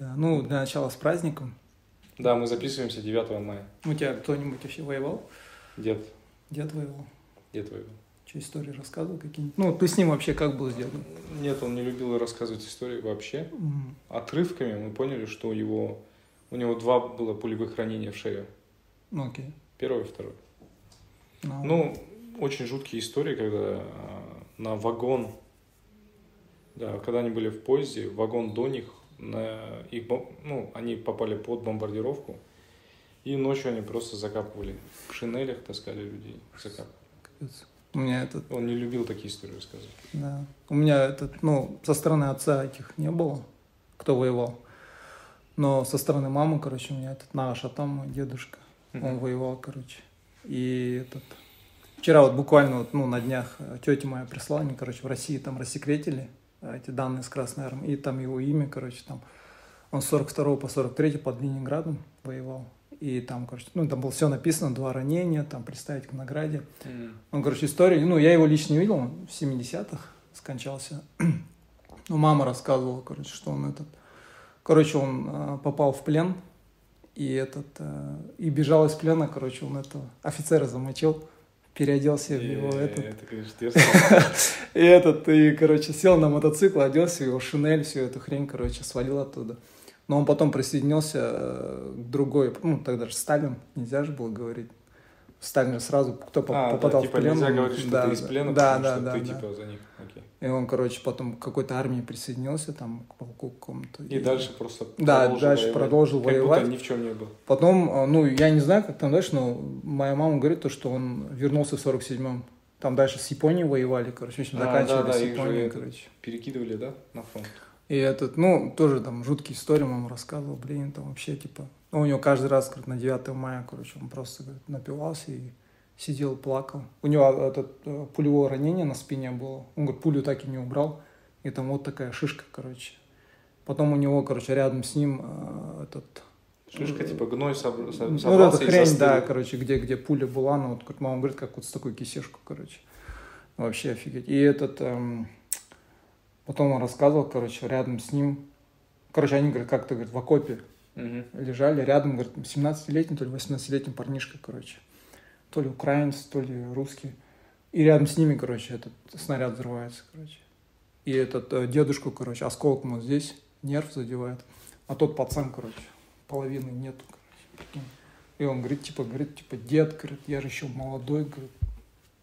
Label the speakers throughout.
Speaker 1: Да, ну, для начала с праздником.
Speaker 2: Да, мы записываемся 9 мая.
Speaker 1: У тебя кто-нибудь вообще воевал?
Speaker 2: Дед.
Speaker 1: Дед воевал?
Speaker 2: Дед воевал.
Speaker 1: Что, истории рассказывал какие-нибудь? Ну, ты с ним вообще как был с дедом?
Speaker 2: Нет, он не любил рассказывать истории вообще.
Speaker 1: М,
Speaker 2: Отрывками мы поняли, что у его, у него два было пулевых ранения в шею.
Speaker 1: Ну, окей.
Speaker 2: Первое и второе.
Speaker 1: Ну,
Speaker 2: Ну, очень жуткие истории, когда а, на вагон, да, когда они были в поезде, вагон до них, на их, ну, они попали под бомбардировку, и ночью они просто закапывали. В шинелях таскали людей, закапывали.
Speaker 1: У меня этот,
Speaker 2: Он не любил такие истории рассказывать.
Speaker 1: да. У меня этот, ну, со стороны отца этих не было, кто воевал. Но со стороны мамы, короче, у меня этот наш атам, мой дедушка, он
Speaker 2: Мгм.
Speaker 1: воевал, короче. И этот... Вчера вот буквально вот, ну, на днях тетя моя прислала мне, короче, в России там рассекретили эти данные с Красной Армии, и там его имя, короче, там он с 42 по 43 под Ленинградом воевал. И там, короче, ну, там было все написано, два ранения, там представить к награде.
Speaker 2: М.
Speaker 1: Он, короче, история, ну, я его лично не видел, он в 70-х скончался. Ну, мама рассказывала, короче, что он этот... Короче, он э, попал в плен, и этот... э, и бежал из плена, короче, он этого офицера замочил, переоделся в его
Speaker 2: Э,
Speaker 1: этот... И этот, и, короче, сел на мотоцикл, оделся в его шинель, всю эту хрень, короче, свалил оттуда. Но он потом присоединился э, к другой, ну, тогда же Сталин, нельзя же было говорить. Сталин же сразу, кто
Speaker 2: А, да,
Speaker 1: попадал
Speaker 2: типа
Speaker 1: в плен.
Speaker 2: нельзя говорить, что
Speaker 1: да,
Speaker 2: ты из плена,
Speaker 1: да,
Speaker 2: потому
Speaker 1: да,
Speaker 2: что
Speaker 1: да,
Speaker 2: ты
Speaker 1: да.
Speaker 2: типа за них. Окей.
Speaker 1: И он, короче, потом к какой-то армии присоединился, там, к полку какому-то.
Speaker 2: И дальше просто
Speaker 1: Да,
Speaker 2: продолжил
Speaker 1: дальше
Speaker 2: воевать.
Speaker 1: продолжил
Speaker 2: как
Speaker 1: воевать.
Speaker 2: будто ни в чем не был.
Speaker 1: Потом, э, ну, я не знаю, как там дальше, но моя мама говорит то, что он вернулся в 47-м. Там дальше с Японией воевали, короче, в общем,
Speaker 2: А,
Speaker 1: заканчивали
Speaker 2: да,
Speaker 1: с
Speaker 2: да, же
Speaker 1: Японией, короче.
Speaker 2: Перекидывали, да, на фронт?
Speaker 1: И этот, ну, тоже там жуткие истории мама рассказывала, блин, там вообще, типа, ну, у него каждый раз, говорит, на 9 мая, короче, он просто, говорит, напивался и сидел, плакал. У него этот э, пулевое ранение на спине было, он, говорит, пулю так и не убрал, и там вот такая шишка, короче. Потом у него, короче, рядом с ним э, этот...
Speaker 2: Шишка, типа, гной собр- со-
Speaker 1: Ну, вот
Speaker 2: собрался
Speaker 1: эта
Speaker 2: и
Speaker 1: хрень,
Speaker 2: застыл.
Speaker 1: да, короче, где, где пуля была, ну, вот, как мама говорит, как вот с такой кисешку, короче. Вообще офигеть. И этот, эм, потом он рассказывал, короче, рядом с ним, короче, они, говорят, как-то, говорит, в окопе
Speaker 2: Мгм.
Speaker 1: лежали, рядом, говорит, 17-летний, то ли 18-летний парнишка, короче. То ли украинец, то ли русский. И рядом с ними, короче, этот снаряд взрывается, короче. И этот э, дедушку, короче, осколок вот здесь, нерв задевает. А тот пацан, короче, половины нету, короче. И он говорит, типа, говорит, типа, дед, говорит, я же еще молодой, говорит,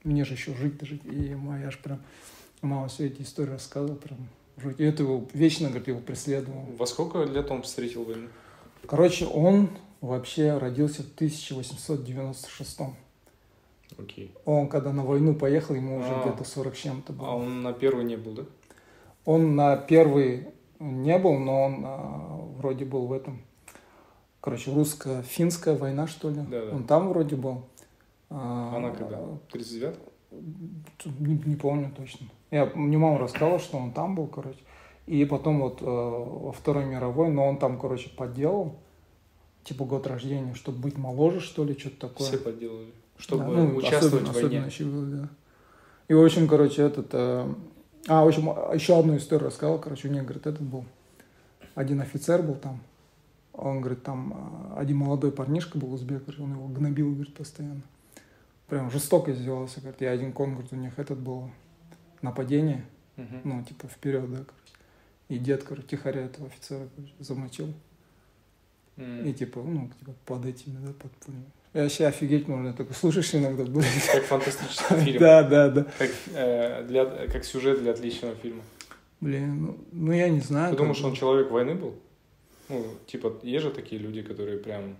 Speaker 1: мне же еще жить, жить. И моя аж прям, мама все эти истории рассказывала, прям жуть. И это его вечно, говорит, его преследовало.
Speaker 2: Во сколько лет он встретил войну?
Speaker 1: Короче, он вообще родился в 1896
Speaker 2: Окей.
Speaker 1: Он когда на войну поехал, ему уже
Speaker 2: А.
Speaker 1: где-то 40 с чем-то было.
Speaker 2: А он на первый не был, да?
Speaker 1: Он на первый не был, но он а, вроде был в этом. Короче, русско-финская война, что ли.
Speaker 2: Да-да.
Speaker 1: Он там вроде был. А,
Speaker 2: Она когда? 39
Speaker 1: Не, не помню точно. Я, мне мама рассказала, что он там был, короче. И потом вот э, во Второй мировой, но он там, короче, подделал, типа год рождения, чтобы быть моложе, что ли, что-то такое.
Speaker 2: Все подделали. Чтобы
Speaker 1: Да, ну,
Speaker 2: участвовать
Speaker 1: особенно-
Speaker 2: в войне.
Speaker 1: особенно щеголь, да. И, в общем, короче, этот... э, а, в общем, еще одну историю рассказал. Короче, у них, говорит, этот был... Один офицер был там. Он, говорит, там э, один молодой парнишка был узбек, говорит, он его гнобил, говорит, постоянно. Прям жестоко издевался, говорит. И один кон, говорит, у них этот был нападение,
Speaker 2: Мгм.
Speaker 1: ну, типа, вперед, да, короче. И дед, короче, тихоря этого офицера, короче, замочил.
Speaker 2: М.
Speaker 1: И, типа, ну, типа, под этими, да, под пулями. И вообще офигеть можно, такой слушаешь иногда.
Speaker 2: Как фантастический фильм.
Speaker 1: Да, да, да.
Speaker 2: Как, э, для, как сюжет для отличного фильма.
Speaker 1: Блин, ну, ну я не знаю.
Speaker 2: Ты думаешь, он человек войны был? Ну, типа, есть же такие люди, которые прям...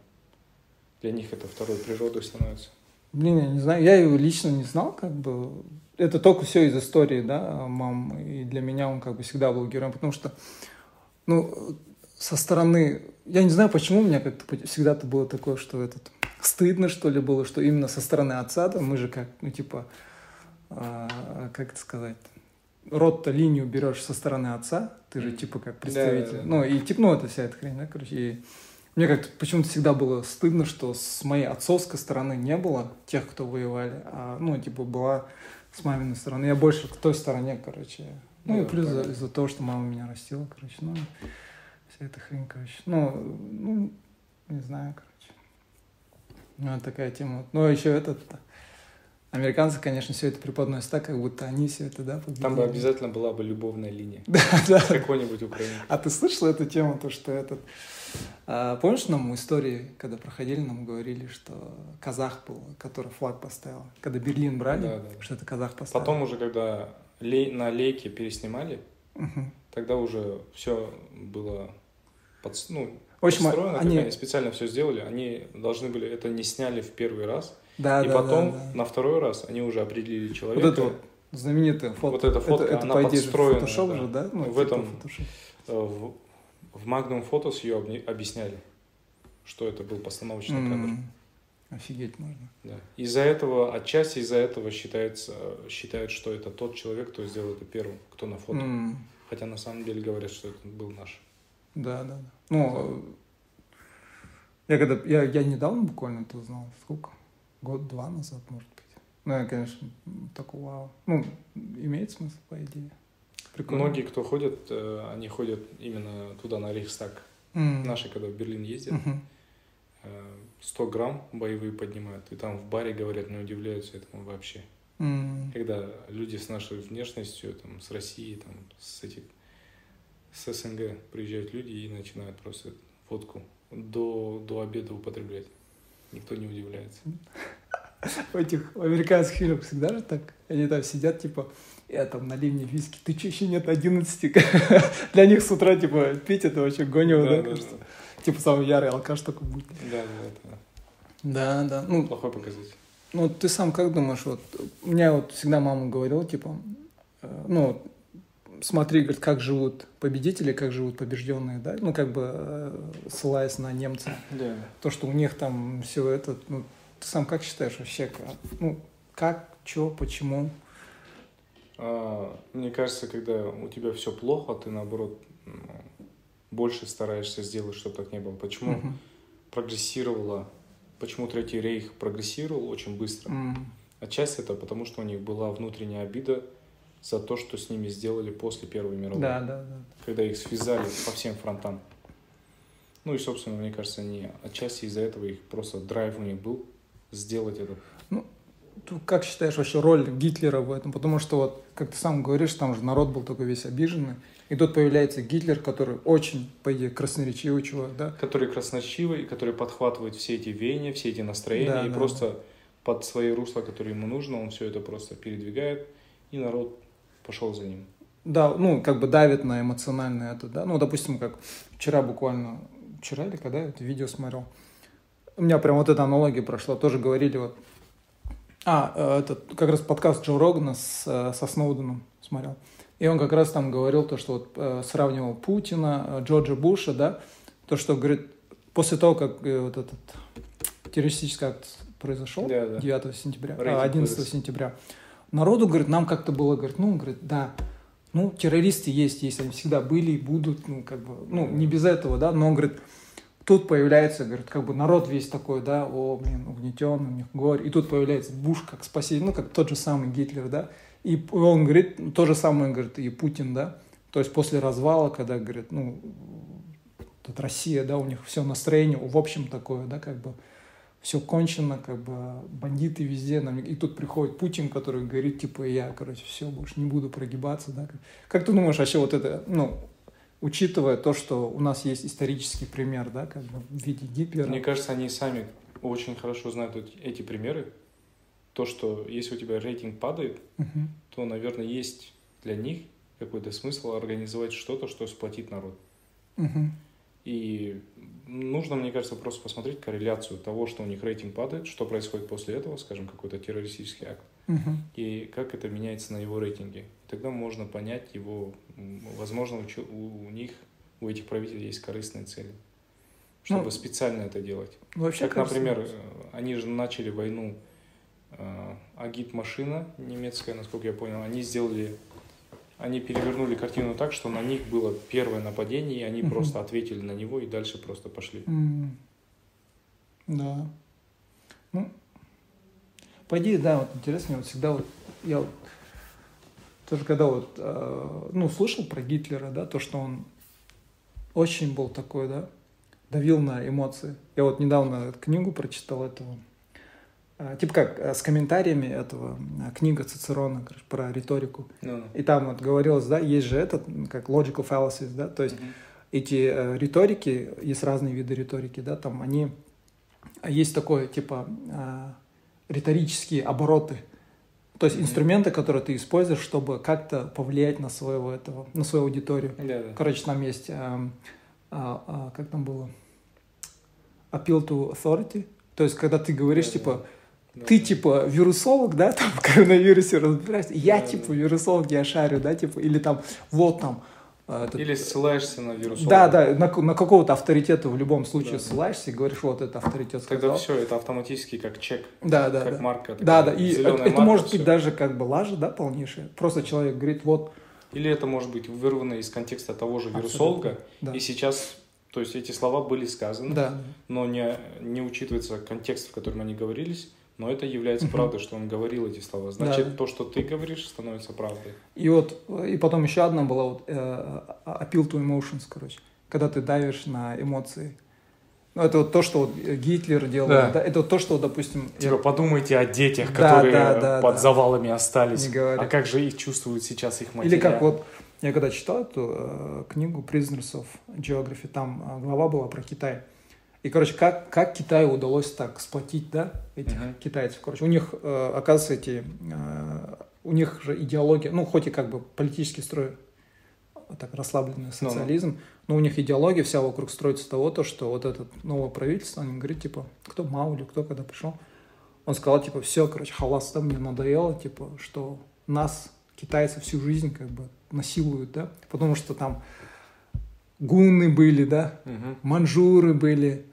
Speaker 2: Для них это второй природой становится.
Speaker 1: Блин, я не знаю. Я его лично не знал, как бы. Это только все из истории, да, мам. И для меня он как бы всегда был героем, потому что, ну, со стороны... Я не знаю, почему у меня как-то всегда-то было такое, что этот... Стыдно, что ли, было, что именно со стороны отца, там, мы же как, ну, типа, а, как это сказать, род-то линию берешь со стороны отца, ты же, типа, как представитель.
Speaker 2: Да, да, да.
Speaker 1: Ну, и, типа, ну, это вся эта хрень, да, короче, и мне как-то почему-то всегда было стыдно, что с моей отцовской стороны не было тех, кто воевали, а, ну, типа, была с маминой стороны. Я больше к той стороне, короче. Ну,
Speaker 2: Ну,
Speaker 1: и плюс за- из-за того, что мама меня растила, короче, ну, Вся эта хрень, короче. Ну, ну не знаю, короче. Ну, вот такая тема. Ну, а еще этот... Американцы, конечно, все это преподносят так, как будто они все это, да,
Speaker 2: победили. Там бы обязательно была бы любовная линия.
Speaker 1: Да, да.
Speaker 2: Какой-нибудь украинец.
Speaker 1: А ты слышал эту тему, то, что этот... А, помнишь нам истории, когда проходили, нам говорили, что казах был, который флаг поставил, когда Берлин брали, да, да. что это казах поставил.
Speaker 2: Потом уже, когда лей, на лейке переснимали, угу. тогда уже все было под, ну, общем, подстроено, они... они специально все сделали, они должны были, это не сняли в первый раз, да, и да, потом да, да. на второй раз они уже определили человека.
Speaker 1: Вот это вот знаменитая фото.
Speaker 2: Вот эта фотка, это, она по подстроена.
Speaker 1: Photoshop да. же, да?
Speaker 2: Ну, в типа этом, э, в, в Magnum Photos ее объясняли, что это был постановочный mm-hmm. кадр.
Speaker 1: Офигеть можно.
Speaker 2: Да. Из-за этого, отчасти из-за этого считается, считают, что это тот человек, кто сделал это первым, кто на фото. Mm. Хотя на самом деле говорят, что это был наш.
Speaker 1: Да, да, да. Ну, я когда я, я недавно буквально это узнал. Сколько? год-два назад, может быть. Ну, я, конечно, такой вау. Ну, имеет смысл, по идее.
Speaker 2: Прикольно. Многие, кто ходят, э, они ходят именно туда, на Рейхстаг. Mm. Наши, когда в Берлин ездят, mm-hmm. 100 грамм боевые поднимают, и там в баре говорят, не удивляются этому вообще. Mm. Когда люди с нашей внешностью, там, с России, там, с этих, с СНГ приезжают люди и начинают просто водку до, до обеда употреблять. Никто не удивляется.
Speaker 1: В этих американских фильмах всегда же так. Они там сидят, типа, я там налей мне виски, ты че, еще нет 11? Для них с утра, типа, пить это вообще гонево, да, да, да, Типа, самый ярый алкаш такой будет.
Speaker 2: Да, да, да.
Speaker 1: Да, да. Ну,
Speaker 2: Плохой показатель.
Speaker 1: Ну, ты сам как думаешь, вот, у меня вот всегда мама говорила, типа, э, ну, смотри, говорит, как живут победители, как живут побежденные, да, ну, как бы э, ссылаясь на немцев. Да. То, что у них там все это, ну, ты сам как считаешь вообще, как, ну, как, что, почему?
Speaker 2: А, мне кажется, когда у тебя все плохо, ты, наоборот, больше стараешься сделать, чтобы так не было. Почему угу. прогрессировала, почему Третий Рейх прогрессировал очень быстро? Угу. Отчасти это потому, что у них была внутренняя обида за то, что с ними сделали после Первой мировой.
Speaker 1: Да, да, да.
Speaker 2: Когда их связали по всем фронтам. Ну и, собственно, мне кажется, они отчасти из-за этого их просто драйв у них был сделать это.
Speaker 1: Ну, как считаешь вообще роль Гитлера в этом? Потому что вот, как ты сам говоришь, там же народ был такой весь обиженный. И тут появляется Гитлер, который очень, по идее, красноречивый чувак, да?
Speaker 2: Который красноречивый, который подхватывает все эти веяния, все эти настроения да, и да, просто да. под свои русла, которые ему нужно, он все это просто передвигает, и народ пошел за ним.
Speaker 1: Да, ну, как бы давит на эмоциональное это, да. Ну, допустим, как вчера буквально, вчера или когда я это видео смотрел, у меня прям вот эта аналогия прошла, тоже говорили вот, а, э, этот, как раз подкаст Джо Рогана с, э, со Сноуденом смотрел. И он как раз там говорил то, что вот э, сравнивал Путина, Джорджа Буша, да, то, что, говорит, после того, как вот этот террористический акт произошел, да, да. 9 сентября, Рейтинг 11 вырос. сентября, народу, говорит, нам как-то было, говорит, ну, говорит, да, ну, террористы есть, есть, они всегда были и будут, ну, как бы, ну, не без этого, да, но, говорит, тут появляется, говорит, как бы народ весь такой, да, о, блин, угнетен, у них горе, и тут появляется Буш как спаситель, ну, как тот же самый Гитлер, да, и он говорит, то же самое, говорит, и Путин, да, то есть после развала, когда, говорит, ну, тут Россия, да, у них все настроение, в общем, такое, да, как бы, все кончено, как бы бандиты везде. И тут приходит Путин, который говорит, типа, я, короче, все, больше не буду прогибаться. Да? Как ты думаешь, вообще вот это, ну, учитывая то, что у нас есть исторический пример, да, как бы в виде Гитлера.
Speaker 2: Мне кажется, они сами очень хорошо знают эти примеры. То, что если у тебя рейтинг падает, uh-huh. то, наверное, есть для них какой-то смысл организовать что-то, что сплотит народ. Uh-huh. И нужно, мне кажется, просто посмотреть корреляцию того, что у них рейтинг падает, что происходит после этого, скажем, какой-то террористический акт, угу. и как это меняется на его рейтинге. Тогда можно понять его, возможно, у, них, у этих правителей есть корыстные цели, чтобы ну, специально это делать. Вообще, как, например, они же начали войну, э, Агит-машина немецкая, насколько я понял, они сделали они перевернули картину так, что на них было первое нападение, и они угу. просто ответили на него и дальше просто пошли.
Speaker 1: Mm. Да. Ну, по идее, да, вот интересно, вот всегда вот я вот тоже когда вот, э, ну, слышал про Гитлера, да, то, что он очень был такой, да, давил на эмоции. Я вот недавно книгу прочитал этого, типа как а, с комментариями этого а, книга Цицерона короче, про риторику.
Speaker 2: Ну,
Speaker 1: И там вот говорилось, да, есть же этот, как logical fallacies, да, то есть
Speaker 2: Мгм.
Speaker 1: эти э, риторики, есть разные виды риторики, да, там они, есть такое, типа, а, риторические обороты, то есть инструменты, которые ты используешь, чтобы как-то повлиять на своего этого, на свою аудиторию.
Speaker 2: Да, да.
Speaker 1: Короче, там есть, а, а, как там было, appeal to authority, то есть когда ты говоришь,
Speaker 2: Да,
Speaker 1: типа, ты
Speaker 2: да.
Speaker 1: типа вирусолог, да, там в коронавирусе разбираешься, я типа вирусолог, я шарю, да, типа, или там, вот там, э, этот,
Speaker 2: Или ссылаешься на вирусолога.
Speaker 1: да, да, на, на какого-то авторитета в любом случае
Speaker 2: Да,
Speaker 1: ссылаешься и говоришь, вот это авторитет сказал.
Speaker 2: Тогда все, это автоматически как чек,
Speaker 1: Да, да,
Speaker 2: как
Speaker 1: да.
Speaker 2: марка.
Speaker 1: Да, да, и это, это
Speaker 2: марка,
Speaker 1: может быть
Speaker 2: всё.
Speaker 1: даже как бы лажа, да, полнейшая. Просто человек говорит, вот,
Speaker 2: Или это может быть вырвано из контекста того же
Speaker 1: Абсолютно,
Speaker 2: вирусолога,
Speaker 1: да.
Speaker 2: и сейчас, то есть эти слова были сказаны,
Speaker 1: да,
Speaker 2: но не, не учитывается контекст, в котором они говорились, но это является правдой, что он говорил эти слова. Значит,
Speaker 1: Да.
Speaker 2: то, что ты говоришь, становится правдой.
Speaker 1: И вот, э, и потом еще одна была вот э, appeal to emotions, короче, когда ты давишь на эмоции. Ну, это вот то, что вот Гитлер делал,
Speaker 2: Да.
Speaker 1: да, это вот то, что, вот, допустим, я-
Speaker 2: Типа подумайте о детях,
Speaker 1: Да,
Speaker 2: которые
Speaker 1: да, да,
Speaker 2: под
Speaker 1: да.
Speaker 2: завалами остались. А как же их чувствуют сейчас их матеря?
Speaker 1: или как вот, я когда читал эту э, книгу Prisoners of Geography, там э, глава была про Китай. И, короче, как, как Китаю удалось так сплотить, да, этих
Speaker 2: Мгм.
Speaker 1: китайцев. Короче, у них, э, оказывается, эти, э, у них же идеология, ну, хоть и как бы политический строй, так расслабленный
Speaker 2: Ну-ну.
Speaker 1: социализм, но у них идеология вся вокруг строится того, то, что вот это новое правительство, они говорят, типа, кто Мау или кто когда пришел, он сказал, типа, все, короче, халас, да, мне надоело, типа, что нас, китайцев, всю жизнь как бы насилуют, да, потому что там гунны были, да,
Speaker 2: Мгм.
Speaker 1: манжуры были,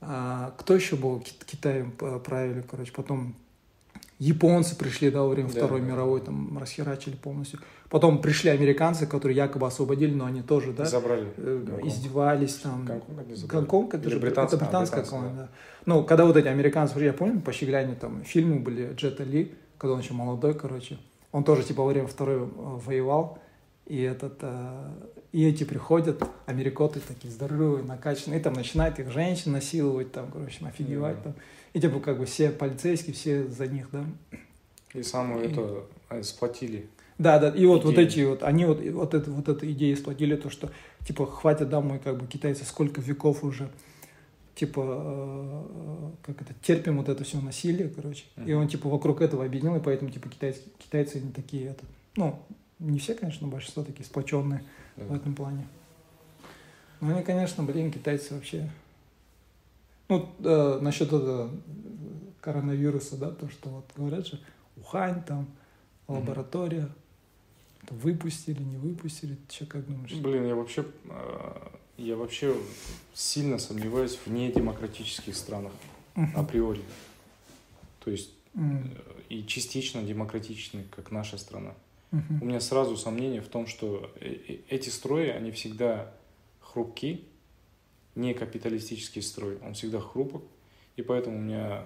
Speaker 1: а, кто еще был Ки- Китаем правили, короче, потом японцы пришли, да, во время
Speaker 2: Да,
Speaker 1: Второй
Speaker 2: да.
Speaker 1: мировой, там, расхерачили полностью. Потом пришли американцы, которые якобы освободили, но они тоже, да,
Speaker 2: Забрали.
Speaker 1: э, издевались там.
Speaker 2: Гонконг.
Speaker 1: Гонконг, это
Speaker 2: Или
Speaker 1: же
Speaker 2: британцы-
Speaker 1: это
Speaker 2: а,
Speaker 1: британская
Speaker 2: британцы,
Speaker 1: колония,
Speaker 2: да.
Speaker 1: да. Ну, когда вот эти американцы, я помню, по Щегляне там фильмы были, Джета Ли, когда он еще молодой, короче, он тоже типа во время второй э, воевал, и этот, э, и эти приходят, америкоты такие здоровые, накачанные, и там начинают их женщин насиловать, там, короче, офигевать,
Speaker 2: Мгм.
Speaker 1: там. И типа как бы все полицейские, все за них, да.
Speaker 2: И самую
Speaker 1: И-
Speaker 2: это э, сплотили.
Speaker 1: Да, да, и вот, вот эти вот, они вот, и вот, это, вот эту идею сплотили, то, что, типа, хватит, да, мы, как бы, китайцы, сколько веков уже, типа, э, как это, терпим вот это все насилие, короче. И
Speaker 2: Мгм.
Speaker 1: он, типа, вокруг этого объединил, и поэтому, типа, китайцы, китайцы не такие, это, ну, не все, конечно, но большинство такие сплоченные
Speaker 2: Да.
Speaker 1: в этом плане. Ну, они, конечно, блин, китайцы вообще... Ну, э, насчет этого коронавируса, да, то, что вот говорят же, Ухань там, лаборатория, это выпустили, не выпустили, ты что, как думаешь?
Speaker 2: Блин, я вообще, э, я вообще сильно сомневаюсь в недемократических странах
Speaker 1: Мгм.
Speaker 2: априори. То есть э, и частично демократичны, как наша страна.
Speaker 1: Мгм.
Speaker 2: У меня сразу сомнение в том, что э- э- эти строи, они всегда хрупки, не капиталистический строй, он всегда хрупок, и поэтому у меня,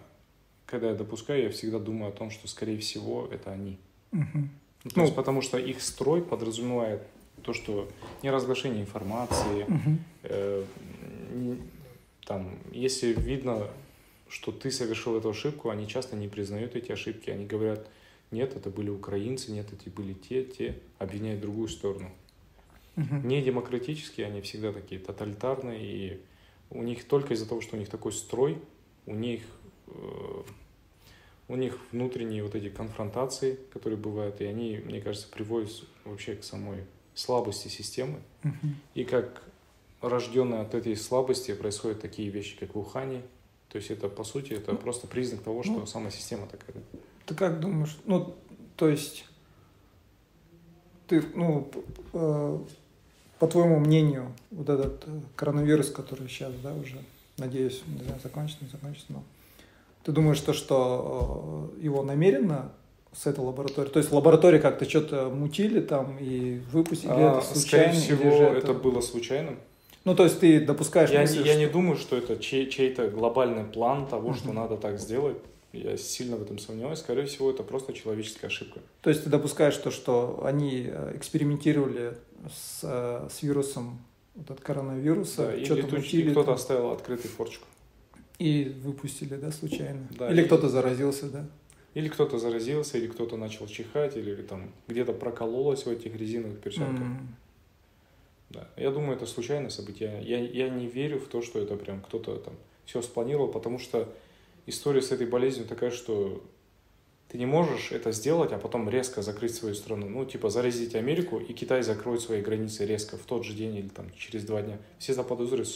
Speaker 2: когда я допускаю, я всегда думаю о том, что, скорее всего, это они.
Speaker 1: Мгм.
Speaker 2: Ну, то
Speaker 1: Ну.
Speaker 2: есть, потому что их строй подразумевает то, что не разглашение информации,
Speaker 1: Мгм.
Speaker 2: э, там, если видно, что ты совершил эту ошибку, они часто не признают эти ошибки, они говорят, нет, это были украинцы, нет, это были те, те, обвиняют другую сторону.
Speaker 1: Мгм.
Speaker 2: Не демократические, они всегда такие тоталитарные, и у них только из-за того, что у них такой строй, у них, э, у них внутренние вот эти конфронтации, которые бывают, и они, мне кажется, приводят вообще к самой слабости системы. И как рожденные от этой слабости происходят такие вещи, как в Ухане. То есть это, по сути, это
Speaker 1: Ну,
Speaker 2: просто признак того, что
Speaker 1: ну,
Speaker 2: сама система такая.
Speaker 1: Ты как думаешь? Ну, то есть, ты, ну, э, по твоему мнению, вот этот э, коронавирус, который сейчас, да, уже, надеюсь, не знаю, закончится, не закончится, но ты думаешь, то, что э, его намеренно с этой лаборатории, то есть лаборатории как-то что-то мутили там и выпустили
Speaker 2: А,
Speaker 1: это
Speaker 2: скорее
Speaker 1: случайно?
Speaker 2: всего,
Speaker 1: или же
Speaker 2: это... было случайным.
Speaker 1: Ну, то есть ты допускаешь
Speaker 2: Я,
Speaker 1: мысль,
Speaker 2: не, я
Speaker 1: что-
Speaker 2: не думаю, что это чей, чей-то глобальный план того, что надо так сделать. Я сильно в этом сомневаюсь. Скорее всего, это просто человеческая ошибка.
Speaker 1: То есть ты допускаешь то, что они э, экспериментировали с, э, с вирусом вот от коронавируса,
Speaker 2: Да,
Speaker 1: что-то мутили,
Speaker 2: кто-то
Speaker 1: там,
Speaker 2: оставил открытой форчку.
Speaker 1: и выпустили, да, случайно.
Speaker 2: Да,
Speaker 1: Или
Speaker 2: и-
Speaker 1: кто-то заразился, да.
Speaker 2: Или кто-то заразился, или кто-то начал чихать, или там где-то прокололось в этих резиновых перчатках.
Speaker 1: М.
Speaker 2: Да. Я думаю, это случайное событие. Я, я не верю в то, что это прям кто-то там все спланировал, потому что история с этой болезнью такая, что ты не можешь это сделать, а потом резко закрыть свою страну. Ну, типа, заразить Америку, и Китай закроет свои границы резко в тот же день или там через два дня. Все заподозрят,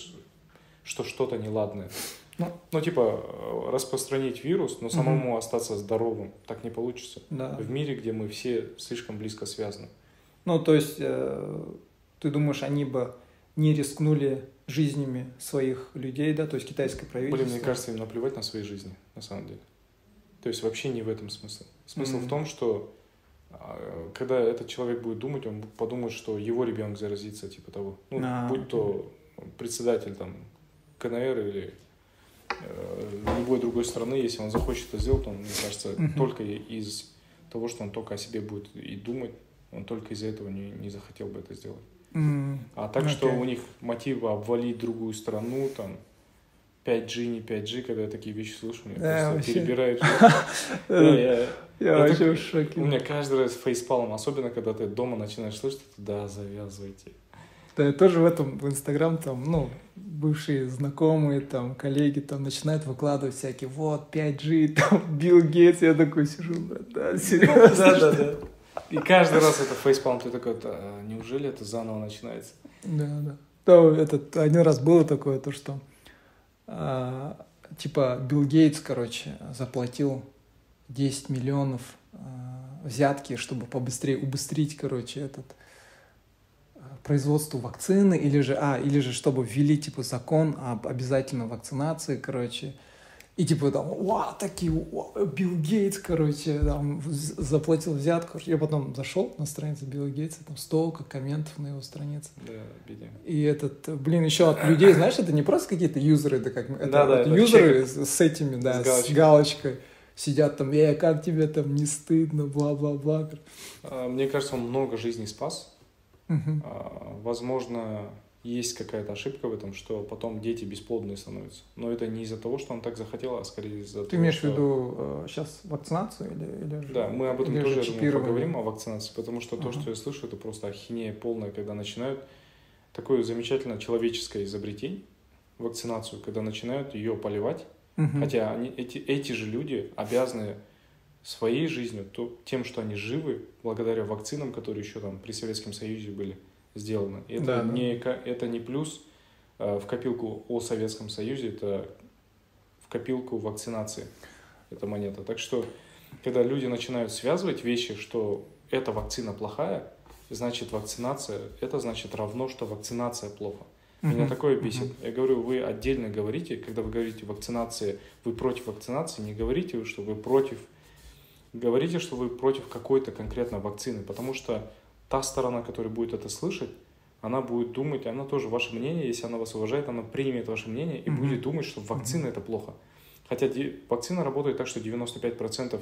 Speaker 2: что что-то неладное.
Speaker 1: Ну.
Speaker 2: Ну, типа, э, распространить вирус, но самому остаться здоровым. Так не получится.
Speaker 1: Да.
Speaker 2: В мире, где мы все слишком близко связаны.
Speaker 1: Ну, то есть, э, ты думаешь, они бы не рискнули жизнями своих людей, да, то есть китайское правительство?
Speaker 2: Блин, мне кажется, им наплевать на свои жизни, на самом деле. То есть вообще не в этом смысл. Смысл
Speaker 1: Мгм.
Speaker 2: в том, что а, когда этот человек будет думать, он подумает, что его ребенок заразится, типа того. Ну,
Speaker 1: А,
Speaker 2: будь то председатель там КНР или э, любой другой страны, если он захочет это сделать, он, мне кажется,
Speaker 1: Мгм.
Speaker 2: только из того, что он только о себе будет и думать, он только из-за этого не, не захотел бы это сделать.
Speaker 1: М,
Speaker 2: А так, что
Speaker 1: Окей.
Speaker 2: у них мотивы обвалить другую страну, там, 5G, не 5G, когда я такие вещи слышу, меня
Speaker 1: Да,
Speaker 2: просто
Speaker 1: вообще.
Speaker 2: перебирает. Я-
Speaker 1: вообще в шоке.
Speaker 2: У меня каждый раз фейспалом, особенно когда ты дома начинаешь слышать, да, завязывайте.
Speaker 1: Да, я тоже в этом, в Инстаграм, там, ну, бывшие знакомые, там, коллеги, там, начинают выкладывать всякие, вот, 5G, там, Билл Гейтс, я такой сижу, да, серьезно?
Speaker 2: Да, да, да. И каждый раз это фейспалм, ты такой, «Да, неужели это заново начинается?
Speaker 1: Да, да. Да, этот, один раз было такое, то, что, а, типа, Билл Гейтс, короче, заплатил 10 миллионов а, взятки, чтобы побыстрее убыстрить, короче, этот а, производство вакцины, или же, а, или же, чтобы ввели, типа, закон об обязательной вакцинации, короче, и типа там, вау, такие, вау, Билл Гейтс, короче, там, заплатил взятку. Я потом зашел на страницу Билла Гейтса, там столько комментов на его странице.
Speaker 2: Да, бедняк.
Speaker 1: И этот, блин, еще от людей, знаешь, это не просто какие-то юзеры, это как это
Speaker 2: Да-да,
Speaker 1: вот
Speaker 2: это
Speaker 1: юзеры с, с этими, да,
Speaker 2: С
Speaker 1: с
Speaker 2: галочкой.
Speaker 1: галочкой. Сидят там, э, как тебе там не стыдно, бла-бла-бла.
Speaker 2: А, Мне кажется, он много жизней спас. А, Возможно, есть какая-то ошибка в этом, что потом дети бесплодные становятся. Но это не из-за того, что он так захотел, а скорее из-за того,
Speaker 1: Ты имеешь в
Speaker 2: что...
Speaker 1: виду сейчас вакцинацию или, или
Speaker 2: Да, мы об этом
Speaker 1: или
Speaker 2: тоже, думаю, поговорим о вакцинации, потому что то,
Speaker 1: Ага.
Speaker 2: что я слышу, это просто ахинея полная, когда начинают такое замечательное человеческое изобретение, вакцинацию, когда начинают ее поливать,
Speaker 1: Мгм.
Speaker 2: хотя они, эти, эти же люди обязаны своей жизнью, то, тем, что они живы, благодаря вакцинам, которые еще там при Советском Союзе были сделаны. И это,
Speaker 1: Да, да.
Speaker 2: не, ка- это не плюс э, в копилку о Советском Союзе, это в копилку вакцинации, эта монета. Так что, когда люди начинают связывать вещи, что эта вакцина плохая, значит вакцинация, это значит равно, что вакцинация плохо. Меня
Speaker 1: Мгм.
Speaker 2: такое бесит. Я говорю, вы отдельно говорите, когда вы говорите вакцинации, вы против вакцинации, не говорите, что вы против. Говорите, что вы против какой-то конкретно вакцины, потому что та сторона, которая будет это слышать, она будет думать, она тоже ваше мнение, если она вас уважает, она примет ваше мнение и
Speaker 1: Мгм.
Speaker 2: будет думать, что вакцина это плохо. Хотя вакцина работает так, что 95%,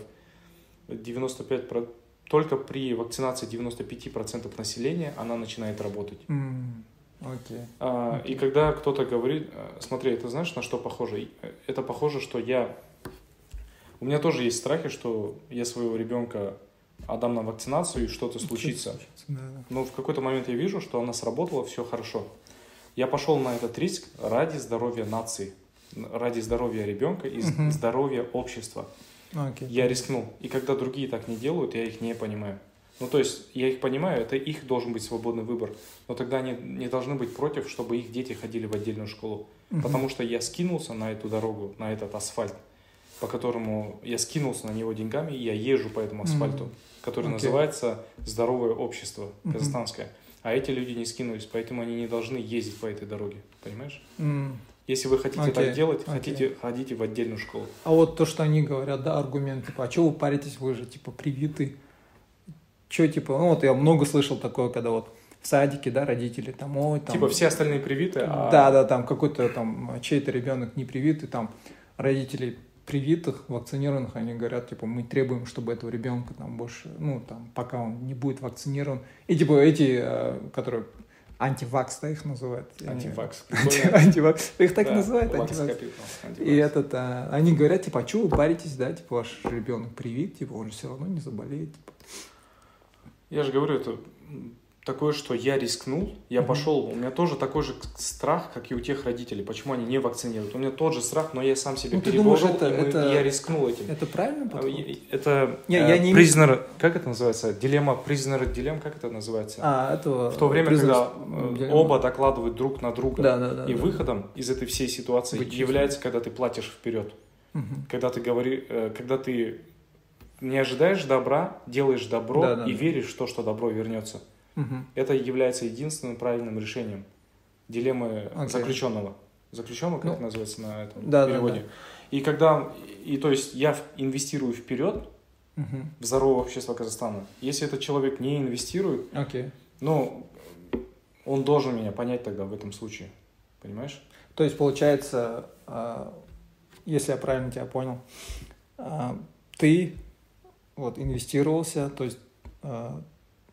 Speaker 2: 95 про- только при вакцинации 95% населения она начинает работать.
Speaker 1: М, Окей.
Speaker 2: А, И когда кто-то говорит, э, смотри, это знаешь, на что похоже? Э, Это похоже, что я... У меня тоже есть страхи, что я своего ребенка отдам на вакцинацию и что-то случится.
Speaker 1: Да, да.
Speaker 2: Но в какой-то момент я вижу, что она сработала, все хорошо. Я пошел на этот риск ради здоровья нации, ради здоровья ребенка и
Speaker 1: Мгм.
Speaker 2: здоровья общества.
Speaker 1: Окей.
Speaker 2: Я рискнул. И когда другие так не делают, я их не понимаю. Ну, то есть, я их понимаю, это их должен быть свободный выбор. Но тогда они не должны быть против, чтобы их дети ходили в отдельную школу.
Speaker 1: Мгм.
Speaker 2: Потому что я скинулся на эту дорогу, на этот асфальт, по которому я скинулся на него деньгами, и я езжу по этому асфальту,
Speaker 1: Мгм.
Speaker 2: который
Speaker 1: Окей.
Speaker 2: называется «Здоровое общество»
Speaker 1: Мгм.
Speaker 2: казахстанское. А эти люди не скинулись, поэтому они не должны ездить по этой дороге. Понимаешь?
Speaker 1: М.
Speaker 2: Если вы хотите
Speaker 1: Окей,
Speaker 2: так делать,
Speaker 1: окей.
Speaker 2: хотите, ходите в отдельную школу.
Speaker 1: А вот то, что они говорят, да, аргумент, типа, а что вы паритесь, вы же, типа, привиты. Че, типа, ну вот я много слышал такое, когда вот в садике, да, родители там, ой, там...
Speaker 2: Типа все остальные привиты, а
Speaker 1: Да, да, там какой-то там чей-то ребенок не привитый, там родители привитых, вакцинированных, они говорят, типа, мы требуем, чтобы этого ребенка там больше, ну, там, пока он не будет вакцинирован. И, типа, эти, э, которые антивакс, да, их называют.
Speaker 2: Антивакс.
Speaker 1: Анти- Антивакс. Их так
Speaker 2: Да,
Speaker 1: называют, антивакс. И этот, а, они говорят, типа, а что вы паритесь, да, типа, ваш ребенок привит, типа, он же все равно не заболеет, типа.
Speaker 2: Я же говорю, это такое, что я рискнул, я
Speaker 1: Мгм.
Speaker 2: пошел, у меня тоже такой же страх, как и у тех родителей, почему они не вакцинируют. У меня тот же страх, но я сам себе
Speaker 1: Ну,
Speaker 2: переборол,
Speaker 1: думаешь, это-
Speaker 2: и, мы-
Speaker 1: это-
Speaker 2: я рискнул этим.
Speaker 1: Это правильно
Speaker 2: А,
Speaker 1: подход?
Speaker 2: Это
Speaker 1: Не,
Speaker 2: э,
Speaker 1: я не-
Speaker 2: prisoner- как это называется? Дилемма, prisoner дилемм, как это называется?
Speaker 1: А, этого...
Speaker 2: В то время,
Speaker 1: признак-
Speaker 2: когда э,
Speaker 1: дилемма.
Speaker 2: оба докладывают друг на друга,
Speaker 1: Да, да, да.
Speaker 2: и
Speaker 1: да.
Speaker 2: выходом из этой всей ситуации
Speaker 1: Быть
Speaker 2: является, когда ты платишь вперед,
Speaker 1: Мгм.
Speaker 2: когда ты говори, э, когда ты не ожидаешь добра, делаешь добро
Speaker 1: Да, да,
Speaker 2: и
Speaker 1: да.
Speaker 2: веришь в то, что добро вернется.
Speaker 1: Мгм.
Speaker 2: Это является единственным правильным решением дилеммы
Speaker 1: Окей.
Speaker 2: заключенного. Заключенного, как
Speaker 1: Ну,
Speaker 2: это называется на этом
Speaker 1: да, да,
Speaker 2: переводе. И когда, и то есть я инвестирую вперед
Speaker 1: Мгм.
Speaker 2: в здоровое общество Казахстана. Если этот человек не инвестирует,
Speaker 1: Окей.
Speaker 2: ну, он должен меня понять тогда в этом случае. Понимаешь?
Speaker 1: То есть, получается, а, если я правильно тебя понял, а, ты вот инвестировался, то есть а,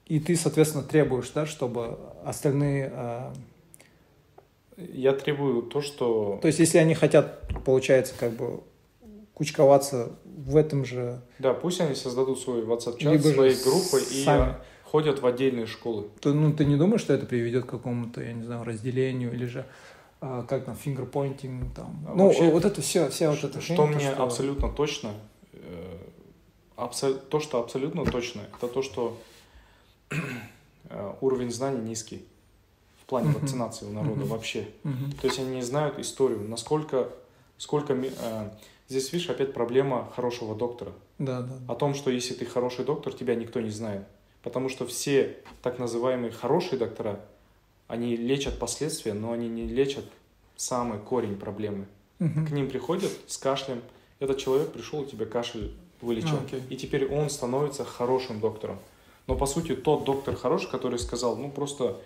Speaker 1: и ты, соответственно, требуешь, да, чтобы остальные... а,
Speaker 2: Я требую то, что...
Speaker 1: То есть, если они хотят, получается, как бы кучковаться в этом же...
Speaker 2: Да, пусть они создадут свой WhatsApp-чат
Speaker 1: Либо же
Speaker 2: своей группой и
Speaker 1: сами.
Speaker 2: а, ходят в отдельные школы.
Speaker 1: То, ну, ты не думаешь, что это приведет к какому-то, я не знаю, разделению или же а, как там, fingerpointing, там.
Speaker 2: А
Speaker 1: ну,
Speaker 2: вообще,
Speaker 1: вот это все, вся вот эта
Speaker 2: что
Speaker 1: хрень, то,
Speaker 2: мне
Speaker 1: что-
Speaker 2: абсолютно точно, э, абсо- то, что абсолютно точно, это то, что э, уровень знаний низкий в плане вакцинации у народа вообще. То есть они не знают историю, насколько, сколько э, здесь видишь опять проблема хорошего доктора.
Speaker 1: Да, да.
Speaker 2: О том, что если ты хороший доктор, тебя никто не знает. Потому что все так называемые хорошие доктора, они лечат последствия, но они не лечат самый корень проблемы. К ним приходят с кашлем. Этот человек пришел, и тебе кашель вылечил.
Speaker 1: А, окей.
Speaker 2: И теперь он становится хорошим доктором. Но по сути тот доктор хороший, который сказал, ну просто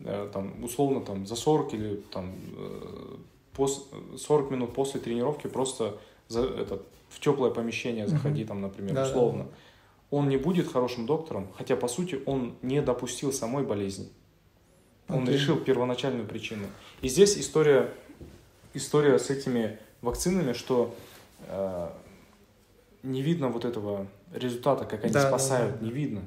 Speaker 2: э, там условно там за 40 или там э, пос- 40 минут после тренировки просто за, этот, в теплое помещение заходи там, например,
Speaker 1: Да, да,
Speaker 2: условно.
Speaker 1: да.
Speaker 2: Он не будет хорошим доктором, хотя по сути он не допустил самой болезни. Он
Speaker 1: Окей.
Speaker 2: решил первоначальную причину. И здесь история, история с этими вакцинами, что э, не видно вот этого результата, как они
Speaker 1: Да, да,
Speaker 2: спасают,
Speaker 1: да.
Speaker 2: не видно.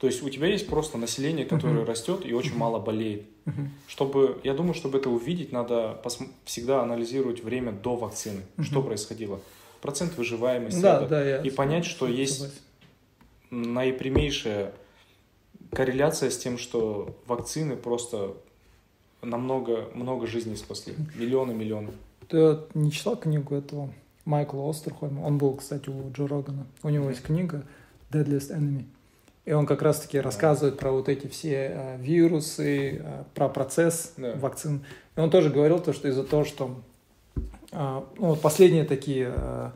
Speaker 2: То есть у тебя есть просто население, которое
Speaker 1: Мгм.
Speaker 2: растет и очень
Speaker 1: Мгм.
Speaker 2: мало болеет.
Speaker 1: Мгм.
Speaker 2: Чтобы, я думаю, чтобы это увидеть, надо посм- всегда анализировать время до вакцины,
Speaker 1: Мгм.
Speaker 2: что происходило, процент выживаемости,
Speaker 1: Да,
Speaker 2: это,
Speaker 1: да, я
Speaker 2: и понять, что есть
Speaker 1: согласен.
Speaker 2: наипрямейшая корреляция с тем, что вакцины просто намного много жизней спасли, миллионы миллионы.
Speaker 1: Ты не читал книгу этого Майкла Остерхольма? Он был, кстати, у Джо Рогана. У него есть книга Deadliest Enemy. И он как раз-таки
Speaker 2: Да.
Speaker 1: рассказывает про вот эти все э, вирусы, э, про процесс
Speaker 2: Да.
Speaker 1: вакцин. И он тоже говорил то, что из-за того, что э, ну, вот последние такие э,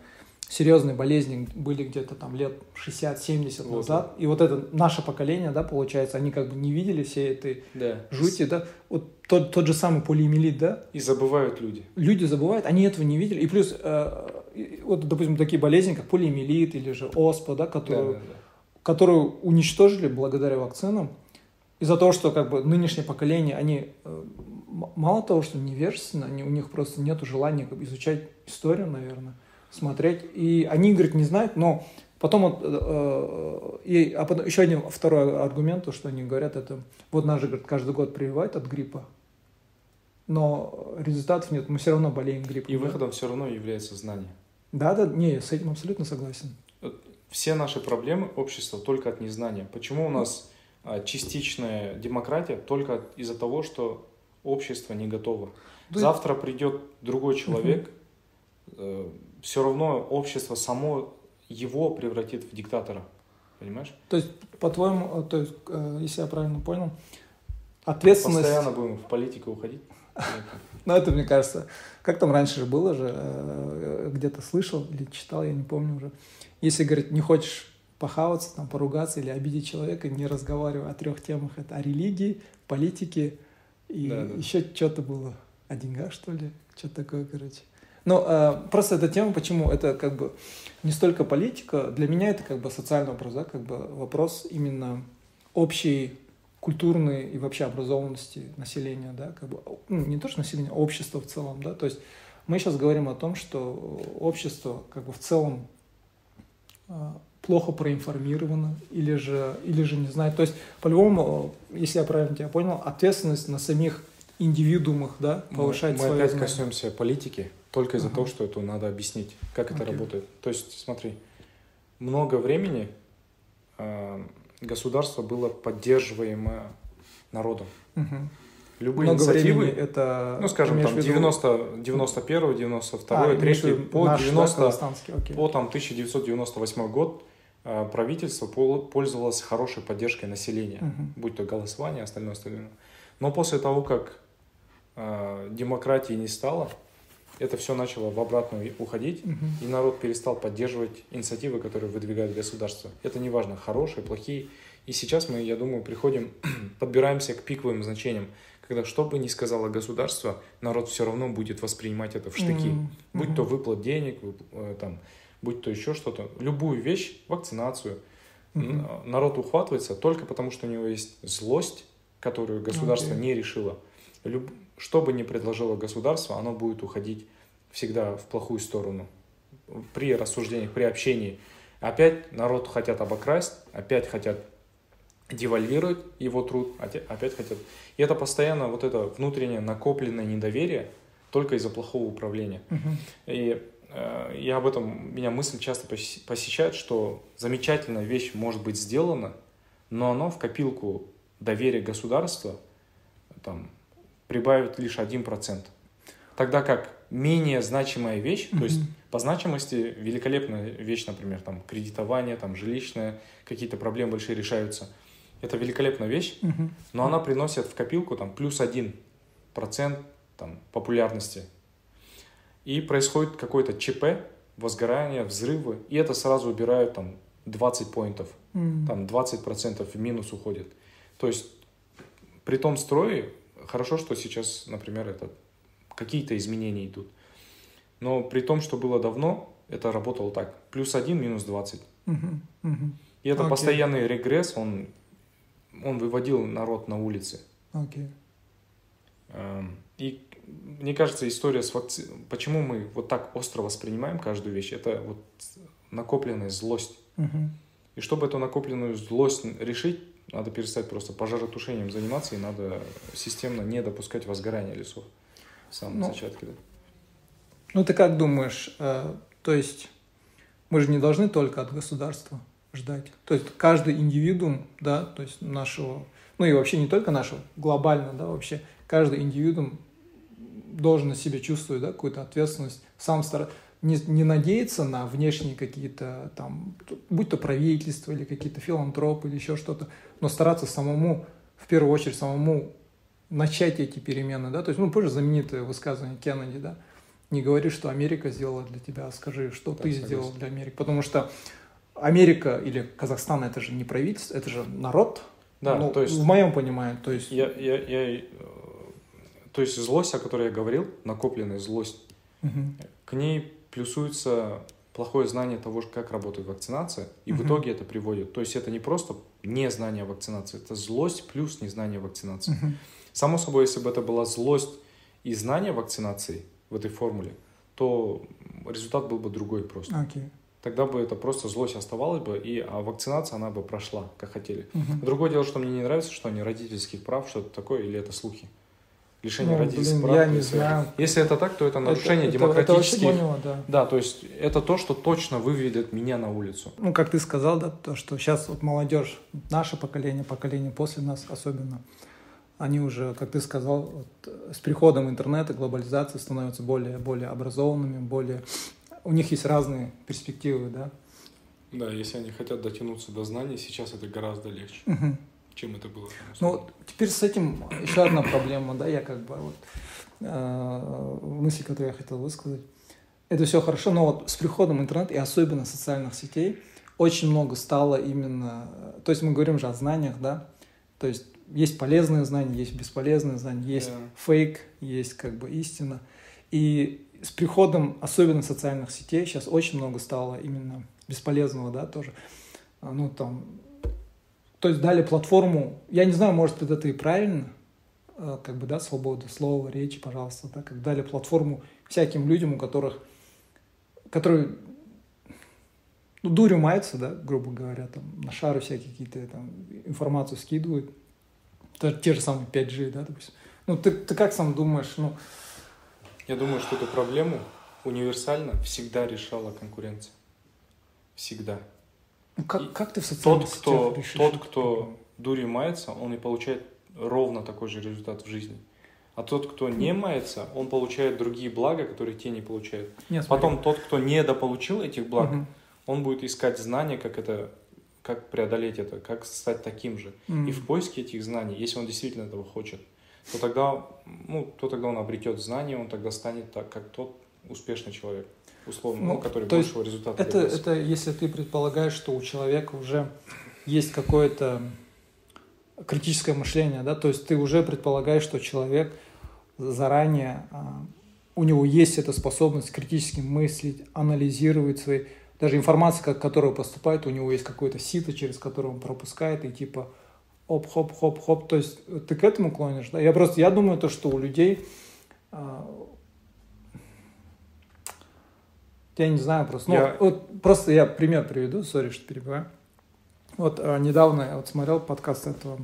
Speaker 1: серьезные болезни были где-то там лет 60-70
Speaker 2: Вот,
Speaker 1: назад. И вот это наше поколение, да, получается, они как бы не видели всей этой
Speaker 2: Да.
Speaker 1: жути, да. Вот тот, тот же самый полиомиелит, да,
Speaker 2: И забывают люди.
Speaker 1: люди забывают, они этого не видели. И плюс, э, вот, допустим, такие болезни, как полиомиелит или же оспа, да,
Speaker 2: Да,
Speaker 1: которую,
Speaker 2: да, да.
Speaker 1: Которую уничтожили благодаря вакцинам, из-за того, что как бы нынешнее поколение, они э, мало того, что невежественны, они, у них просто нет желания как бы, изучать историю, наверное, смотреть. И они, говорит, не знают, но потом вот, э, э, и, а потом, еще один второй аргумент, то, что они говорят, это вот нас же, говорит, каждый год прививают от гриппа, но результатов нет, мы все равно болеем гриппом.
Speaker 2: И
Speaker 1: да?
Speaker 2: выходом все равно является знание.
Speaker 1: Да, да, не, я с этим абсолютно согласен.
Speaker 2: Все наши проблемы общества только от незнания. Почему у нас а, частичная демократия только из-за того, что общество не готово.
Speaker 1: Да.
Speaker 2: Завтра придет другой человек, все равно общество само его превратит в диктатора. Понимаешь?
Speaker 1: То есть, по-твоему, э, то есть, э, если я правильно понял, ответственность...
Speaker 2: Постоянно будем в политику уходить.
Speaker 1: Ну, это, мне кажется, как там раньше же было же, э, где-то слышал или читал, я не помню уже. Если, говорит, не хочешь похаваться, там, поругаться или обидеть человека, не разговаривай о трех темах. Это о религии, политике и
Speaker 2: Да, да.
Speaker 1: еще что-то было. О деньгах, что ли? Что-то такое, короче. Ну, э, просто эта тема, почему это как бы не столько политика, для меня это как бы социальный вопрос, да, как бы вопрос именно общей культурной и вообще образованности населения, да, как бы, ну, не то что населения, а общества в целом, да, то есть мы сейчас говорим о том, что общество как бы в целом плохо проинформировано или же, или же не знает. То есть, по-любому, если я правильно тебя понял, ответственность на самих индивидуумах, да, повышать
Speaker 2: Мы, мы опять знания. коснемся политики, только из-за uh-huh. того, что это надо объяснить, как это okay. работает. То есть, смотри, много времени э, государство было поддерживаемо народом.
Speaker 1: Uh-huh.
Speaker 2: Любые много инициативы, это, ну, скажем, там, 90, 91, 92, а, 3, по, наш, 90, да, по там, 1998 год э, правительство пользовалось хорошей поддержкой населения, uh-huh. будь то голосование, остальное, остальное. Но после того, как э, демократии не стало, это все начало в обратную уходить, угу. и народ перестал поддерживать инициативы, которые выдвигает государство. Это не важно, хорошие, плохие. И сейчас мы, я думаю, приходим, подбираемся к пиковым значениям, когда что бы ни сказало государство, народ все равно будет воспринимать это в штыки. Mm-hmm. Будь то выплат денег, э, там, будь то еще что-то. Любую вещь, вакцинацию, mm-hmm. народ ухватывается только потому, что у него есть злость, которую государство okay. не решило люб... что бы ни предложило государство, оно будет уходить всегда в плохую сторону. При рассуждениях, при общении. Опять народ хотят обокрасть, опять хотят девальвировать его труд, опять хотят. И это постоянно вот это внутреннее накопленное недоверие только из-за плохого управления. И э, я об этом, меня мысль часто посещает, что замечательная вещь может быть сделана, но оно в копилку доверия государства там, прибавит лишь 1%. Тогда как менее значимая вещь, mm-hmm. то есть по значимости великолепная вещь, например, там кредитование, там жилищное, какие-то проблемы большие решаются. Это великолепная вещь, mm-hmm. но она приносит в копилку там плюс 1% там, популярности. И происходит какое-то ЧП, возгорание, взрывы, и это сразу убирают там 20 поинтов, mm-hmm. там 20% в минус уходит. То есть при том строе хорошо, что сейчас, например, это какие-то изменения идут. Но при том, что было давно, это работало так. Плюс один, минус двадцать. И это okay. постоянный регресс, он, он выводил народ на улицы.
Speaker 1: Okay.
Speaker 2: Эм, и мне кажется, история с вакциной... Почему мы вот так остро воспринимаем каждую вещь? Это вот накопленная злость.
Speaker 1: Uh-huh.
Speaker 2: И чтобы эту накопленную злость решить, надо перестать просто пожаротушением заниматься, и надо системно не допускать возгорания лесов в самом ну, зачатке. Да.
Speaker 1: Ну, ты как думаешь, э, то есть мы же не должны только от государства ждать. То есть каждый индивидуум, да, то есть нашего, ну и вообще не только нашего, глобально, да, вообще каждый индивидуум должен на себе чувствовать, да, какую-то ответственность, сам стараться не, не надеяться на внешние какие-то там, будь то правительство или какие-то филантропы или еще что-то, но стараться самому, в первую очередь, самому начать эти перемены, да, то есть, ну, позже знаменитое высказывание Кеннеди, да, не говори, что Америка сделала для тебя, а скажи, что да, ты согласен. сделал для Америки, потому что Америка или Казахстан это же не правительство, это же народ,
Speaker 2: да,
Speaker 1: ну,
Speaker 2: то есть
Speaker 1: в моем понимании, то есть
Speaker 2: я, я, я, то есть злость, о которой я говорил, накопленная злость,
Speaker 1: угу.
Speaker 2: к ней плюсуется плохое знание того, как работает вакцинация, и угу. в итоге это приводит. То есть это не просто незнание вакцинации, это злость плюс незнание вакцинации.
Speaker 1: Угу.
Speaker 2: Само собой, если бы это была злость и знание вакцинации в этой формуле, то результат был бы другой просто.
Speaker 1: Okay.
Speaker 2: Тогда бы это просто злость оставалась бы, и а вакцинация, она бы прошла, как хотели.
Speaker 1: Угу.
Speaker 2: Другое дело, что мне не нравится, что они родительских прав, что-то такое, или это слухи лишение
Speaker 1: ну,
Speaker 2: родительских
Speaker 1: прав. Я не знаю.
Speaker 2: Если это так, то это нарушение это, демократических... Это, это поняла, да. да, то есть это то, что точно выведет меня на улицу.
Speaker 1: Ну, как ты сказал, да, то, что сейчас вот молодежь, наше поколение, поколение после нас особенно, они уже, как ты сказал, вот, с приходом интернета, глобализации становятся более, более образованными, более... У них есть разные перспективы, да.
Speaker 2: Да, если они хотят дотянуться до знаний, сейчас это гораздо легче.
Speaker 1: Угу
Speaker 2: чем это было.
Speaker 1: Ну, теперь с этим еще одна проблема, да, я как бы вот э, мысли, которые я хотел высказать. Это все хорошо, но вот с приходом интернета и особенно социальных сетей очень много стало именно, то есть мы говорим же о знаниях, да, то есть есть полезные знания, есть бесполезные знания, есть yeah. фейк, есть как бы истина. И с приходом особенно социальных сетей сейчас очень много стало именно бесполезного, да, тоже. Ну, там, то есть дали платформу, я не знаю, может это и правильно, э, как бы, да, свобода слова, речи, пожалуйста, да, как дали платформу всяким людям, у которых, которые, ну, дурью маются, да, грубо говоря, там, на шары всякие какие-то там информацию скидывают, те, те же самые 5G, да, допустим. Ну, ты, ты как сам думаешь, ну...
Speaker 2: Я думаю, что эту проблему универсально всегда решала конкуренция. Всегда.
Speaker 1: Ну, как, как ты в социальных
Speaker 2: тот, кто, решишь Тот, кто дурью мается, он и получает ровно такой же результат в жизни. А тот, кто не мается, он получает другие блага, которые те не получают. Нет, Потом тот, кто недополучил этих благ, угу. он будет искать знания, как это, как преодолеть это, как стать таким же. Угу. И в поиске этих знаний, если он действительно этого хочет, то тогда, ну, то тогда он обретет знания, он тогда станет так, как тот успешный человек условно, ну, ну, который
Speaker 1: то большего результата это, добился. это если ты предполагаешь, что у человека уже есть какое-то критическое мышление, да, то есть ты уже предполагаешь, что человек заранее, а, у него есть эта способность критически мыслить, анализировать свои, даже информация, которая поступает, у него есть какое-то сито, через которое он пропускает, и типа оп-хоп-хоп-хоп, то есть ты к этому клонишь, да? Я просто, я думаю, то, что у людей а, Я не знаю просто. Ну, я... вот просто я пример приведу, сори, что перебиваю. Вот а, недавно я вот смотрел подкаст этого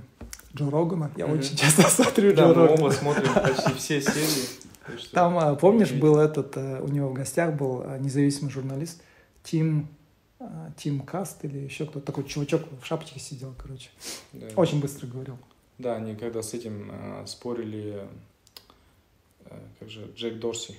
Speaker 1: Джо Рогана. Я mm-hmm. очень часто смотрю
Speaker 2: да, Джо Рогана. мы оба смотрим почти все серии.
Speaker 1: Там, а, помнишь, был этот, а, у него в гостях был независимый журналист Тим, Тим Каст или еще кто-то такой чувачок в шапочке сидел, короче. Да. Очень быстро говорил.
Speaker 2: Да, они когда с этим э, спорили, э, как же, Джек Дорси,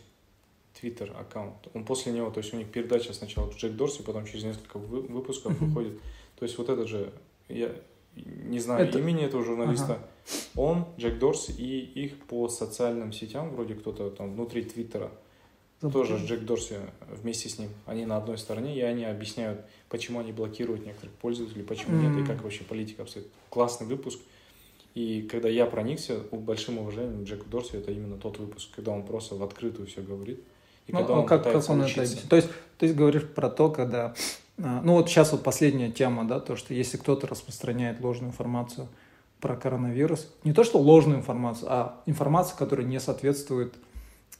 Speaker 2: Твиттер аккаунт. Он после него, то есть у них передача сначала Джек Дорси, потом через несколько выпусков uh-huh. выходит. То есть вот этот же, я не знаю это... имени этого журналиста, ага. он, Джек Дорси и их по социальным сетям, вроде кто-то там внутри Твиттера. Тоже Джек Дорси вместе с ним. Они на одной стороне, и они объясняют, почему они блокируют некоторых пользователей, почему mm-hmm. нет, и как вообще политика обстоит. Классный выпуск. И когда я проникся, большим уважением Джеку Дорси, это именно тот выпуск, когда он просто в открытую все говорит.
Speaker 1: И ну, когда а он как, как он учиться. это То есть ты говоришь про то, когда... А, ну вот сейчас вот последняя тема, да, то, что если кто-то распространяет ложную информацию про коронавирус, не то, что ложную информацию, а информацию, которая не соответствует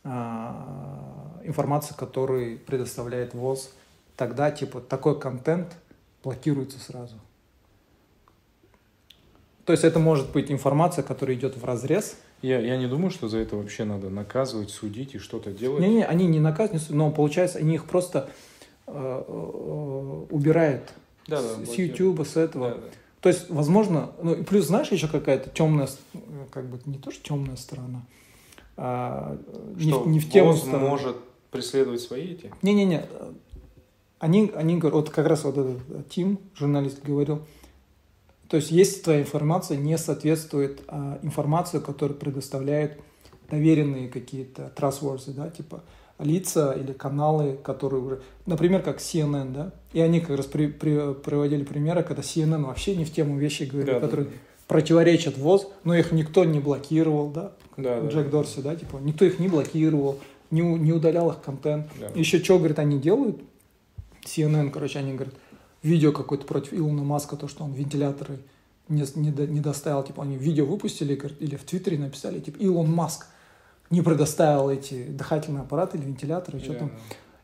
Speaker 1: а, информации, которую предоставляет ВОЗ, тогда типа такой контент блокируется сразу. То есть это может быть информация, которая идет в разрез
Speaker 2: я, я не думаю, что за это вообще надо наказывать, судить и что-то делать.
Speaker 1: Не-не, они не наказывают, но получается, они их просто э, э, убирают да, с, да, с YouTube, с этого. Да, да. То есть, возможно, ну и плюс, знаешь, еще какая-то темная, как бы не то, что темная сторона, а
Speaker 2: что не, не в тему. Он может преследовать свои эти?
Speaker 1: Не-не-не. Они, они говорят, вот как раз вот этот Тим, журналист, говорил, то есть если твоя информация не соответствует а, информации, которую предоставляют доверенные какие-то trustworthy, да, типа лица или каналы, которые уже, например, как CNN, да, и они как раз при, при, приводили примеры, когда CNN вообще не в тему вещи говорит, да, которые да. противоречат ВОЗ, но их никто не блокировал, да, да Джек да. Дорси, да, типа, никто их не блокировал, не, не удалял их контент. Да. Еще что, говорит, они делают? CNN, короче, они говорят, видео какое-то против Илона Маска, то, что он вентиляторы не, не, не доставил, типа, они видео выпустили или в Твиттере написали, типа, Илон Маск не предоставил эти дыхательные аппараты или вентиляторы, что yeah. там.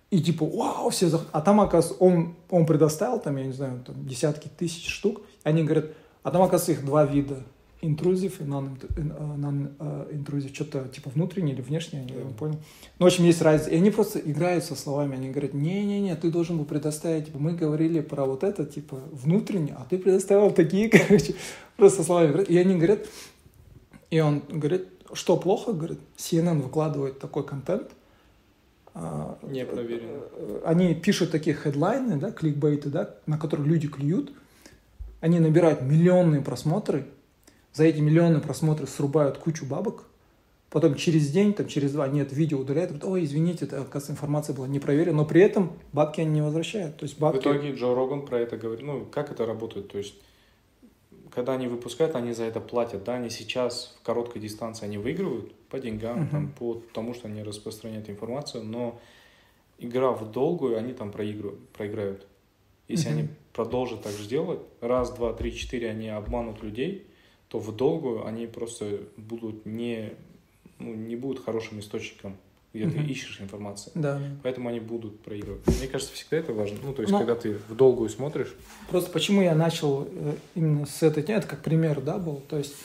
Speaker 1: И типа, вау, все зах... А там, оказывается, он, он предоставил, там, я не знаю, там, десятки тысяч штук. Они говорят, а там, оказывается, их два вида интрузив и non-интрузив, что-то типа внутренний или внешний, я не понял. Ну, в общем, есть разница. И они просто играют со словами, они говорят, не-не-не, ты должен был предоставить, типа, мы говорили про вот это, типа, внутренний, а ты предоставил такие, короче, просто словами. И они говорят, и он говорит, что плохо, говорит, CNN выкладывает такой контент,
Speaker 2: а, не проверено.
Speaker 1: Э, они пишут такие хедлайны, да, кликбейты, да, на которые люди клюют, они набирают миллионные просмотры, за эти миллионы просмотров срубают кучу бабок, потом через день, там, через два, нет, видео удаляют, говорят, ой, извините, это, оказывается, информация была не проверена, но при этом бабки они не возвращают. То есть бабки...
Speaker 2: В итоге Джо Роган про это говорит, ну, как это работает, то есть когда они выпускают, они за это платят, да, они сейчас в короткой дистанции они выигрывают по деньгам, uh-huh. там, по тому, что они распространяют информацию, но игра в долгую, они там проигрывают, проиграют. Если
Speaker 1: Мгм.
Speaker 2: они продолжат так же делать, раз, два, три, четыре, они обманут людей, то в долгую они просто будут не, ну, не будут хорошим источником, где ты
Speaker 1: Мгм.
Speaker 2: ищешь информацию.
Speaker 1: Да.
Speaker 2: Поэтому они будут проигрывать. Мне кажется, всегда это важно. Ну, то есть,
Speaker 1: Но-
Speaker 2: когда ты в долгую смотришь,
Speaker 1: Просто почему я начал э, именно с этой темы, это как пример, да, был. То есть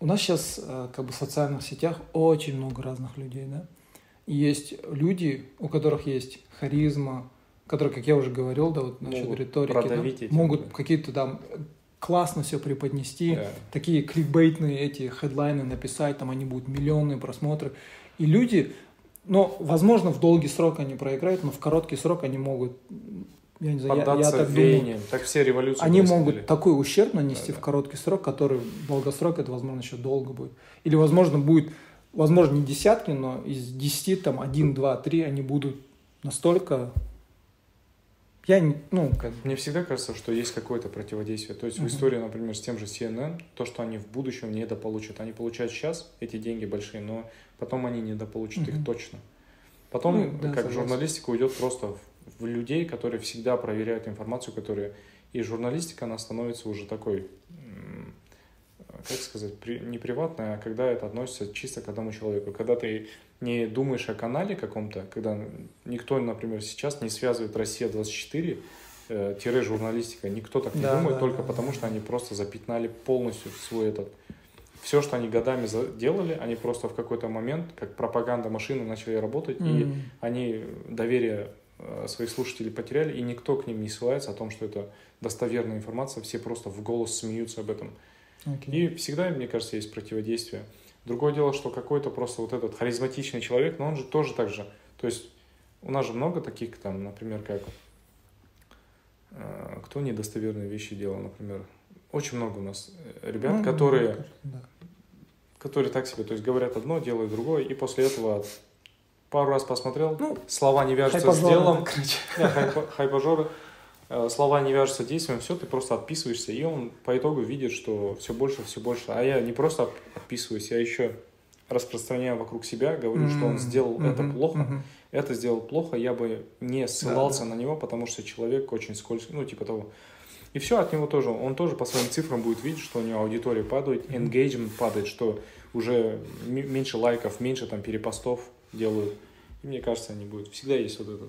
Speaker 1: у нас сейчас как бы в социальных сетях очень много разных людей, да. И есть люди, у которых есть харизма, которые, как я уже говорил, да, вот насчет
Speaker 2: Могут
Speaker 1: риторики, да, могут
Speaker 2: да.
Speaker 1: какие-то там классно все преподнести,
Speaker 2: да,
Speaker 1: такие кликбейтные эти хедлайны написать, там они будут миллионные просмотры. И люди, ну, возможно, в долгий срок они проиграют, но в короткий срок они могут, я не знаю, я, я так думаю,
Speaker 2: веяниям. Так все революции
Speaker 1: они могут такой ущерб нанести
Speaker 2: Да,
Speaker 1: в
Speaker 2: да.
Speaker 1: короткий срок, который в долгосрок это, возможно, еще долго будет. Или, возможно, будет, возможно, не десятки, но из десяти, там, один, два, три, они будут настолько... Я, не- ну, как.
Speaker 2: Мне всегда кажется, что есть какое-то противодействие. То есть в
Speaker 1: Мгм.
Speaker 2: истории, например, с тем же CNN, то, что они в будущем недополучат. Они получают сейчас эти деньги большие, но потом они недополучат
Speaker 1: Мгм.
Speaker 2: их точно. Потом,
Speaker 1: Ну, да,
Speaker 2: как
Speaker 1: согласен.
Speaker 2: журналистика уйдет просто в, в людей, которые всегда проверяют информацию, которые... И журналистика, она становится уже такой, как сказать, при- не приватная, а когда это относится чисто к одному человеку. Когда ты не думаешь о канале каком-то, когда никто, например, сейчас не связывает Россия-24 э, тире журналистика, никто так не
Speaker 1: Да,
Speaker 2: думает,
Speaker 1: да,
Speaker 2: только
Speaker 1: да,
Speaker 2: потому что они просто запятнали полностью свой этот... Все, что они годами делали, они просто в какой-то момент, как пропаганда машины, начали работать, и
Speaker 1: м,
Speaker 2: они доверие э, своих слушателей потеряли, и никто к ним не ссылается о том, что это достоверная информация, все просто в голос смеются об этом.
Speaker 1: Окей.
Speaker 2: И всегда, мне кажется, есть противодействие. Другое дело, что какой-то просто вот этот харизматичный человек, но он же тоже так же. То есть у нас же много таких, там, например, как э, кто недостоверные вещи делал, например. Очень много у нас э, ребят,
Speaker 1: Ну,
Speaker 2: которые,
Speaker 1: да.
Speaker 2: которые так себе, то есть говорят одно, делают другое, и после этого пару раз посмотрел,
Speaker 1: Ну,
Speaker 2: слова не вяжутся с делом,
Speaker 1: да,
Speaker 2: хайпажоры. Э, Слова не вяжутся действием, все, ты просто отписываешься, и он по итогу видит, что все больше, все больше. А я не просто от- отписываюсь, я еще распространяю вокруг себя, говорю, что он сделал это
Speaker 1: мгм,
Speaker 2: плохо,
Speaker 1: мгм.
Speaker 2: это сделал плохо, я бы не ссылался
Speaker 1: да.
Speaker 2: на него, потому что человек очень скользкий, ну, типа того. И все от него тоже, он тоже по своим цифрам будет видеть, что у него аудитория падает,
Speaker 1: Мгм.
Speaker 2: engagement падает, что уже меньше лайков, меньше там перепостов делают. И мне кажется, они будут. Всегда есть вот этот.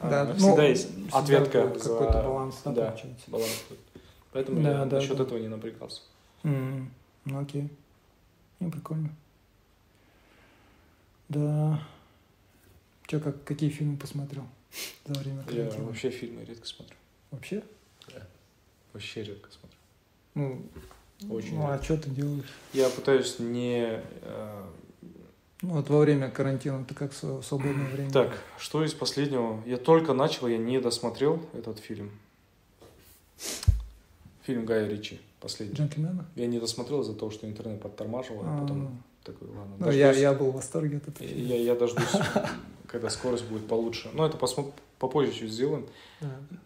Speaker 1: Да,
Speaker 2: а,
Speaker 1: ну,
Speaker 2: всегда есть
Speaker 1: всегда
Speaker 2: ответка
Speaker 1: будет
Speaker 2: за-
Speaker 1: какой-то баланс, да,
Speaker 2: да,
Speaker 1: получается.
Speaker 2: баланс. Поэтому
Speaker 1: Да,
Speaker 2: я
Speaker 1: да,
Speaker 2: насчет
Speaker 1: да.
Speaker 2: этого не напрягался.
Speaker 1: М, Ну, окей. Ну, прикольно. Да. Че, как, какие фильмы посмотрел за время
Speaker 2: Я
Speaker 1: карантина?
Speaker 2: вообще фильмы редко смотрю.
Speaker 1: Вообще?
Speaker 2: Вообще редко смотрю.
Speaker 1: Ну,
Speaker 2: Очень
Speaker 1: ну а
Speaker 2: редко.
Speaker 1: что ты делаешь?
Speaker 2: Я пытаюсь не...
Speaker 1: Ну, вот во время карантина ты как в свободное время?
Speaker 2: Так, что из последнего? Я только начал, я не досмотрел этот фильм. Фильм Гая Ричи, последний.
Speaker 1: Джентльмена?
Speaker 2: Я не досмотрел из-за того, что интернет подтормаживал, а
Speaker 1: А,
Speaker 2: потом такой, ладно,
Speaker 1: Ну, я, я был в восторге от этого фильма.
Speaker 2: Я, я дождусь, когда скорость будет получше. Но это посмо- попозже чуть сделаем.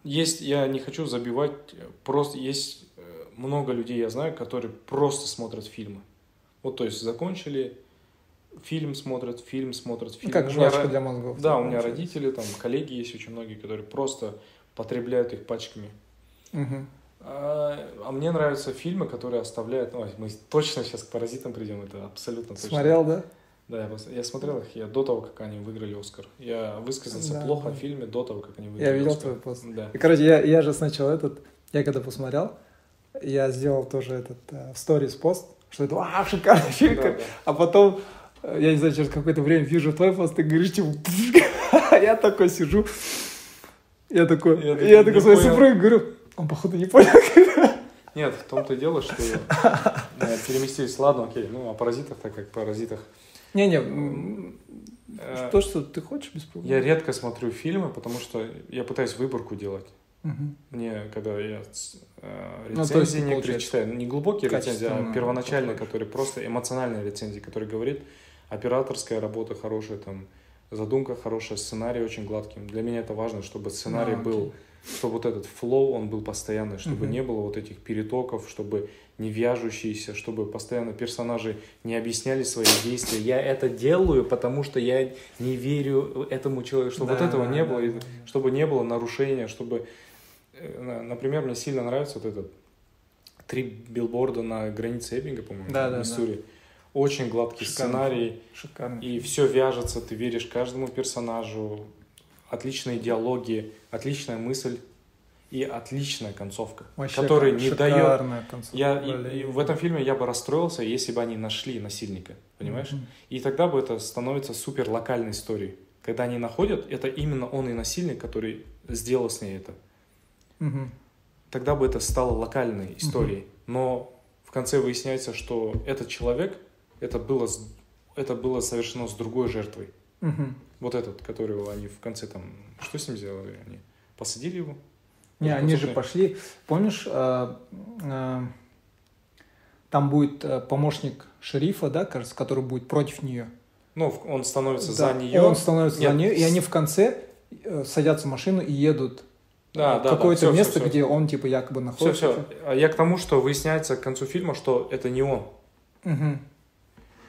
Speaker 2: Есть, я не хочу забивать, просто есть э, много людей, я знаю, которые просто смотрят фильмы. Вот, то есть, закончили, фильм смотрят, фильм смотрят,
Speaker 1: Ну,
Speaker 2: фильм.
Speaker 1: как
Speaker 2: меня
Speaker 1: жвачка
Speaker 2: ро-
Speaker 1: для мозгов.
Speaker 2: Да, у меня
Speaker 1: получается.
Speaker 2: родители, там, коллеги есть очень многие, которые просто потребляют их пачками.
Speaker 1: Мгм.
Speaker 2: А, а мне нравятся фильмы, которые оставляют... Ой, мы точно сейчас к «Паразитам» придем, это абсолютно точно.
Speaker 1: Смотрел, да?
Speaker 2: Да, я, я смотрел их я до того, как они выиграли «Оскар». Я высказался
Speaker 1: Да,
Speaker 2: плохо
Speaker 1: да.
Speaker 2: о фильме до того, как они выиграли
Speaker 1: Я видел
Speaker 2: «Оскар».
Speaker 1: твой пост.
Speaker 2: Да.
Speaker 1: И, короче, я, я же сначала этот, я когда посмотрел, я сделал тоже этот э, в сторис пост, что это а, шикарный фильм,
Speaker 2: Да, да.
Speaker 1: а потом, я не знаю, через какое-то время вижу твой пост, ты говоришь, типа, я такой сижу, я такой,
Speaker 2: Я
Speaker 1: я,
Speaker 2: такой,
Speaker 1: своей супруге говорю, он, походу, не понял.
Speaker 2: Нет, в том-то и дело, что э, переместились. Ладно, окей, ну о паразитах, так как паразитах.
Speaker 1: Не-не,
Speaker 2: Э,
Speaker 1: то, что ты хочешь, без проблем.
Speaker 2: Я редко смотрю фильмы, потому что я пытаюсь выборку делать.
Speaker 1: Мгм.
Speaker 2: Мне, когда я э,
Speaker 1: Ну,
Speaker 2: рецензии некоторые
Speaker 1: получается,
Speaker 2: читаю, ну, не глубокие рецензии, а первоначальные, которые просто эмоциональные рецензии, которые говорит, операторская работа хорошая, там, задумка хорошая, сценарий очень гладкий. Для меня это важно, чтобы сценарий
Speaker 1: А,
Speaker 2: был, чтобы вот этот флоу, он был постоянный, чтобы
Speaker 1: Мгм.
Speaker 2: не было вот этих перетоков, чтобы не вяжущиеся, чтобы постоянно персонажи не объясняли свои действия. Я это делаю, потому что я не верю этому человеку, чтобы
Speaker 1: Да,
Speaker 2: вот этого
Speaker 1: да,
Speaker 2: не
Speaker 1: да,
Speaker 2: было,
Speaker 1: да, да.
Speaker 2: чтобы не было нарушения, чтобы э, на- например, мне сильно нравится вот этот три билборда на границе Эббинга, по-моему,
Speaker 1: Да,
Speaker 2: в
Speaker 1: да,
Speaker 2: Миссури. Очень гладкий
Speaker 1: Шикарный
Speaker 2: сценарий,
Speaker 1: Шикарно.
Speaker 2: и все вяжется, ты веришь каждому персонажу, отличные диалоги, отличная мысль и отличная концовка,
Speaker 1: Вообще
Speaker 2: которая не дает
Speaker 1: концовка,
Speaker 2: я, и- и в этом фильме я бы расстроился, если бы они нашли насильника, понимаешь?
Speaker 1: Мгм.
Speaker 2: И тогда бы это становится супер локальной историей. Когда они находят, это именно он и насильник, который сделал с ней это.
Speaker 1: Мгм.
Speaker 2: Тогда бы это стало локальной историей. Но в конце выясняется, что этот человек, это было, это было совершено с другой жертвой.
Speaker 1: Мгм.
Speaker 2: Вот этот, которого они в конце там... Что с ним сделали? Они посадили его?
Speaker 1: Не,
Speaker 2: Вот
Speaker 1: они же пошли. Помнишь, э, э, там будет э, помощник шерифа, да, кажется, который будет против нее.
Speaker 2: Ну, он становится
Speaker 1: Да,
Speaker 2: за нее.
Speaker 1: Он становится
Speaker 2: Нет,
Speaker 1: за нее, и они в конце э, садятся в машину и едут
Speaker 2: Да,
Speaker 1: в
Speaker 2: да,
Speaker 1: какое-то
Speaker 2: да, всё,
Speaker 1: место,
Speaker 2: всё, всё.
Speaker 1: где он типа якобы
Speaker 2: Все,
Speaker 1: находится.
Speaker 2: все. Я к тому, что выясняется к концу фильма, что это не он.
Speaker 1: Мгм.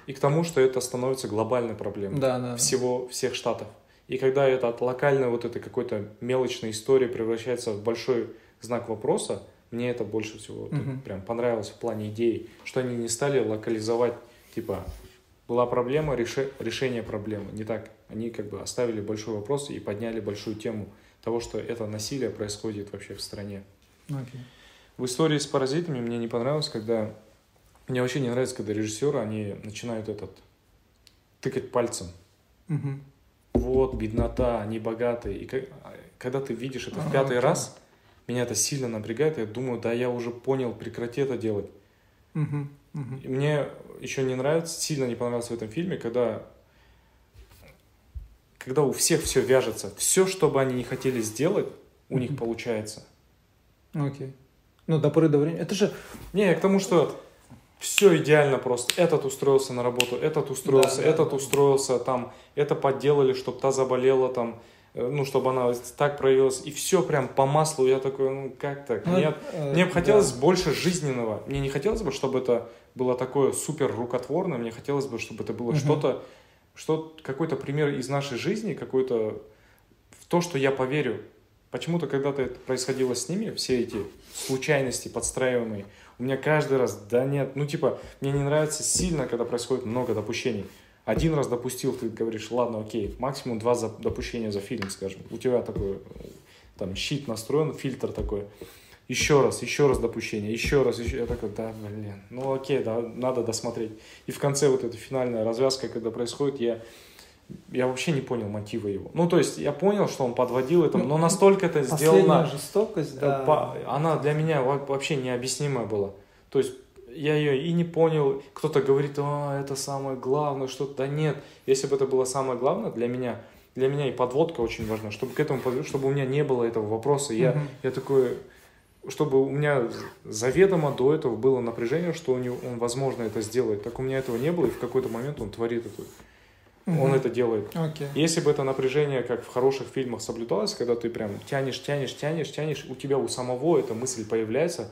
Speaker 2: И к тому, что это становится глобальной проблемой
Speaker 1: Да, да. да.
Speaker 2: всего, всех штатов. И когда это от локальной вот этой какой-то мелочной истории превращается в большой знак вопроса, мне это больше всего так
Speaker 1: Мгм.
Speaker 2: прям понравилось в плане идеи, что они не стали локализовать, типа, была проблема, реше- решение проблемы. Не так. Они как бы оставили большой вопрос и подняли большую тему того, что это насилие происходит вообще в стране.
Speaker 1: Окей.
Speaker 2: В истории с паразитами мне не понравилось, когда... Мне вообще не нравится, когда режиссеры, они начинают этот... тыкать пальцем.
Speaker 1: Мгм.
Speaker 2: Вот, беднота, они богатые. И когда ты видишь это в
Speaker 1: Ага,
Speaker 2: пятый
Speaker 1: да.
Speaker 2: раз, меня это сильно напрягает. Я думаю, да я уже понял, прекрати это делать.
Speaker 1: Мгм. Мгм.
Speaker 2: И мне еще не нравится, сильно не понравилось в этом фильме, когда когда у всех все вяжется. Все, что бы они не хотели сделать, у них получается.
Speaker 1: Окей. Ну, до поры до времени. Это же...
Speaker 2: Не, я к тому, что все идеально просто. Этот устроился на работу, этот устроился,
Speaker 1: Да, да,
Speaker 2: этот
Speaker 1: да.
Speaker 2: устроился, там, это подделали, чтобы та заболела, там, э, ну, чтобы она так проявилась. И все прям по маслу. Я такой, ну, как так?
Speaker 1: ну,
Speaker 2: Нет.
Speaker 1: э,
Speaker 2: Мне бы хотелось
Speaker 1: да.
Speaker 2: больше жизненного. Мне не хотелось бы, чтобы это было такое супер рукотворное. Мне хотелось бы, чтобы это было
Speaker 1: Мгм.
Speaker 2: что-то, что какой-то пример из нашей жизни, какой-то в то, что я поверю. Почему-то когда-то это происходило с ними, все эти случайности подстраиваемые, у меня каждый раз, да нет, ну типа, мне не нравится сильно, когда происходит много допущений. Один раз допустил, ты говоришь, ладно, окей, максимум два за- допущения за фильм, скажем. У тебя такой, э, там, щит настроен, фильтр такой. Еще раз, еще раз допущение, еще раз, еще. Я такой, да, блин, ну окей, да, надо досмотреть. И в конце вот эта финальная развязка, когда происходит, я, я вообще не понял мотива его. Ну, то есть, я понял, что он подводил это,
Speaker 1: Ну,
Speaker 2: но настолько это сделано...
Speaker 1: жестокость,
Speaker 2: Э,
Speaker 1: да.
Speaker 2: по- Она для меня во- вообще необъяснимая была. То есть я ее и не понял. Кто-то говорит, а, это самое главное, что-то. Да нет, если бы это было самое главное для меня, для меня и подводка очень важна, чтобы к этому, подв- чтобы у меня не было этого вопроса. Я,
Speaker 1: Мгм.
Speaker 2: я такой, чтобы у меня заведомо до этого было напряжение, что у него, он, возможно, это сделает. Так у меня этого не было, и в какой-то момент он творит это. Он это делает.
Speaker 1: Окей.
Speaker 2: Если бы это напряжение, как в хороших фильмах, соблюдалось, когда ты прям тянешь, тянешь, тянешь, тянешь, у тебя у самого эта мысль появляется,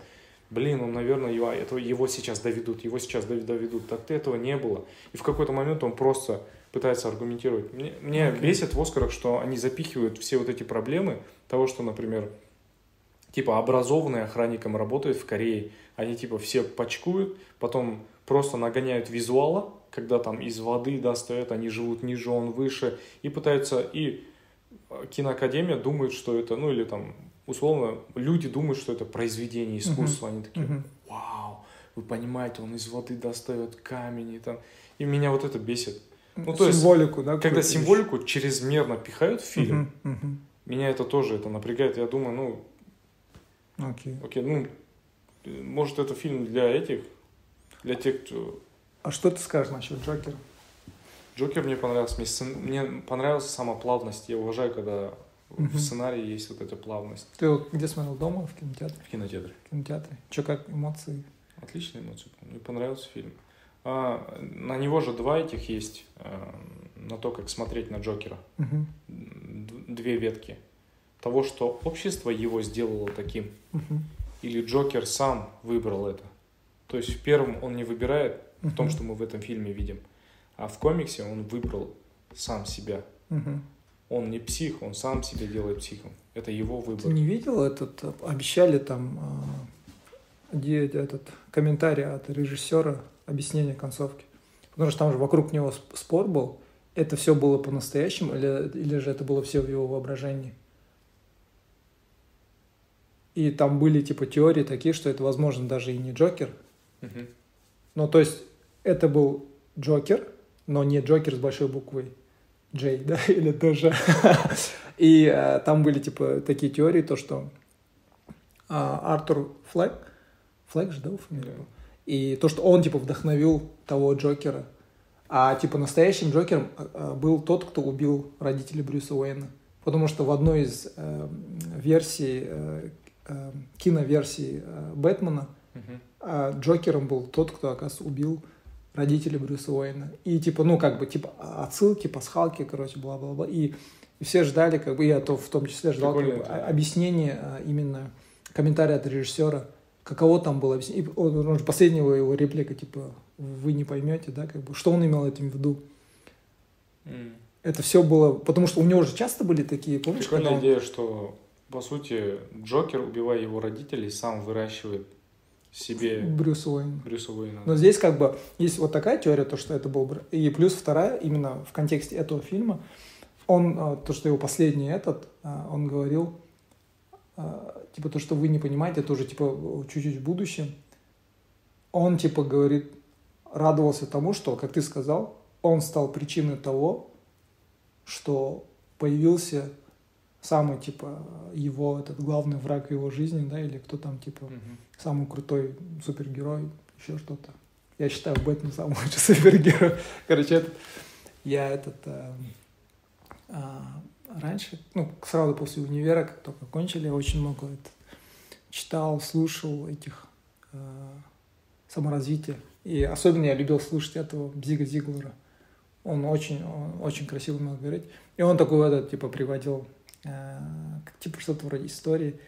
Speaker 2: блин, он, наверное, его, это, его сейчас доведут, его сейчас дов- доведут. Так этого не было. И в какой-то момент он просто пытается аргументировать. Мне, мне
Speaker 1: Окей.
Speaker 2: бесит в Оскарах, что они запихивают все вот эти проблемы того, что, например, типа образованные охранником работают в Корее, они типа все пачкуют, потом просто нагоняют визуала, когда там из воды достают, они живут ниже, он выше, и пытаются, и э, киноакадемия думает, что это, ну или там, условно, люди думают, что это произведение искусства, они такие,
Speaker 1: Мгм.
Speaker 2: вау, вы понимаете, он из воды достает камень, и там, и меня вот это бесит. Ну, то есть,
Speaker 1: Символику, да?
Speaker 2: Когда символику чрезмерно пихают в фильм,
Speaker 1: Мгм, мгм.
Speaker 2: меня это тоже это напрягает, я думаю, ну,
Speaker 1: Окей.
Speaker 2: Окей, ну, э, может, это фильм для этих, для тех, кто...
Speaker 1: А что ты скажешь насчет Джокера?
Speaker 2: Джокер мне понравился, мне, сцен- мне понравилась сама плавность. Я уважаю, когда
Speaker 1: Мгм.
Speaker 2: в сценарии есть вот эта плавность
Speaker 1: Ты где смотрел? Дома, в кинотеатре?
Speaker 2: в кинотеатре.
Speaker 1: В кинотеатре. Че, как эмоции?
Speaker 2: Отличные эмоции, мне понравился фильм. А, на него же два этих есть, э, на то, как смотреть на Джокера. Д- Две ветки. Того, что общество его сделало таким,
Speaker 1: мгм,
Speaker 2: или Джокер сам выбрал это. То есть в первом он не выбирает, в том, что мы в этом фильме видим. А в комиксе он выбрал сам себя. Он не псих, он сам себя делает психом. Это его
Speaker 1: Ты
Speaker 2: выбор.
Speaker 1: не видел этот, э, обещали там а, где этот комментарий от режиссера, объяснение концовки. Потому что там же вокруг него сп- спор был, это все было по-настоящему или, или же это было все в его воображении. И там были типа теории такие, что это возможно даже и не Джокер.
Speaker 2: Мгм.
Speaker 1: Ну, то есть это был Джокер, но не Джокер с большой буквой Джей, да, или даже. И э, там были типа такие теории, то что а, Артур Флэг, Флэг же, да, фамилия
Speaker 2: Да.
Speaker 1: была? И то, что он типа вдохновил того Джокера. А типа настоящим Джокером э, э, был тот, кто убил родителей Брюса Уэйна. Потому что в одной из э, версий, э, э, киноверсий э, Бэтмена
Speaker 2: Мгм.
Speaker 1: а Джокером был тот, кто, оказывается, убил родителей Брюса Уэйна. И, типа, ну, как бы, типа, отсылки, пасхалки, короче, бла-бла-бла. И, и все ждали, как бы, я то в том числе ждал как бы, объяснение, а, именно комментария от режиссера, каково там было объяснение. И он, он последнего его реплика, типа, вы не поймете, да, как бы, что он имел этим в виду.
Speaker 2: М.
Speaker 1: Это все было, потому что у него же часто были такие, помнишь,
Speaker 2: Прикольная
Speaker 1: он-
Speaker 2: идея, что, по сути, Джокер, убивая его родителей, сам выращивает себе
Speaker 1: Брюс Уэйн.
Speaker 2: Брюса Уэйна.
Speaker 1: Но здесь как бы есть вот такая теория, то, что это был... И плюс вторая, именно в контексте этого фильма, он, а, то, что его последний этот, а, он говорил, а, типа, то, что вы не понимаете, это уже, типа, чуть-чуть в будущем. Он, типа, говорит, радовался тому, что, как ты сказал, он стал причиной того, что появился самый, типа, его, этот главный враг в его жизни, да, или кто там, типа,
Speaker 2: Мгм.
Speaker 1: самый крутой супергерой, еще что-то. Я считаю, Бэтмен самый лучший супергерой. Короче, это, я этот э, а, раньше, ну, сразу после универа, как только кончили, я очень много это, читал, слушал этих э, саморазвития. И особенно я любил слушать этого Зига Зиглера. Он очень, он очень красиво много говорит. И он такой этот, типа, приводил, э, типа, что-то вроде истории.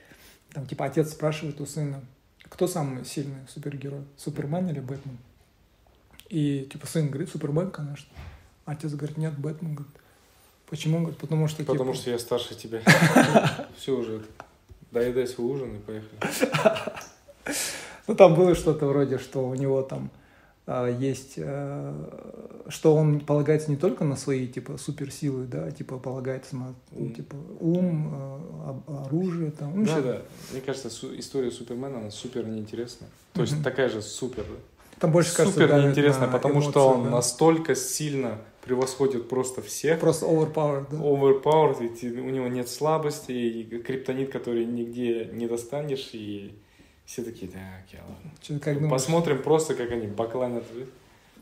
Speaker 1: Там, типа, отец спрашивает у сына, кто самый сильный супергерой, Супермен или Бэтмен? И, типа, сын говорит, Супермен, конечно. Отец говорит, нет, Бэтмен. Говорит, Почему? Говорит, потому что,
Speaker 2: Потому
Speaker 1: типа,
Speaker 2: что я старше тебя. Все уже. Доедай свой ужин и поехали.
Speaker 1: Ну, там было что-то вроде, что у него там есть, э, что он полагается не только на свои, типа, суперсилы, да, типа, полагается на,
Speaker 2: Ум.
Speaker 1: типа, ум, э, оружие, там, ну,
Speaker 2: Да, да. Мне кажется, су- история Супермена, она супер неинтересная. То есть
Speaker 1: Мгм.
Speaker 2: такая же супер.
Speaker 1: Там больше, кажется,
Speaker 2: Супер
Speaker 1: давит
Speaker 2: неинтересная,
Speaker 1: на
Speaker 2: потому что
Speaker 1: эмоции,
Speaker 2: он
Speaker 1: да.
Speaker 2: настолько сильно превосходит просто всех.
Speaker 1: Просто overpowered, да.
Speaker 2: Overpowered, ведь у него нет слабости, и криптонит, который нигде не достанешь, и все такие, так, я ладно.
Speaker 1: Как думаешь?
Speaker 2: Посмотрим просто, как они бакланят.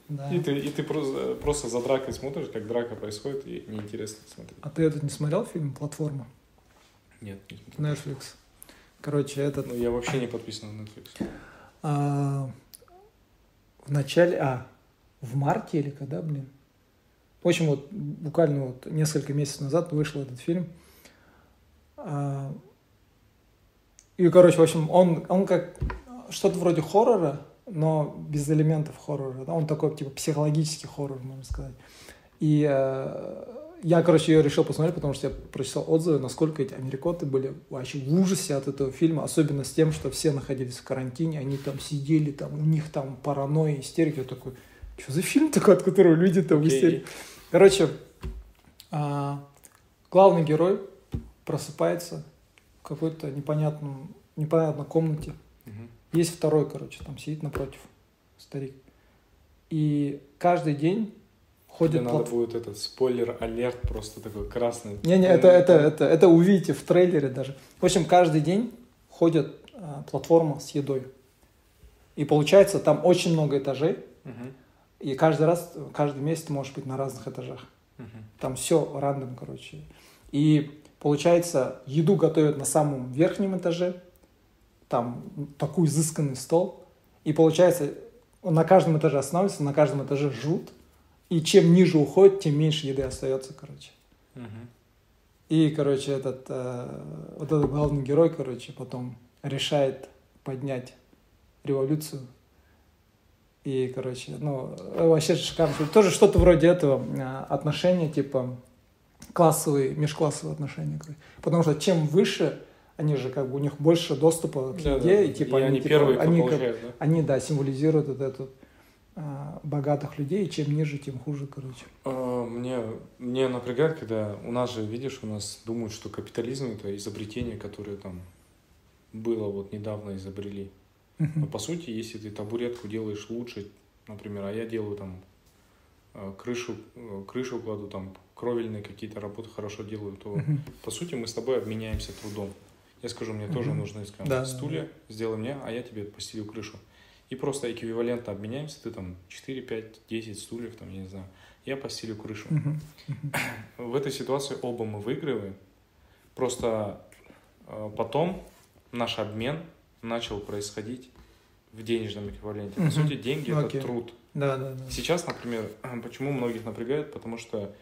Speaker 1: Да.
Speaker 2: И ты, и ты просто, просто за дракой смотришь, как драка происходит, и неинтересно смотреть.
Speaker 1: А ты этот не смотрел фильм «Платформа»?
Speaker 2: Нет, не.
Speaker 1: Netflix. Короче, этот...
Speaker 2: Ну, я вообще не подписан на Netflix.
Speaker 1: а, в начале... А, в марте или когда, блин? В общем, вот буквально вот несколько месяцев назад вышел этот фильм. А, и, короче, в общем, он, он как что-то вроде хоррора, но без элементов хоррора. Он такой, типа, психологический хоррор, можно сказать. И э, я, короче, ее решил посмотреть, потому что я прочитал отзывы, насколько эти америкоты были вообще в ужасе от этого фильма, особенно с тем, что все находились в карантине, они там сидели, там у них там паранойя, истерика. Я такой, что за фильм такой, от которого люди там в
Speaker 2: Окей.
Speaker 1: истерике? Короче, а, главный герой просыпается в какой-то непонятном, непонятной комнате.
Speaker 2: Мгм.
Speaker 1: Есть второй, короче, там сидит напротив старик. И каждый день
Speaker 2: Тебе
Speaker 1: ходит
Speaker 2: надо
Speaker 1: плат-
Speaker 2: будет этот спойлер-алерт просто такой красный.
Speaker 1: Не-не, это, это, это, это увидите в трейлере даже. В общем, каждый день ходит а, платформа с едой. И получается, там очень много этажей.
Speaker 2: Мгм.
Speaker 1: И каждый раз, каждый месяц может быть на разных этажах.
Speaker 2: Мгм.
Speaker 1: Там все рандом, короче. И получается, еду готовят на самом верхнем этаже. Там такой изысканный стол. И получается, на каждом этаже останавливаются, на каждом этаже жрут. И чем ниже уходит, тем меньше еды остается, короче. И, короче, этот, э, вот этот главный герой, короче, потом решает поднять революцию. И, короче, ну, вообще шикарно. Тоже что-то вроде этого э, отношения, типа, классовые, межклассовые отношения. Потому что чем выше, они же как бы у них больше доступа к еде,
Speaker 2: да.
Speaker 1: и типа
Speaker 2: И они
Speaker 1: типа,
Speaker 2: первые,
Speaker 1: они, как-
Speaker 2: да?
Speaker 1: они, да, символизируют вот этот а, богатых людей, и чем ниже, тем хуже, короче.
Speaker 2: А, Мне, мне напрягает, когда у нас же, видишь, у нас думают, что капитализм это изобретение, которое там было вот недавно изобрели. Но по сути, если ты табуретку делаешь лучше, например, а я делаю там э, крышу, э, крышу кладу, там кровельные какие-то работы хорошо делаю, то по сути мы с тобой обменяемся трудом. Я скажу, мне тоже нужны скажем,
Speaker 1: Да, да,
Speaker 2: стулья, сделай мне, а я тебе постелю крышу. И просто эквивалентно обменяемся, ты там 4, 5, 10 стульев, там, я не знаю, я постелю крышу. В этой ситуации оба мы выигрываем. Просто э, потом наш обмен начал происходить в денежном эквиваленте. По сути, деньги это труд.
Speaker 1: Да, да, да.
Speaker 2: Сейчас, например, почему многих напрягает, потому что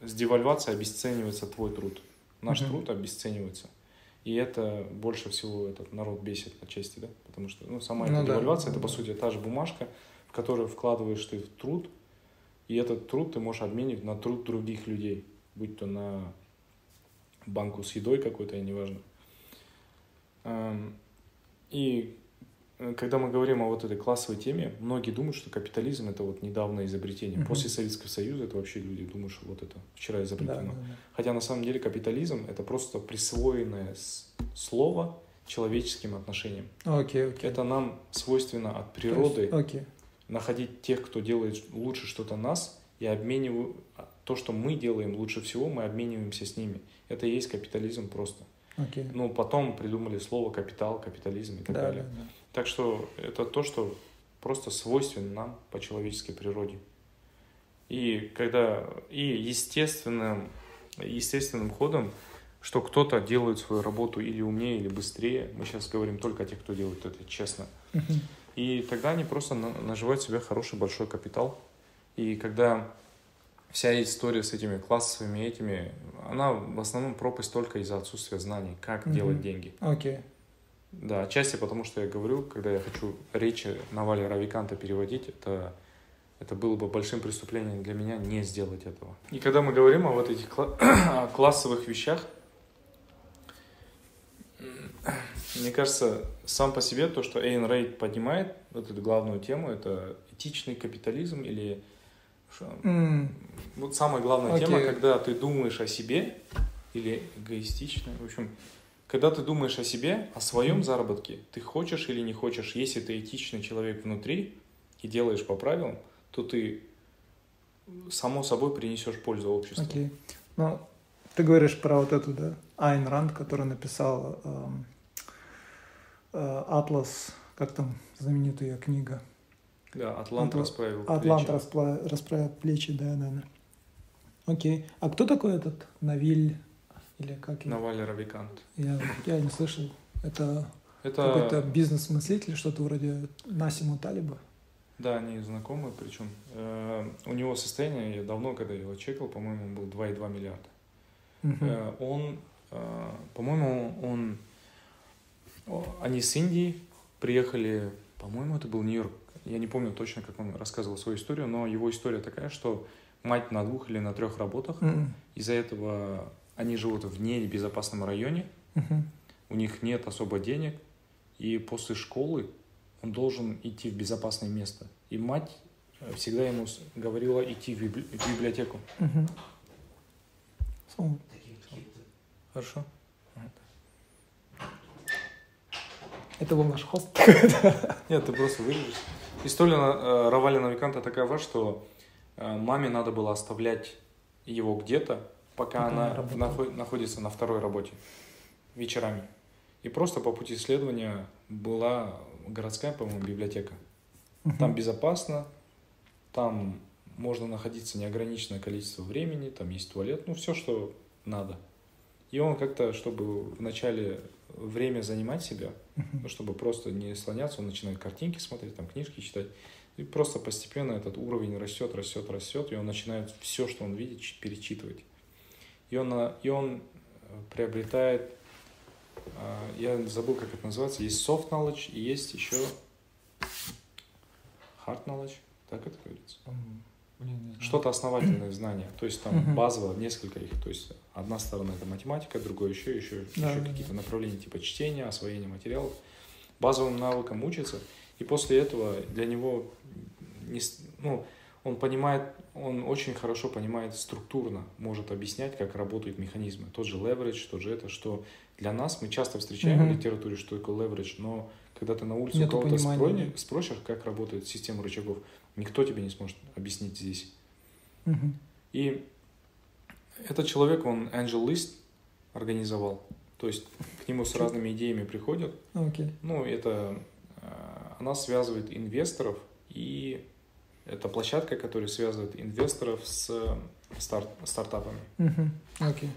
Speaker 2: с девальвацией обесценивается твой труд. Наш
Speaker 1: Мгм.
Speaker 2: труд обесценивается. И это больше всего этот народ бесит отчасти, да? Потому что ну, сама
Speaker 1: Ну
Speaker 2: эта
Speaker 1: да,
Speaker 2: девальвация, это по сути та же бумажка, в которую вкладываешь ты в труд, и этот труд ты можешь обменивать на труд других людей, будь то на банку с едой какой-то, неважно. Эм, И когда мы говорим о вот этой классовой теме, многие думают, что капитализм это вот недавнее изобретение.
Speaker 1: Мгм.
Speaker 2: После Советского Союза это вообще люди думают, что вот это вчера
Speaker 1: Да,
Speaker 2: изобретено.
Speaker 1: да, да.
Speaker 2: Хотя на самом деле капитализм это просто присвоенное слово человеческим отношениям.
Speaker 1: Окей, окей.
Speaker 2: Это нам свойственно от
Speaker 1: То
Speaker 2: природы
Speaker 1: есть, Окей.
Speaker 2: находить тех, кто делает лучше что-то нас, и обмениваю то, что мы делаем лучше всего, мы обмениваемся с ними. Это и есть капитализм просто.
Speaker 1: Окей.
Speaker 2: Ну, потом придумали слово капитал, капитализм и так
Speaker 1: Да,
Speaker 2: далее.
Speaker 1: да, да.
Speaker 2: Так что это то, что просто свойственно нам по человеческой природе. И когда и естественным, естественным ходом, что кто-то делает свою работу или умнее, или быстрее, мы сейчас говорим только о тех, кто делает это честно, и тогда они просто на- наживают себе хороший большой капитал. И когда вся история с этими классовыми этими, она в основном пропасть только из-за отсутствия знаний, как делать деньги.
Speaker 1: Окей.
Speaker 2: Да, отчасти потому, что я говорю, когда я хочу речи Навали Равиканта переводить, это, это было бы большим преступлением для меня не сделать этого. И когда мы говорим о вот этих кла- о классовых вещах, мне кажется, сам по себе то, что Эйн Рейд поднимает, вот эту главную тему, это этичный капитализм или
Speaker 1: М,
Speaker 2: вот самая главная
Speaker 1: Окей.
Speaker 2: тема, когда ты думаешь о себе или эгоистично, в общем, когда ты думаешь о себе, о своем заработке, ты хочешь или не хочешь, если ты этичный человек внутри и делаешь по правилам, то ты само собой принесешь пользу обществу.
Speaker 1: Окей. Ну, ты говоришь про вот эту, да, Айн Ранд, который написал эм, э, Атлас, как там знаменитая ее книга?
Speaker 2: Да, Атлант
Speaker 1: Атла-
Speaker 2: расправил
Speaker 1: Атлант
Speaker 2: плечи.
Speaker 1: распла- расправит плечи, да, да, да. Окей. А кто такой этот Навиль? Или как его?
Speaker 2: Навали Равикант.
Speaker 1: Я, я не слышал. Это,
Speaker 2: Это,
Speaker 1: какой-то бизнес-мыслитель, что-то вроде Насима Талиба.
Speaker 2: да, они знакомы, причем э, у него состояние, я давно, когда его чекал, по-моему, был 2,2 миллиарда.
Speaker 1: Мгм.
Speaker 2: Э, Он, э, по-моему, он, они с Индии приехали, по-моему, это был Нью-Йорк. Я не помню точно, как он рассказывал свою историю, но его история такая, что мать на двух или на трех работах,
Speaker 1: Мгм.
Speaker 2: из-за этого они живут в небезопасном районе,
Speaker 1: Мгм.
Speaker 2: у них нет особо денег, и после школы он должен идти в безопасное место. И мать э, всегда ему говорила идти в библи- в библиотеку.
Speaker 1: Сам-
Speaker 2: Хорошо?
Speaker 1: Это был наш хост.
Speaker 2: Нет, ты просто вырежешь. История э, Равали Навиканта такова, что э, маме надо было оставлять его где-то, пока
Speaker 1: она
Speaker 2: она
Speaker 1: работала.
Speaker 2: нахо- находится на второй работе вечерами. И просто по пути исследования была городская, по-моему, библиотека. Там безопасно, там можно находиться неограниченное количество времени, там есть туалет, ну все, что надо. И он как-то, чтобы вначале время занимать себя, ну, чтобы просто не слоняться, он начинает картинки смотреть, там книжки читать. И просто постепенно этот уровень растет, растет, растет, и он начинает все, что он видит, перечитывать. И он, и он э, приобретает, а, я забыл, как это называется, есть soft knowledge и есть еще hard knowledge, так это говорится. Что-то основательное знания. То есть там базово несколько их. То есть одна сторона это математика, другое еще, еще,
Speaker 1: Да,
Speaker 2: еще
Speaker 1: да,
Speaker 2: какие-то
Speaker 1: да.
Speaker 2: направления типа чтения, освоения материалов. Базовым навыкам учится. И после этого для него не, ну, он понимает, он очень хорошо понимает структурно, может объяснять, как работают механизмы. Тот же leverage, тот же это, что для нас мы часто встречаем
Speaker 1: Мгм.
Speaker 2: в литературе, что такое leverage, но когда ты на улице
Speaker 1: Нету
Speaker 2: у кого-то спрони- спросишь, как работает система рычагов, никто тебе не сможет объяснить здесь.
Speaker 1: Мгм.
Speaker 2: И этот человек, он Angel List организовал. То есть к нему с разными идеями приходят.
Speaker 1: Окей.
Speaker 2: Ну, это э, она связывает инвесторов, и это площадка, которая связывает инвесторов с старт, стартапами.
Speaker 1: Окей.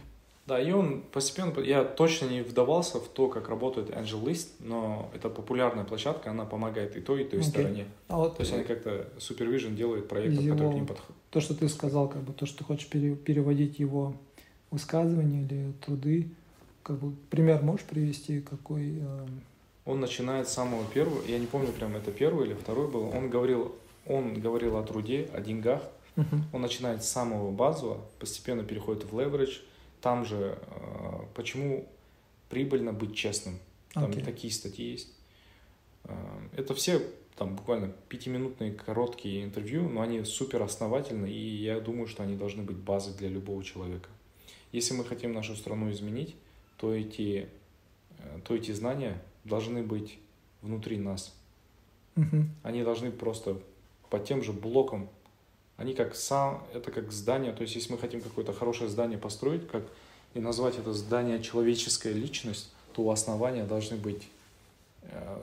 Speaker 2: Да, и он постепенно, я точно не вдавался в то, как работает Angel List, но это популярная площадка, она помогает и той, и той
Speaker 1: Окей.
Speaker 2: стороне.
Speaker 1: А вот
Speaker 2: То есть они как-то супервижен делают проекты,
Speaker 1: Его-
Speaker 2: которые к ним подходят.
Speaker 1: то, что ты сказал, как бы то, что ты хочешь пере- переводить его высказывания или труды, как бы пример можешь привести, какой... э,
Speaker 2: Он начинает с самого первого, я не помню, прям это первый или второй был, он говорил, он говорил о труде, о деньгах, он начинает с самого базового, постепенно переходит в leverage, там же, э, почему прибыльно быть честным, там
Speaker 1: Окей.
Speaker 2: такие статьи есть. Э, Это все там буквально пятиминутные короткие интервью, но они супер основательны, и я думаю, что они должны быть базой для любого человека. Если мы хотим нашу страну изменить, то эти, э, то эти знания должны быть внутри нас.
Speaker 1: Мгм.
Speaker 2: Они должны просто по тем же блокам, они как сам, это как здание, то есть если мы хотим какое-то хорошее здание построить, как и назвать это здание человеческая личность, то у основания должны быть э,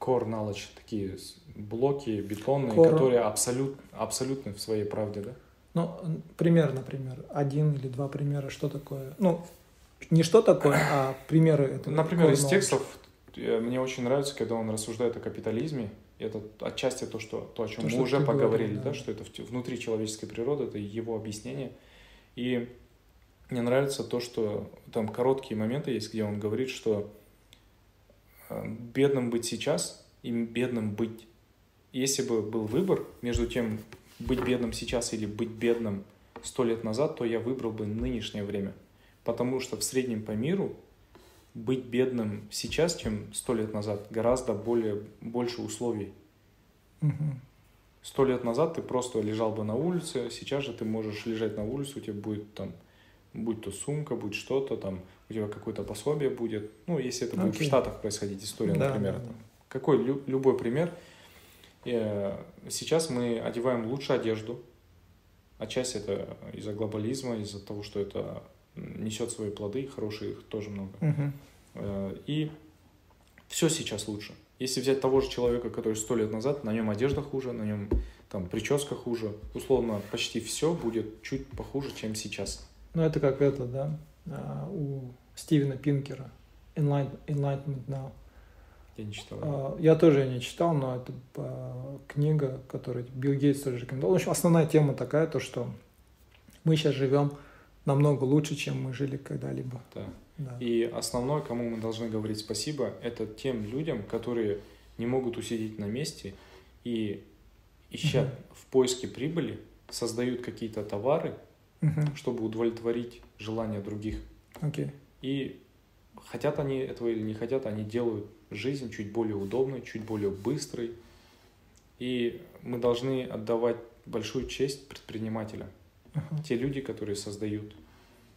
Speaker 2: core knowledge, такие блоки бетонные,
Speaker 1: Core.
Speaker 2: которые абсолют, абсолютны в своей правде, да?
Speaker 1: Ну, пример, например, один или два примера, что такое. Ну, не что такое, а примеры этого.
Speaker 2: Например, из текстов э, мне очень нравится, когда он рассуждает о капитализме. Это отчасти то, что, то о чем
Speaker 1: То,
Speaker 2: мы уже
Speaker 1: ты говорил,
Speaker 2: поговорили,
Speaker 1: да.
Speaker 2: да, что это внутри человеческой природы, это его объяснение. И мне нравится то, что там короткие моменты есть, где он говорит, что э, бедным быть сейчас и бедным быть. Если бы был выбор между тем, быть бедным сейчас или быть бедным сто лет назад, то я выбрал бы нынешнее время. Потому что в среднем по миру быть бедным сейчас, чем сто лет назад, гораздо более, больше условий. Сто лет назад ты просто лежал бы на улице, сейчас же ты можешь лежать на улице, у тебя будет там, будь то сумка, будь что-то там, у тебя какое-то пособие будет. Ну, если это будет в
Speaker 1: Окей.
Speaker 2: Штатах происходить история,
Speaker 1: Да,
Speaker 2: например.
Speaker 1: да, да.
Speaker 2: Какой лю- любой пример. Э, Сейчас мы одеваем лучше одежду. Отчасти это из-за глобализма, из-за того, что это несет свои плоды, хорошие их тоже много. Э, И все сейчас лучше. Если взять того же человека, который сто лет назад, на нем одежда хуже, на нем там прическа хуже, условно почти все будет чуть похуже, чем сейчас.
Speaker 1: Ну, это как это, да, а, у Стивена Пинкера. Enlight- Enlightenment Now.
Speaker 2: Я не читал.
Speaker 1: А, Я тоже не читал, но это а, книга, которую Билл Гейтс тоже рекомендовал. В общем, основная тема такая, то, что мы сейчас живем намного лучше, чем мы жили когда-либо.
Speaker 2: Да.
Speaker 1: Да.
Speaker 2: И основное, кому мы должны говорить спасибо, это тем людям, которые не могут усидеть на месте и ища
Speaker 1: Мгм.
Speaker 2: в поиске прибыли, создают какие-то товары,
Speaker 1: Мгм.
Speaker 2: чтобы удовлетворить желания других.
Speaker 1: Окей.
Speaker 2: И хотят они этого или не хотят, они делают жизнь чуть более удобной, чуть более быстрой. И мы должны отдавать большую честь предпринимателям,
Speaker 1: Ага.
Speaker 2: те люди, которые создают.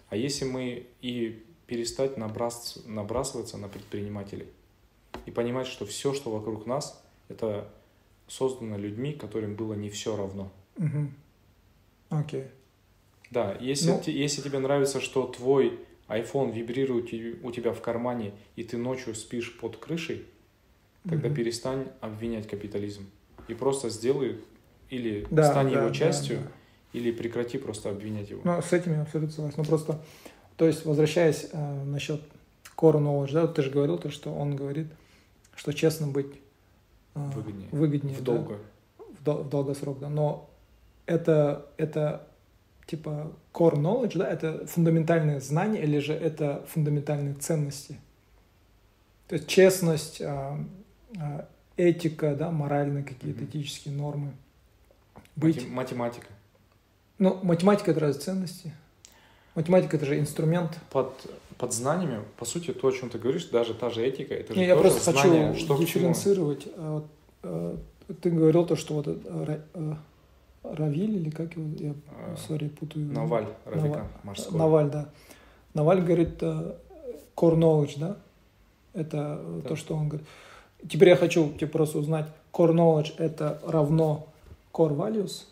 Speaker 2: А если мы и перестать набрас- набрасываться на предпринимателей и понимать, что все, что вокруг нас, это создано людьми, которым было не все равно.
Speaker 1: Окей.
Speaker 2: Да, если,
Speaker 1: Ну-
Speaker 2: если тебе нравится, что твой iPhone вибрирует у тебя в кармане, и ты ночью спишь под крышей, тогда
Speaker 1: Мгм.
Speaker 2: перестань обвинять капитализм. И просто сделай, или
Speaker 1: Да,
Speaker 2: стань
Speaker 1: да,
Speaker 2: его
Speaker 1: да,
Speaker 2: частью,
Speaker 1: да.
Speaker 2: Или прекрати просто обвинять его.
Speaker 1: Ну, с этим я абсолютно согласен. Ну, просто, то есть, возвращаясь э, насчет core knowledge, да, вот ты же говорил то, что он говорит, что честно быть э,
Speaker 2: Выгоднее.
Speaker 1: выгоднее
Speaker 2: в
Speaker 1: да,
Speaker 2: долгую.
Speaker 1: в, дол- в долгосрок, да. Но это, это типа core knowledge, да, это фундаментальные знания или же это фундаментальные ценности? То есть честность, а, а, этика, да, моральные какие-то
Speaker 2: Мгм.
Speaker 1: этические нормы. быть.
Speaker 2: Мати- Математика.
Speaker 1: Ну, математика это разве ценности? Математика это же инструмент.
Speaker 2: Под, под знаниями, по сути, то, о чем ты говоришь, даже та же этика, это же
Speaker 1: Не, я просто
Speaker 2: знание,
Speaker 1: хочу
Speaker 2: что
Speaker 1: дифференцировать. А э, ты говорил то, что вот э, Равиль или как его, я,
Speaker 2: Э,
Speaker 1: сори, путаю.
Speaker 2: Наваль, Равика,
Speaker 1: Наваль.
Speaker 2: морской.
Speaker 1: Наваль, да. Наваль говорит core knowledge, да? Это
Speaker 2: Да.
Speaker 1: то, что он говорит. Теперь я хочу тебе просто узнать, core knowledge это равно core values?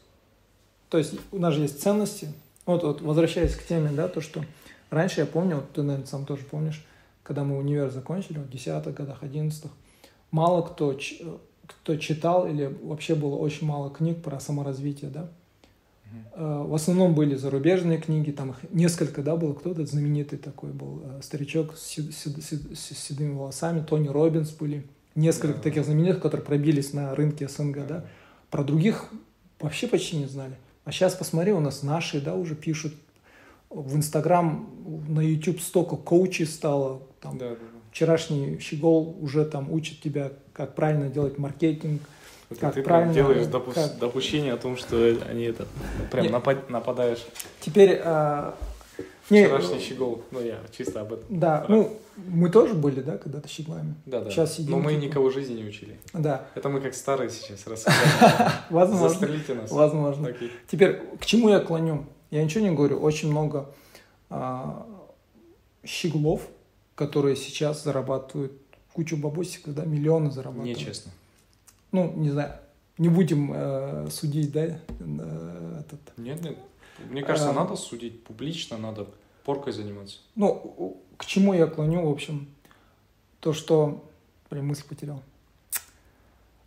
Speaker 1: То есть у нас же есть ценности. Вот, вот возвращаясь к теме, да, то, что раньше я помню, вот ты, наверное, сам тоже помнишь, когда мы универ закончили, в 10-х годах, 11-х, мало кто, кто читал или вообще было очень мало книг про саморазвитие, да? Э, В основном были зарубежные книги, там их несколько, да, было. Кто-то знаменитый такой был, э, старичок с, сед- сед- с седыми волосами, Тони Робинс были. Несколько
Speaker 2: Да.
Speaker 1: таких знаменитых, которые пробились на рынке СНГ, да. Про других вообще почти не знали. А сейчас посмотри, у нас наши, да, уже пишут в Инстаграм, на YouTube столько коучей стало, там,
Speaker 2: Да, да, да.
Speaker 1: вчерашний щегол уже там учит тебя, как правильно делать маркетинг,
Speaker 2: Это
Speaker 1: Как
Speaker 2: ты
Speaker 1: правильно,
Speaker 2: прям делаешь допу-
Speaker 1: как-
Speaker 2: допущение о том, что они это прям
Speaker 1: Не.
Speaker 2: напад- нападаешь.
Speaker 1: Теперь... а, не,
Speaker 2: Вчерашний щегол. Ну, я чисто об этом.
Speaker 1: Да, ну, мы тоже были, да, когда-то щеглами.
Speaker 2: Да, да.
Speaker 1: Сейчас сидим,
Speaker 2: Но мы
Speaker 1: типа.
Speaker 2: никого жизни не учили.
Speaker 1: Да,
Speaker 2: Это мы как старые сейчас рассказываем.
Speaker 1: возможно,
Speaker 2: Застрелите нас.
Speaker 1: возможно.
Speaker 2: Такие.
Speaker 1: Теперь, к чему я клоню? Я ничего не говорю, очень много а, щеглов, которые сейчас зарабатывают кучу бабосиков, да, миллионы зарабатывают.
Speaker 2: Нечестно.
Speaker 1: Ну, не знаю, не будем э, судить, да, э, этот.
Speaker 2: Нет, нет. Мне кажется,
Speaker 1: А.
Speaker 2: надо судить публично, надо поркой заниматься.
Speaker 1: Ну, к чему я клоню, в общем, то, что... Блин, мысль потерял.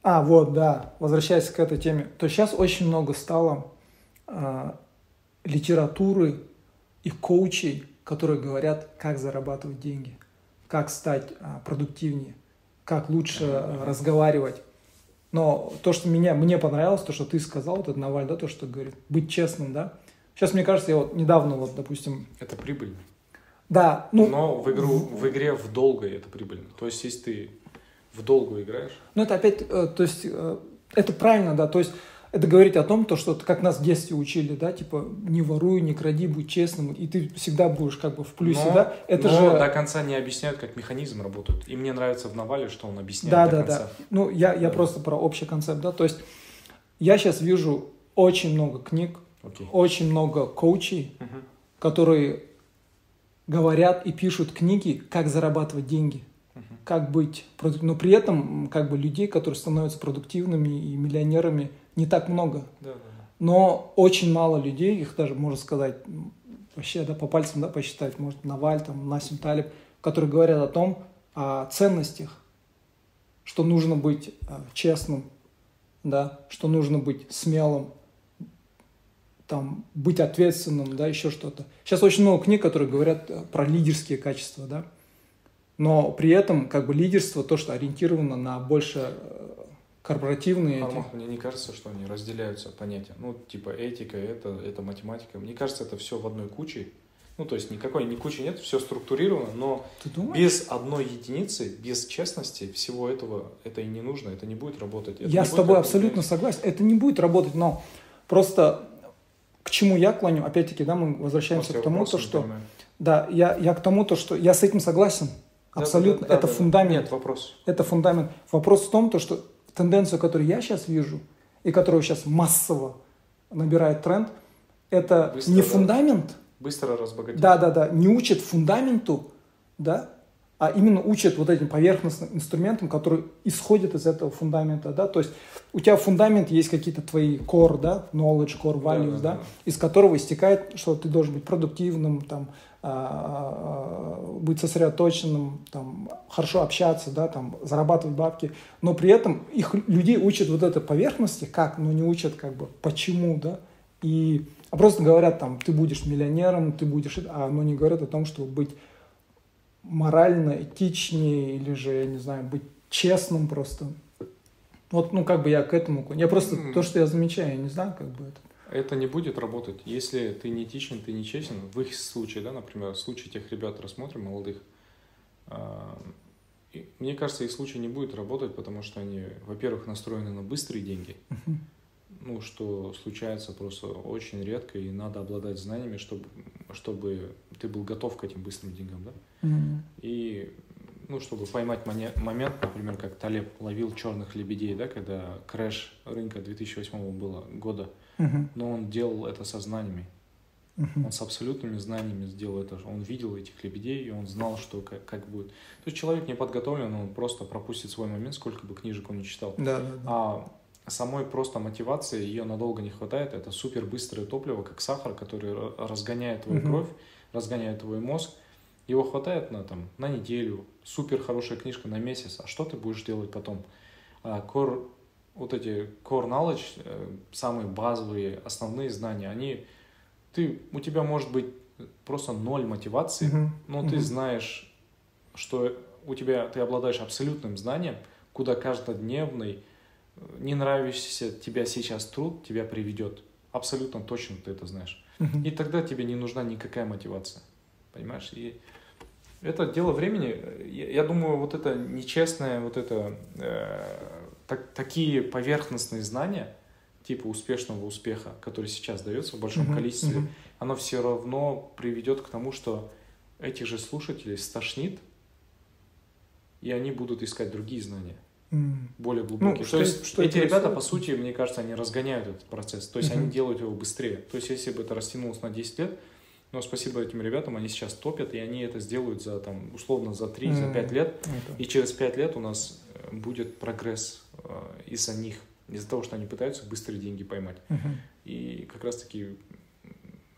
Speaker 1: А, вот, да, возвращаясь к этой теме, то сейчас очень много стало а, литературы и коучей, которые говорят, как зарабатывать деньги, как стать а, продуктивнее, как лучше а, разговаривать. Но то, что меня, мне понравилось, то, что ты сказал, вот этот Наваль, да, то, что говорит, быть честным, да. Сейчас, мне кажется, я вот недавно, вот, допустим,
Speaker 2: Это прибыльно.
Speaker 1: да, ну,
Speaker 2: Но в, игру, в игре в долгой это прибыльно. То есть, если ты в долгую играешь,
Speaker 1: Ну, это опять, э, то есть, э, это правильно, да, то есть, это говорить о том, то, что как нас в детстве учили, да, типа, не воруй, не кради, будь честным, и ты всегда будешь как бы в плюсе,
Speaker 2: но,
Speaker 1: да, это
Speaker 2: но
Speaker 1: же...
Speaker 2: до конца не объясняют, как механизм работает. И мне нравится в Навале, что он объясняет
Speaker 1: Да,
Speaker 2: до
Speaker 1: да,
Speaker 2: конца.
Speaker 1: да. Ну, я, я
Speaker 2: Да.
Speaker 1: просто про общий концепт, да, то есть, я сейчас вижу очень много книг,
Speaker 2: Окей.
Speaker 1: очень много коучей,
Speaker 2: Мгм.
Speaker 1: которые говорят и пишут книги, как зарабатывать деньги,
Speaker 2: Мгм.
Speaker 1: как быть, но при этом, как бы, людей, которые становятся продуктивными и миллионерами, не так много.
Speaker 2: Да.
Speaker 1: Но очень мало людей, их даже, можно сказать, вообще да, по пальцам да, посчитать, может, Наваль, там, Насим Талиб, которые говорят о том, о ценностях, что нужно быть э, честным, да, что нужно быть смелым, там, быть ответственным, да, еще что-то. Сейчас очень много книг, которые говорят э, про лидерские качества, да, но при этом как бы лидерство то, что ориентировано на больше э, корпоративные эти.
Speaker 2: Арман, мне не кажется, что они разделяются понятия. Ну, типа этика, это, это математика. Мне кажется, это все в одной куче. Ну, то есть никакой ни кучи нет, все структурировано, но без одной единицы, без честности всего этого, это и не нужно, это не будет работать. Это
Speaker 1: Я с тобой
Speaker 2: работать.
Speaker 1: абсолютно согласен. Это не будет работать, но просто чему я клоню, опять-таки, да, мы возвращаемся
Speaker 2: Просто
Speaker 1: к тому, то, что...
Speaker 2: понимаю.
Speaker 1: Да, я, я к тому, то, что я с этим согласен.
Speaker 2: Да,
Speaker 1: Абсолютно.
Speaker 2: да, да,
Speaker 1: это
Speaker 2: да, да.
Speaker 1: фундамент.
Speaker 2: Нет, вопрос.
Speaker 1: Это фундамент. Вопрос в том, то, что тенденцию, которую я сейчас вижу, и которую сейчас массово набирает тренд, это
Speaker 2: Быстро,
Speaker 1: не
Speaker 2: да.
Speaker 1: фундамент,
Speaker 2: Быстро разбогатеть.
Speaker 1: да, да, да, не учат фундаменту, да, а именно учат вот этим поверхностным инструментам, которые исходят из этого фундамента, да, то есть у тебя фундамент есть какие-то твои core, да, knowledge, core
Speaker 2: Да,
Speaker 1: values,
Speaker 2: да,
Speaker 1: да,
Speaker 2: да.
Speaker 1: из которого истекает, что ты должен быть продуктивным, там, а, а, быть сосредоточенным, там, хорошо общаться, да, там, зарабатывать бабки, но при этом их людей учат вот этой поверхности, как, но не учат как бы почему, да, и а просто говорят там, ты будешь миллионером, ты будешь, а но не говорят о том, что быть морально этичнее или же, я не знаю, быть честным просто. Вот, ну, как бы я к этому... Я просто, то, что я замечаю, я не знаю, как бы это...
Speaker 2: Это не будет работать. Если ты не этичен, ты не честен, в их случае, да, например, в случае тех ребят рассмотрим, молодых, а, мне кажется, их случай не будет работать, потому что они, во-первых, настроены на быстрые деньги, ну, что случается просто очень редко, и надо обладать знаниями, чтобы, чтобы ты был готов к этим быстрым деньгам, да?
Speaker 1: Мгм.
Speaker 2: И, ну, чтобы поймать моне- момент, например, как Талеб ловил черных лебедей, да, когда крэш рынка 2008 было года,
Speaker 1: Мгм.
Speaker 2: но он делал это со знаниями.
Speaker 1: Мгм.
Speaker 2: Он с абсолютными знаниями сделал это. Он видел этих лебедей, и он знал, что как, как будет. То есть человек не подготовлен, он просто пропустит свой момент, сколько бы книжек он не читал.
Speaker 1: Да, да, да.
Speaker 2: А самой просто мотивации ее надолго не хватает. Это супер быстрое топливо, как сахар, который ра- разгоняет твою
Speaker 1: Мгм.
Speaker 2: кровь, разгоняет твой мозг. Его хватает на, там, на неделю, супер хорошая книжка на месяц. А что ты будешь делать потом? А, core, вот эти core knowledge, э, самые базовые, основные знания, они, ты, у тебя может быть просто ноль мотивации,
Speaker 1: Мгм.
Speaker 2: но ты
Speaker 1: Мгм.
Speaker 2: знаешь, что у тебя, ты обладаешь абсолютным знанием, куда каждодневный, не нравящийся тебя сейчас труд тебя приведет. Абсолютно точно ты это знаешь. И тогда тебе не нужна никакая мотивация. Понимаешь? И это дело времени. Я, я думаю, вот это нечестное, вот это э, так- такие поверхностные знания, типа успешного успеха, который сейчас дается в большом количестве, оно все равно приведет к тому, что этих же слушателей стошнит, и они будут искать другие знания. Более глубокие.
Speaker 1: Ну, что
Speaker 2: То есть
Speaker 1: что
Speaker 2: эти ребята, по сути, мне кажется, они разгоняют этот процесс. То есть они
Speaker 1: Мгм.
Speaker 2: делают его быстрее. То есть если бы это растянулось на 10 лет, но спасибо этим ребятам, они сейчас топят, и они это сделают за, там, условно, за 3, за
Speaker 1: М.
Speaker 2: 5 лет.
Speaker 1: Это.
Speaker 2: И через 5 лет у нас э, будет прогресс э, из-за них, из-за того, что они пытаются быстрые деньги поймать.
Speaker 1: Мгм.
Speaker 2: И как раз-таки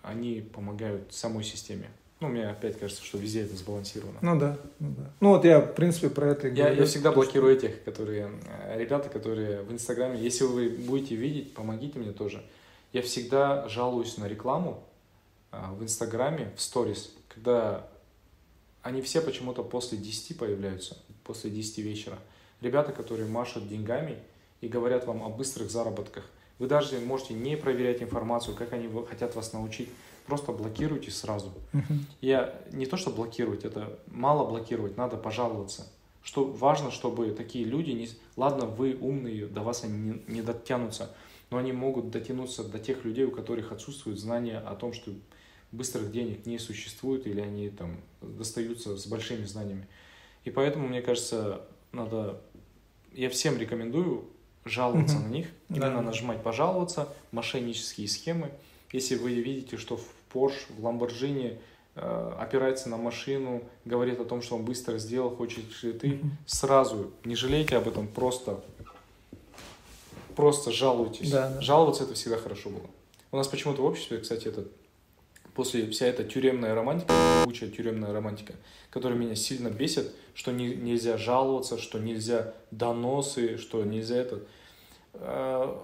Speaker 2: они помогают самой системе. Ну, мне опять кажется, что везде это сбалансировано.
Speaker 1: Ну да, ну да. Ну вот я, в принципе, про это и
Speaker 2: Я,
Speaker 1: говорю.
Speaker 2: я всегда
Speaker 1: То, что-
Speaker 2: блокирую этих, которые, э, ребята, которые в Инстаграме, если вы будете видеть, помогите мне тоже. Я всегда жалуюсь на рекламу а, в Инстаграме, в сторис, когда они все почему-то после 10 появляются, после 10 вечера. Ребята, которые машут деньгами и говорят вам о быстрых заработках. Вы даже можете не проверять информацию, как они хотят вас научить. Просто блокируйте сразу. Я не то, что блокировать, это мало блокировать, надо пожаловаться. Что важно, чтобы такие люди не... Ладно, вы умные, до вас они не, не дотянутся, но они могут дотянуться до тех людей, у которых отсутствует знание о том, что быстрых денег не существует, или они там достаются с большими знаниями. И поэтому, мне кажется, надо... Я всем рекомендую жаловаться
Speaker 1: Мгм.
Speaker 2: на них,
Speaker 1: Да.
Speaker 2: именно нажимать «пожаловаться», мошеннические схемы. Если вы видите, что в Porsche, в Lamborghini э, опирается на машину, говорит о том, что он быстро сделал, хочешь ли ты, сразу не жалейте об этом, просто, просто жалуйтесь.
Speaker 1: Да, да.
Speaker 2: Жаловаться это всегда хорошо было. У нас почему-то в обществе, кстати, это после вся эта тюремная романтика, учая тюремная романтика, которая меня сильно бесит, что не- нельзя жаловаться, что нельзя доносы, что нельзя это. Э,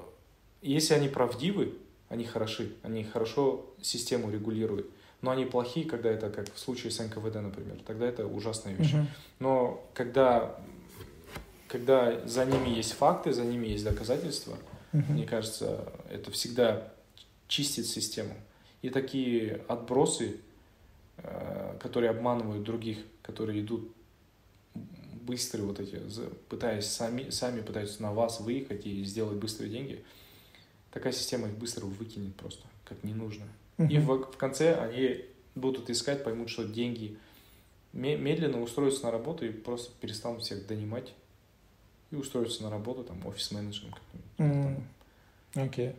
Speaker 2: Если они правдивы, они хороши, они хорошо систему регулируют. Но они плохие, когда это, как в случае с НКВД, например, тогда это ужасная вещь.
Speaker 1: Мгм.
Speaker 2: Но когда, когда за ними есть факты, за ними есть доказательства,
Speaker 1: Мгм.
Speaker 2: мне кажется, это всегда чистит систему. И такие отбросы, э, которые обманывают других, которые идут быстрые вот эти, пытаясь сами, сами пытаются на вас выехать и сделать быстрые деньги, такая система их быстро выкинет просто, как ненужно. И
Speaker 1: Мгм.
Speaker 2: в, в конце они будут искать, поймут, что деньги ме- медленно устроятся на работу и просто перестанут всех донимать и устроятся на работу, там, офис-менеджером каким-нибудь.
Speaker 1: М. Окей.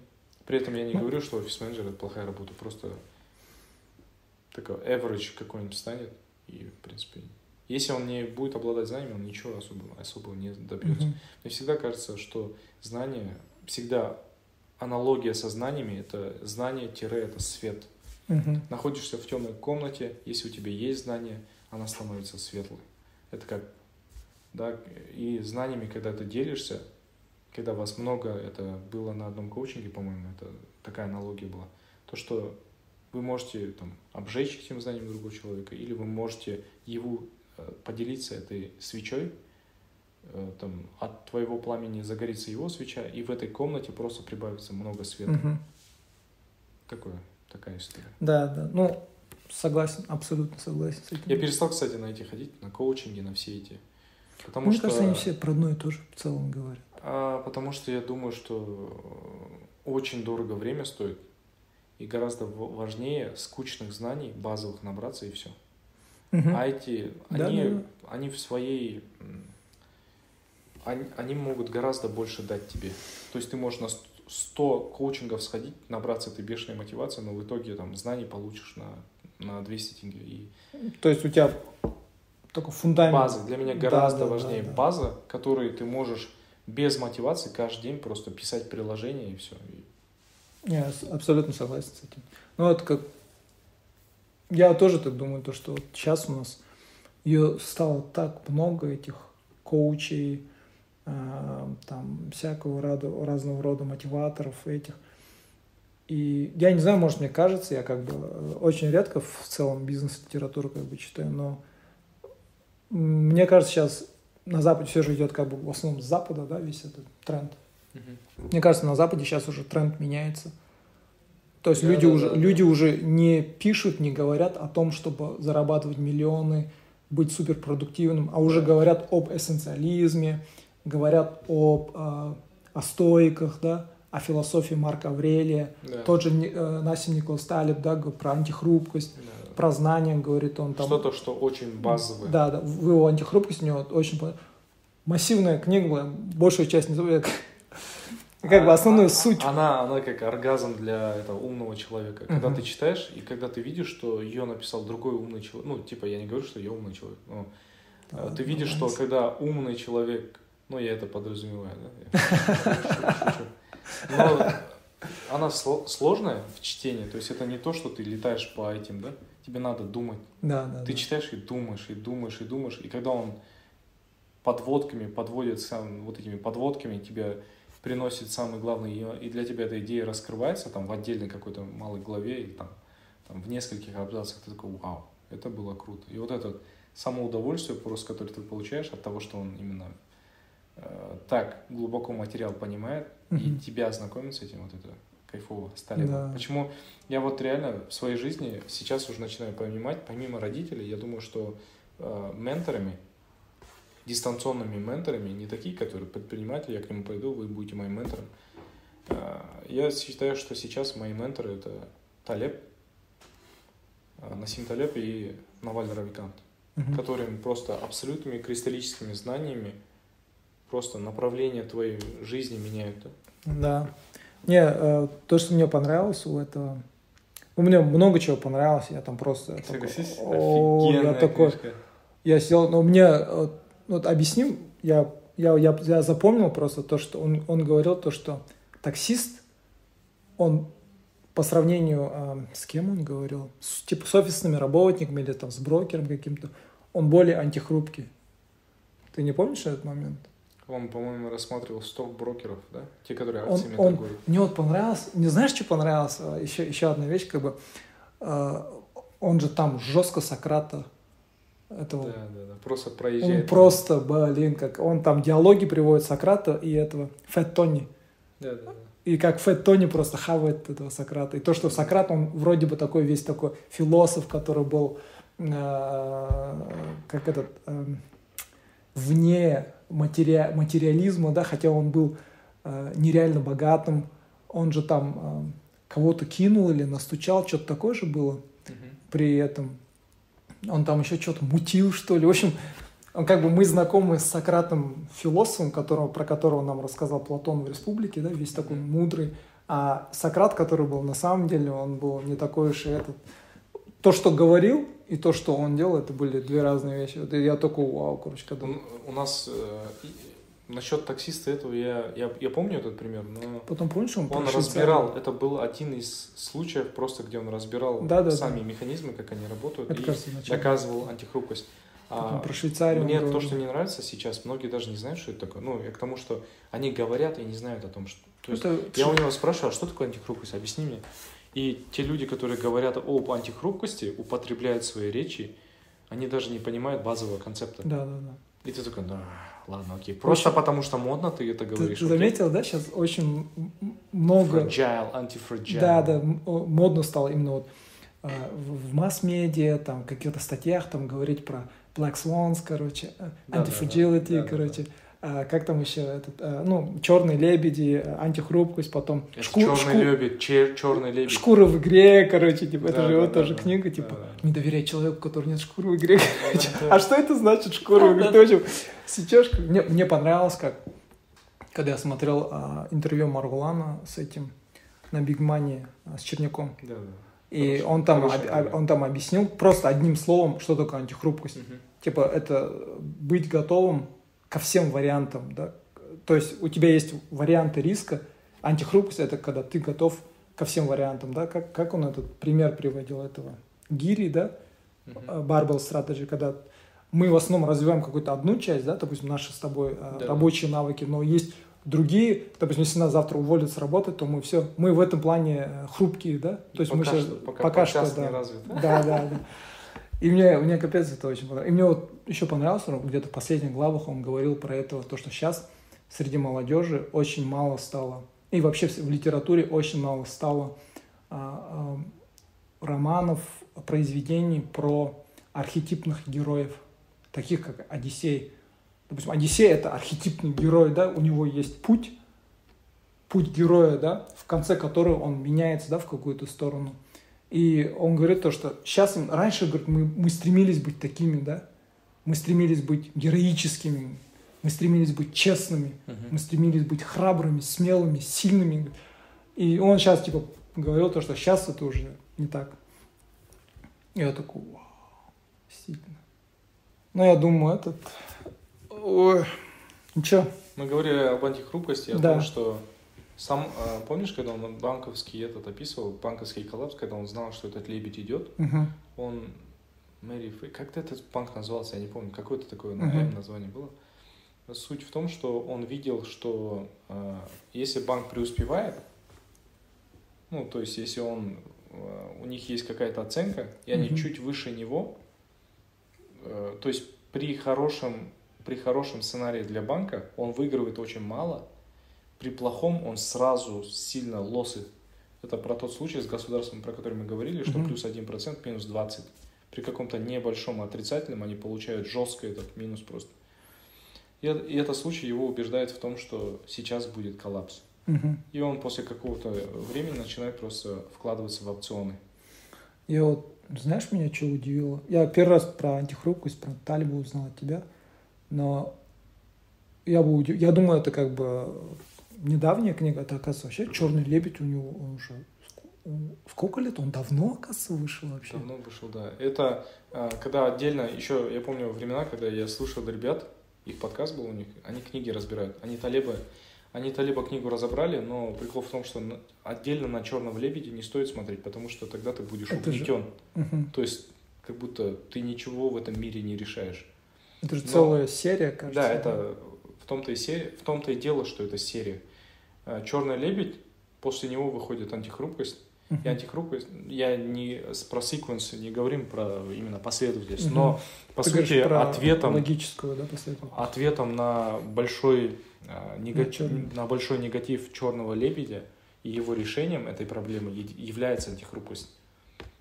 Speaker 2: При этом я не
Speaker 1: Ну.
Speaker 2: говорю, что офис-менеджер это плохая работа, просто такой average какой-нибудь станет, и, в принципе, если он не будет обладать знаниями, он ничего особого, особого не добьется.
Speaker 1: Мгм.
Speaker 2: Мне всегда кажется, что знание, всегда аналогия со знаниями, это знание-это свет.
Speaker 1: Мгм.
Speaker 2: Находишься в темной комнате, если у тебя есть знание, она становится светлой. Это как, да, и знаниями, когда ты делишься, когда вас много, это было на одном коучинге, по-моему, это такая аналогия была, то, что вы можете там обжечь этим знанием другого человека, или вы можете его э, поделиться этой свечой, там, от твоего пламени загорится его свеча, и в этой комнате просто прибавится много света.
Speaker 1: Мгм.
Speaker 2: Такое, такая история.
Speaker 1: Да, да. Ну, согласен, абсолютно согласен с этим.
Speaker 2: Я перестал, кстати, на эти ходить, на коучинги, на все эти. Потому
Speaker 1: Мне
Speaker 2: что,
Speaker 1: кажется, они все про одно и то же в целом говорят.
Speaker 2: а, потому что я думаю, что очень дорого время стоит, и гораздо важнее скучных знаний, базовых набраться и все.
Speaker 1: Мгм.
Speaker 2: А эти,
Speaker 1: Да,
Speaker 2: они,
Speaker 1: да, да.
Speaker 2: они в своей... Они, они могут гораздо больше дать тебе. То есть ты можешь на ст- 100 коучингов сходить, набраться этой бешеной мотивации, но в итоге там знаний получишь на, на 200 тенге. И
Speaker 1: То есть у тебя только фундамент.
Speaker 2: база. Для меня
Speaker 1: Да,
Speaker 2: гораздо
Speaker 1: да, да,
Speaker 2: важнее
Speaker 1: да.
Speaker 2: база, которой ты можешь без мотивации каждый день просто писать приложение и все.
Speaker 1: Я абсолютно согласен с этим. Ну, вот как... Я тоже так думаю, то, что вот сейчас у нас ее стало так много, этих коучей, там, всякого рода, разного рода мотиваторов этих. И я не знаю, может, мне кажется, я как бы э, очень редко в целом бизнес-литературу как бы читаю, но мне кажется, сейчас на Западе все же идет как бы в основном с Запада, да, весь этот тренд. Мне кажется, на Западе сейчас уже тренд меняется. То есть
Speaker 2: Да,
Speaker 1: люди,
Speaker 2: да,
Speaker 1: уже,
Speaker 2: да, да.
Speaker 1: люди уже не пишут, не говорят о том, чтобы зарабатывать миллионы, быть суперпродуктивным, а уже говорят об эссенциализме, говорят об, э, о стоиках, да, о философии Марка Аврелия.
Speaker 2: Да.
Speaker 1: Тот же э, Насим Николас Талиб, да, про антихрупкость,
Speaker 2: Да.
Speaker 1: про знания, говорит он там.
Speaker 2: Что-то, что очень базовое.
Speaker 1: Да, да, в его антихрупкость у него очень массивная книга была, большую часть не я как- как бы основную суть.
Speaker 2: Она, она как оргазм для этого умного человека. Когда
Speaker 1: Мгм.
Speaker 2: ты читаешь, и когда ты видишь, что ее написал другой умный человек, ну, типа, я не говорю, что я умный человек, но э,
Speaker 1: Да,
Speaker 2: ты видишь, что
Speaker 1: нравится.
Speaker 2: когда умный человек, ну, я это подразумеваю, да? Но она сло- сложная в чтении, то есть это не то, что ты летаешь по этим, да? Тебе надо думать.
Speaker 1: Да, да,
Speaker 2: Ты
Speaker 1: да.
Speaker 2: читаешь и думаешь, и думаешь, и думаешь, и когда он подводками подводит сам вот этими подводками тебя приносит самый главный, и для тебя эта идея раскрывается там в отдельной какой-то малой главе, и там, там в нескольких абзацах ты такой, вау, это было круто. И вот это само удовольствие, просто, которое ты получаешь от того, что он именно так глубоко материал понимает, и тебя знакомит с этим, вот это кайфово стали.
Speaker 1: Да.
Speaker 2: Почему я вот реально в своей жизни сейчас уже начинаю понимать, помимо родителей, я думаю, что э, менторами, дистанционными менторами, не такие, которые предприниматели, я к нему пойду, вы будете моим ментором. Э, Я считаю, что сейчас мои менторы это Талеб, э, Насим Талеб и Наваль Равикант,
Speaker 1: Мгм.
Speaker 2: которым просто абсолютными кристаллическими знаниями просто направление твоей жизни меняют. да.
Speaker 1: Не, э, то, что мне понравилось у этого... У меня много чего понравилось, я там просто... такой,
Speaker 2: Согласись?
Speaker 1: Я
Speaker 2: Офигенная
Speaker 1: такой,
Speaker 2: книжка.
Speaker 1: я сел, но мне, э, вот объясним, я, я, я, я запомнил просто то, что он, он говорил, то, что таксист, он по сравнению э, с кем он говорил, с, типа с офисными работниками или там с брокером каким-то, он более антихрупкий. Ты не помнишь этот момент?
Speaker 2: Он, по-моему, рассматривал сток-брокеров, да? Те, которые
Speaker 1: Он,
Speaker 2: акциями
Speaker 1: он,
Speaker 2: торгуют.
Speaker 1: мне вот понравилось, не знаешь, что понравилось? А, Еще, еще одна вещь, как бы, э, он же там жестко Сократа этого
Speaker 2: Да, да, да. Просто
Speaker 1: Он
Speaker 2: проезжает.
Speaker 1: просто, блин, как он там диалоги приводит Сократа и этого Фэт Тони.
Speaker 2: Да, да, да.
Speaker 1: И как Фэт Тони просто хавает этого Сократа. И то, что Сократ, он вроде бы такой весь такой философ, который был э, как этот эм, вне материа- материализма, да, хотя он был э, нереально богатым. Он же там э, кого-то кинул или настучал, что-то такое же было
Speaker 2: Мгм.
Speaker 1: при этом. Он там еще что-то мутил, что ли. В общем, он как бы мы знакомы с Сократом, философом, которого, про которого нам рассказал Платон в «Республике», да, весь такой мудрый. А Сократ, который был на самом деле, он был не такой уж и этот. То, что говорил, и то, что он делал, это были две разные вещи. Вот я только вау, короче, когда...
Speaker 2: У нас э, насчет таксиста этого я, я, я помню этот пример, но
Speaker 1: Потом помнишь, он,
Speaker 2: он разбирал,
Speaker 1: Швейцарию?
Speaker 2: это был один из случаев, просто где он разбирал
Speaker 1: Да, да,
Speaker 2: сами механизмы, как они работают,
Speaker 1: Это,
Speaker 2: и доказывал антихрупкость.
Speaker 1: Потом
Speaker 2: А,
Speaker 1: про Швейцарию
Speaker 2: Мне то, что не нравится сейчас, многие даже не знают, что это такое. Ну, я к тому, что они говорят и не знают о том, что... То есть
Speaker 1: Это
Speaker 2: я у него спрашиваю, а что такое антихрупкость? Объясни мне. И те люди, которые говорят об антихрупкости, употребляют свои речи, они даже не понимают базового концепта.
Speaker 1: Да, да, да.
Speaker 2: И ты такой, да, ладно, окей. Просто
Speaker 1: Очень-
Speaker 2: потому что модно ты это
Speaker 1: Ты,
Speaker 2: говоришь.
Speaker 1: ты
Speaker 2: окей.
Speaker 1: заметил, да, сейчас очень много...
Speaker 2: Fragile, антифраджайл.
Speaker 1: Да, да, модно стало именно вот э, в, масс-медиа, там, в каких-то статьях там говорить про Black Swans, короче, э,
Speaker 2: Да, да,
Speaker 1: anti-fragility,
Speaker 2: да, да, да,
Speaker 1: короче, а, как там еще, этот, а, ну, черные лебеди, антихрупкость, потом
Speaker 2: шку, черный лебедь, чер, черный лебедь.
Speaker 1: Шкура в игре, короче, типа, да, это же да, вот да, тоже
Speaker 2: да,
Speaker 1: книга, типа,
Speaker 2: да, да.
Speaker 1: не доверяй человеку, у которого нет шкуры в игре, короче. А что это значит шкура в игре? Очень сечешь. Мне, мне понравилось, как, когда я смотрел а, интервью Маргулана с этим, на Бигмане, а, с Черняком.
Speaker 2: Да, да.
Speaker 1: И Хорошо. он там, об, он там объяснил просто одним словом, что такое антихрупкость. Угу. Типа, это быть готовым ко всем вариантам, да. То есть у тебя есть варианты риска. Антихрупкость – это когда ты готов ко всем вариантам, да. Как, как он этот пример приводил этого? Гири, да, uh Barbell Strategy, когда мы в основном развиваем какую-то одну часть, да, допустим, наши с тобой а, да. рабочие навыки, но есть другие, допустим, если нас завтра уволят с работы, то мы все, мы в этом плане э, хрупкие, да, то есть
Speaker 2: пока
Speaker 1: мы сейчас,
Speaker 2: что, пока,
Speaker 1: пока что,
Speaker 2: да,
Speaker 1: развит. да, да, да. И мне, мне капец это очень понравилось. И мне вот еще понравилось, где-то в последних главах он говорил про это, то, что сейчас среди молодежи очень мало стало, и вообще в литературе очень мало стало а, а, романов, произведений про архетипных героев, таких как Одиссей. Допустим, Одиссей – это архетипный герой, да, у него есть путь, путь героя, да, в конце которого он меняется, да, в какую-то сторону. И он говорит то, что сейчас, раньше, говорит, мы, мы стремились быть такими, да, мы стремились быть героическими, мы стремились быть честными, uh-huh. мы стремились быть храбрыми, смелыми, сильными. И он сейчас, типа, говорил то, что сейчас это уже не так. И я такой, вау, действительно. Ну, я думаю, этот... Ой, ничего.
Speaker 2: Мы говорили об антихрупкости, о да. том, что сам, а, помнишь, когда он банковский этот описывал, банковский коллапс, когда он знал, что этот лебедь идет,
Speaker 1: uh-huh.
Speaker 2: он Мэри как-то этот банк назывался, я не помню, какое-то такое uh-huh. М название было. Суть в том, что он видел, что э, если банк преуспевает, ну, то есть если он, э, у них есть какая-то оценка, и они uh-huh. чуть выше него, э, то есть при хорошем, при хорошем сценарии для банка он выигрывает очень мало, при плохом он сразу сильно лосы. Это про тот случай с государством, про который мы говорили, что mm-hmm. плюс 1%, минус 20. При каком-то небольшом отрицательном они получают жестко этот минус просто. И, и этот случай его убеждает в том, что сейчас будет коллапс.
Speaker 1: Mm-hmm.
Speaker 2: И он после какого-то времени начинает просто вкладываться в опционы.
Speaker 1: Я вот, знаешь, меня что удивило? Я первый раз про антихрупкость, про талибу узнал от тебя, но я бы удив... Я думаю, это как бы недавняя книга, это, оказывается, вообще «Черный лебедь» у него он уже Сколько лет? Он давно, оказывается, вышел вообще?
Speaker 2: Давно вышел, да. Это а, когда отдельно, еще я помню времена, когда я слушал ребят, их подкаст был у них, они книги разбирают. Они Талеба, они Талеба книгу разобрали, но прикол в том, что отдельно на черном лебеде не стоит смотреть, потому что тогда ты будешь это угнетен.
Speaker 1: Же... Угу.
Speaker 2: То есть, как будто ты ничего в этом мире не решаешь.
Speaker 1: Это же но... целая серия, кажется.
Speaker 2: Да, это в том-то и, серия, в том-то и дело, что это серия. Э, Черный лебедь, после него выходит антихрупкость. Uh-huh. И антихрупкость, я не про секвенс не говорим про именно последовательность, uh-huh. но по Ты сути ответом
Speaker 1: логическую, да,
Speaker 2: ответом на большой э, негатив, на, на большой негатив черного лебедя и его решением этой проблемы является антихрупкость.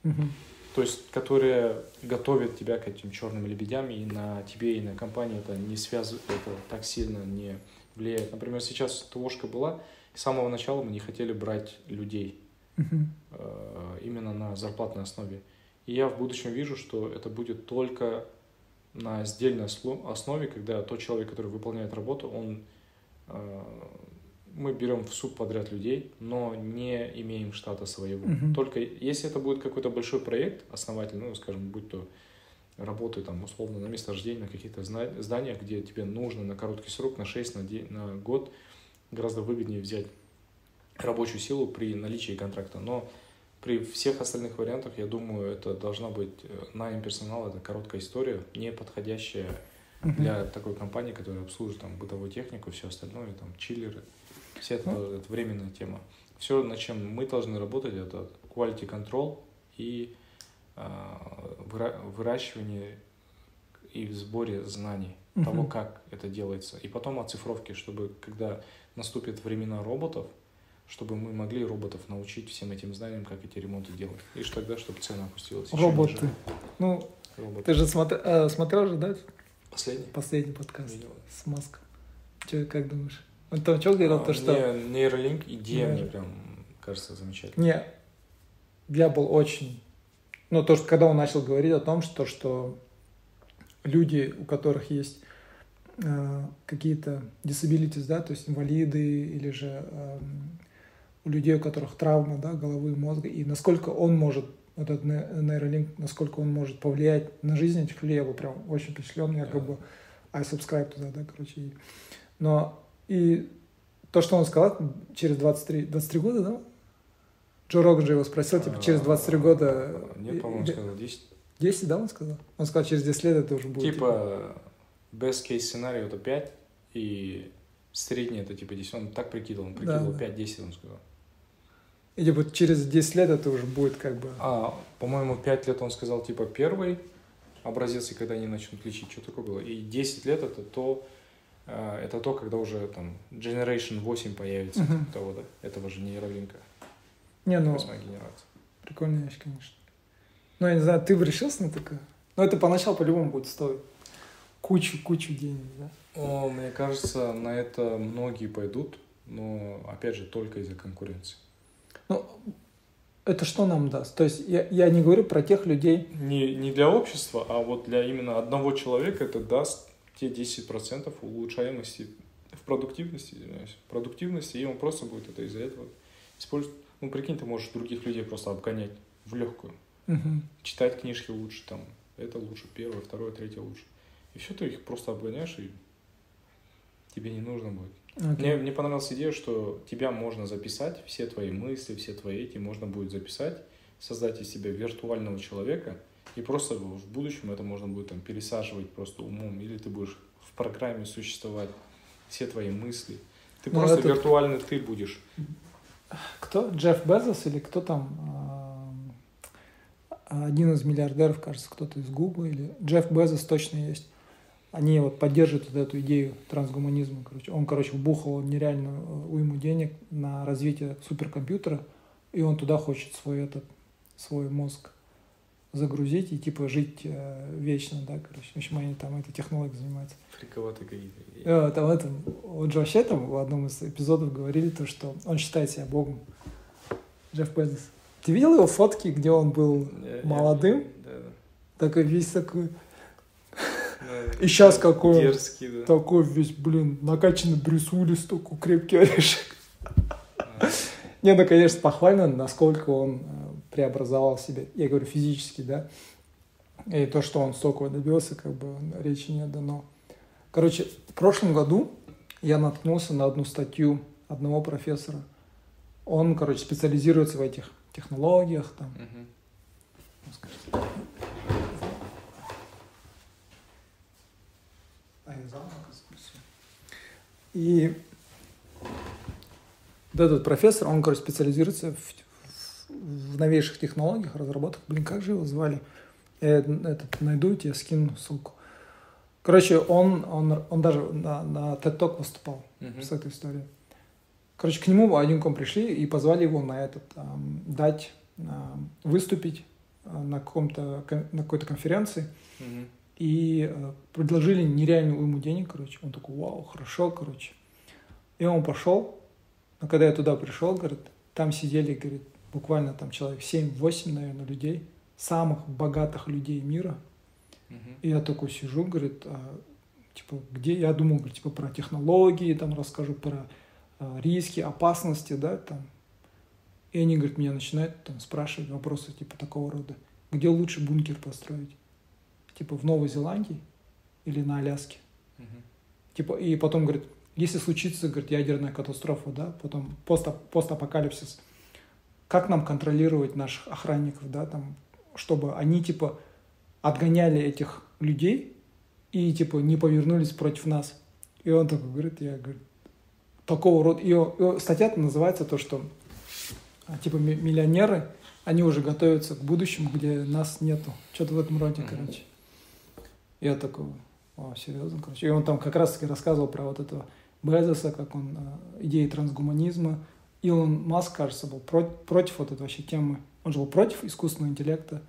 Speaker 1: Uh-huh.
Speaker 2: То есть, которая готовит тебя к этим черным лебедям, и на тебе, и на компании это не связывает, это так сильно не влияет. Например, сейчас ТОшка была, с самого начала мы не хотели брать людей
Speaker 1: uh-huh.
Speaker 2: именно на зарплатной основе. И я в будущем вижу, что это будет только на сдельной основе, когда тот человек, который выполняет работу, он э, мы берем в суд подряд людей, но не имеем штата своего.
Speaker 1: Uh-huh.
Speaker 2: Только если это будет какой-то большой проект основательный, ну, скажем, будь то работы там условно на месторождении, на каких-то зданиях, где тебе нужно на короткий срок, на 6, на, день, на год, гораздо выгоднее взять рабочую силу при наличии контракта. Но при всех остальных вариантах, я думаю, это должна быть э, найм персонала, это короткая история, не подходящая для такой компании, которая обслуживает там бытовую технику, все остальное, там чиллеры, вся это, uh-huh. это временная тема. Все, над чем мы должны работать, это quality control и выращивание и в сборе знаний uh-huh. того, как это делается. И потом оцифровки, чтобы когда наступят времена роботов, чтобы мы могли роботов научить всем этим знаниям, как эти ремонты делать. И тогда, чтобы цена опустилась.
Speaker 1: Роботы. Ниже. Ну, Роботы. ты же смотри, э, смотрел же, да?
Speaker 2: Последний?
Speaker 1: Последний подкаст
Speaker 2: Видел.
Speaker 1: с Маском. Че, как думаешь? Он там что говорил,
Speaker 2: А,
Speaker 1: то, что...
Speaker 2: Нейролинк идея
Speaker 1: Да.
Speaker 2: мне прям кажется замечательной.
Speaker 1: Не, я был очень... Ну, то, что когда он начал говорить о том, что, что люди, у которых есть э, какие-то disabilities, да, то есть инвалиды или же эм, у людей, у которых травма, да, головы, мозга, и насколько он может, вот этот не- нейролинк, насколько он может повлиять на жизнь этих людей, я был прям очень впечатлен, я как бы I subscribe туда, да, короче. Но и то, что он сказал, через 23, 23 года, да? Джо Роган же его спросил, типа, через 23 года...
Speaker 2: А, Нет, по-моему,
Speaker 1: Или-
Speaker 2: сказал 10.
Speaker 1: 10, да, он сказал? Он сказал, через 10 лет это уже будет.
Speaker 2: Типа, best case сценарий это 5, и средний это типа 10. Он так прикидывал, он прикидывал
Speaker 1: да.
Speaker 2: 5-10, он сказал.
Speaker 1: И типа через 10 лет это уже будет как бы...
Speaker 2: А, по-моему, 5 лет он сказал, типа, первый образец, и когда они начнут лечить, что такое было. И 10 лет это то, э, это то, когда уже там Generation 8 появится, типа того, да, этого же нейролинка,
Speaker 1: Не, ну,
Speaker 2: генерация.
Speaker 1: прикольная вещь, конечно. Ну, я не знаю, ты бы решился на такое? Ну, это поначалу по-любому будет стоить кучу-кучу денег, да?
Speaker 2: О, мне кажется, на это многие пойдут, но, опять же, только из-за конкуренции.
Speaker 1: Ну, это что нам даст? То есть я, я не говорю про тех людей,
Speaker 2: Не, не для общества, а вот для именно одного человека это даст те 10% улучшаемости в продуктивности, извиняюсь, в продуктивности, и он просто будет это из-за этого использовать. Ну, прикинь, ты можешь других людей просто обгонять в легкую.
Speaker 1: Мгм.
Speaker 2: Читать книжки лучше, там, это лучше, первое, второе, третье лучше. И все, ты их просто обгоняешь, и тебе не нужно будет.
Speaker 1: Окей.
Speaker 2: Мне, мне понравилась идея, что тебя можно записать, все твои мысли, все твои эти можно будет записать, создать из себя виртуального человека, и просто в в будущем это можно будет там пересаживать просто умом, или ты будешь в программе существовать, все твои мысли. Ты
Speaker 1: Ну,
Speaker 2: просто
Speaker 1: это-
Speaker 2: виртуальный ты будешь.
Speaker 1: Кто? Джефф Безос или кто там? а, Один из миллиардеров, кажется, кто-то из Гугла или Джефф Безос точно есть. Они вот поддерживают вот эту идею трансгуманизма. Короче. Он, короче, вбухал нереальную э, уйму денег на развитие суперкомпьютера, и он туда хочет свой этот свой мозг загрузить и типа жить э, вечно, да, короче. В общем, они там этой технологией занимаются.
Speaker 2: Фриковатые какие-то.
Speaker 1: Э, Там это, вот же вообще там в одном из эпизодов говорили то, что он считает себя богом. Джефф Безос. Ты видел его фотки, где он был
Speaker 2: Я- я-
Speaker 1: молодым?
Speaker 2: Да, да.
Speaker 1: такой весь такой, И щас какой.
Speaker 2: Дерзкий, да.
Speaker 1: такой весь, блин, накачанный Брюс Уиллис, такой крепкий орешек.
Speaker 2: А,
Speaker 1: Не, ну, конечно, похвально, насколько он э, преобразовал себя. Я говорю физически, да. И то, что он столько добился, как бы речи не дано. Короче, в прошлом году я наткнулся на одну статью одного профессора. Он, короче, специализируется в этих технологиях, там. Ну. А. И вот этот профессор, он, короче, специализируется в, в новейших технологиях, разработках. Блин, как же его звали? Я этот, найду тебе скину ссылку. Короче, он, он, он даже на, на TED Talk выступал
Speaker 2: Мгм.
Speaker 1: с этой историей. Короче, к нему один ком пришли и позвали его на этот, ам, дать, ам, выступить а, на, каком-то, на какой-то конференции.
Speaker 2: Мгм.
Speaker 1: И э, предложили нереальную уйму денег, короче. Он такой, вау, хорошо, короче. И он пошел. Но когда я туда пришел, говорит, там сидели, говорит, буквально там человек 7-8, наверное, людей, самых богатых людей мира.
Speaker 2: Мгм.
Speaker 1: И я такой сижу, говорит, а, типа, где, я думал, говорит, типа, про технологии, там, расскажу про а, риски, опасности, да, там. И они, говорит, меня начинают там спрашивать вопросы, типа, такого рода. Где лучше бункер построить? Типа, в Новой Зеландии или на Аляске?
Speaker 2: Мгм.
Speaker 1: Типа, и потом, говорит, если случится, говорит, ядерная катастрофа, да, потом пост, постапокалипсис, как нам контролировать наших охранников, да, там, чтобы они, типа, отгоняли этих людей и, типа, не повернулись против нас. И он такой говорит, я, говорю, такого рода, и, и статья называется то, что, а, типа, ми- миллионеры, они уже готовятся к будущему, где нас нету. Что-то в этом роде,
Speaker 2: Мгм.
Speaker 1: короче. Я такой, о, серьезно, короче. И он там как раз-таки рассказывал про вот этого Безоса, как он, э, идеи трансгуманизма. Илон Маск, кажется, был про- против вот этой вообще темы. Он же был против искусственного интеллекта.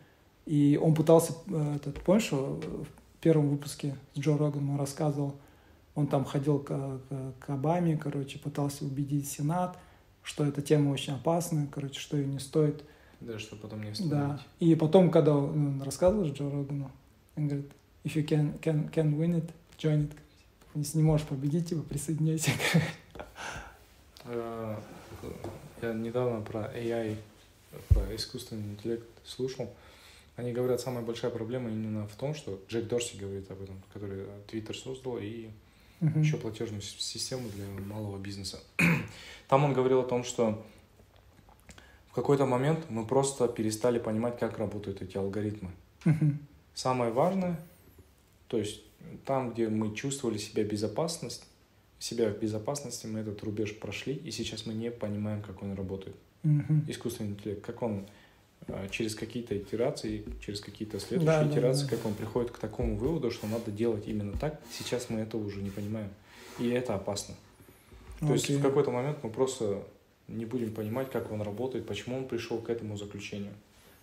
Speaker 1: И он пытался, э, этот, помнишь, э, в первом выпуске с Джо Роганом он рассказывал, Он там ходил к, к, к Обаме, короче, пытался убедить Сенат, что эта тема очень опасная, короче, что ее не стоит.
Speaker 2: Да, что потом не
Speaker 1: Да.
Speaker 2: остановить.
Speaker 1: И потом, когда он рассказывал Джо Рогану, он говорит, if you can, can, can win it, join it. Если не можешь победить, типа, присоединяйся.
Speaker 2: Я недавно про AI, про искусственный интеллект слушал. Они говорят, самая большая проблема именно в том, что Джек Дорси говорит об этом, который Твиттер создал и
Speaker 1: Мгм.
Speaker 2: еще платежную систему для малого бизнеса. Там он говорил о том, что в какой-то момент мы просто перестали понимать, как работают эти алгоритмы.
Speaker 1: Мгм.
Speaker 2: Самое важное, то есть там, где мы чувствовали себя безопасность, себя в безопасности, мы этот рубеж прошли, и сейчас мы не понимаем, как он работает.
Speaker 1: Мгм.
Speaker 2: Искусственный интеллект, как он э, через какие-то итерации, через какие-то следующие
Speaker 1: Да, да,
Speaker 2: итерации,
Speaker 1: да.
Speaker 2: как он приходит к такому выводу, что надо делать именно так. Сейчас мы этого уже не понимаем. И это опасно. То есть в какой-то момент мы просто не будем понимать, как он работает, почему он пришел к этому заключению.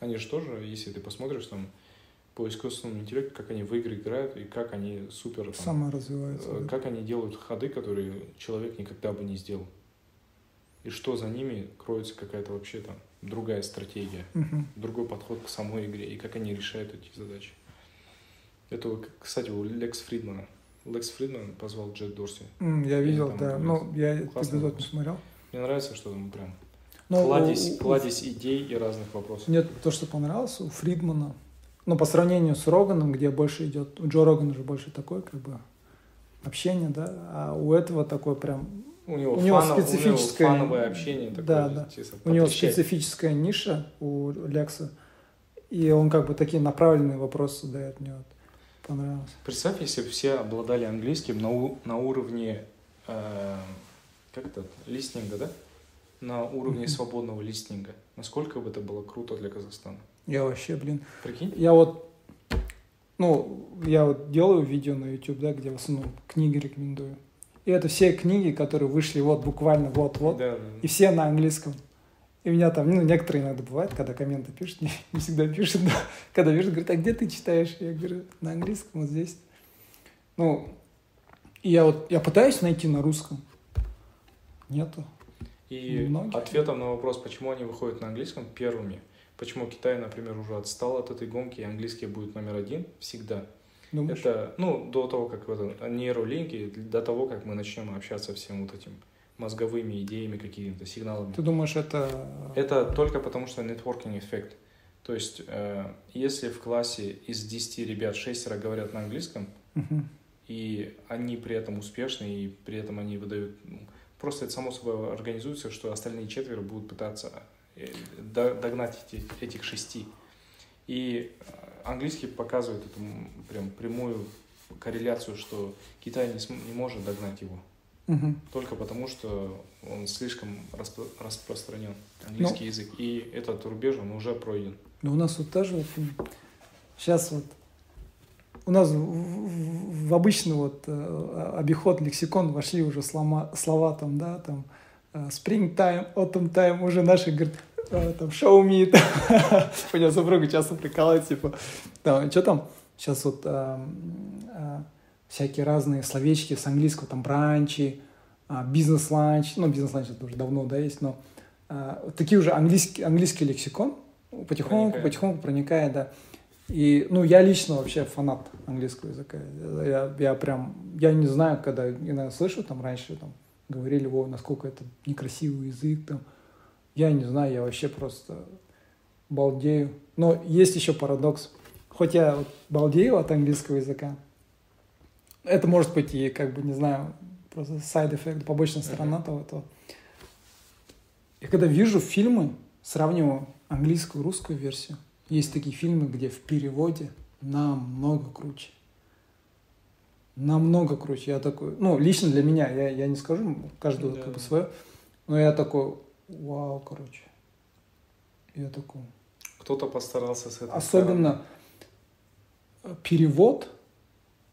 Speaker 2: Они же тоже, если ты посмотришь там по искусственному интеллекту, как они в игры играют и как они супер, там,
Speaker 1: Саморазвивается.
Speaker 2: э,
Speaker 1: да.
Speaker 2: как они делают ходы, которые человек никогда бы не сделал. И что за ними кроется какая-то вообще там другая стратегия,
Speaker 1: Мгм.
Speaker 2: другой подход к самой игре и как они решают эти задачи. Это, кстати, у Лекс Фридмана. Лекс Фридман позвал Джек Дорси.
Speaker 1: М, Я видел,
Speaker 2: там
Speaker 1: да. Ну, я эпизод не смотрел.
Speaker 2: Мне нравится, что там прям
Speaker 1: Но
Speaker 2: кладезь,
Speaker 1: у- у-
Speaker 2: кладезь идей и разных вопросов.
Speaker 1: Мне то, что понравилось у Фридмана, ну, по сравнению с Роганом, где больше идет, у Джо Рогана же больше такое, как бы, общение, да, а у этого такое прям,
Speaker 2: У него,
Speaker 1: У него
Speaker 2: фано-
Speaker 1: специфическое-
Speaker 2: у него фановое общение такое.
Speaker 1: Да, да.
Speaker 2: чисто
Speaker 1: у него специфическая ниша у Лекса, и он как бы такие направленные вопросы задает, мне вот понравилось.
Speaker 2: Представь, если бы все обладали английским на, у- на уровне, э, как это, листинга, да? На уровне
Speaker 1: Мгм.
Speaker 2: свободного листинга. Насколько бы это было круто для Казахстана?
Speaker 1: Я вообще, блин,
Speaker 2: Прикинь?
Speaker 1: я вот, ну, я вот делаю видео на YouTube, да, где в основном книги рекомендую. И это все книги, которые вышли вот буквально вот-вот,
Speaker 2: Да, да.
Speaker 1: и все на английском. И меня там, ну, некоторые иногда бывает, когда комменты пишут, не, не всегда пишут, но когда пишут, говорят, а где ты читаешь? Я говорю, на английском, вот здесь. Ну, и я вот, я пытаюсь найти на русском. Нету.
Speaker 2: И
Speaker 1: Многие.
Speaker 2: ответом на вопрос, почему они выходят на английском первыми, почему Китай, например, уже отстал от этой гонки, и английский будет номер один всегда.
Speaker 1: Думаешь?
Speaker 2: Это, ну, до того, как в этом нейролинки, до того, как мы начнем общаться всем вот этим мозговыми идеями, какими-то сигналами.
Speaker 1: Ты думаешь, это...
Speaker 2: Это только потому, что нетворкинг эффект. То есть, э, если в классе из 10 ребят шестеро говорят на английском, и они при этом успешны, и при этом они выдают... ну, просто это само собой организуется, что остальные четверо будут пытаться догнать эти- этих шести. И э, английский показывает эту прям прямую корреляцию, что Китай не, см- не может догнать его.
Speaker 1: Мгм.
Speaker 2: Только потому, что он слишком распро- распространен, английский язык. И этот рубеж, он уже пройден.
Speaker 1: Ну, у нас вот тоже вот, сейчас вот у нас в, в- в обычный вот э, обиход лексикон вошли уже слова, слова там, да, там э, spring time, autumn time, уже наши говорят, э, там, show me, там. у меня супруга часто прикалывается, типа, там, что там, сейчас вот э, э, всякие разные словечки с английского, там, бранчи, а, бизнес-ланч, ну, бизнес-ланч это уже давно, да, есть, но а, такие уже английский, английский лексикон потихоньку,
Speaker 2: Проникает.
Speaker 1: потихоньку проникает, да. И, ну, я лично вообще фанат английского языка. Я, я прям, я не знаю, когда иногда слышу, там, раньше, там, говорили, о, насколько это некрасивый язык, там. Я не знаю, я вообще просто балдею. Но есть еще парадокс. Хоть я вот балдею от английского языка, это может быть и, как бы, не знаю, просто side-эффект, побочная сторона того, этого. Я когда вижу фильмы, сравниваю английскую и русскую версию, есть такие фильмы, где в переводе намного круче. Намного круче. Я такой, ну, лично для меня, я, я не скажу, каждого
Speaker 2: Да.
Speaker 1: как бы свое, но я такой, вау, короче. Я такой,
Speaker 2: Кто-то постарался с этой
Speaker 1: Особенно э, перевод,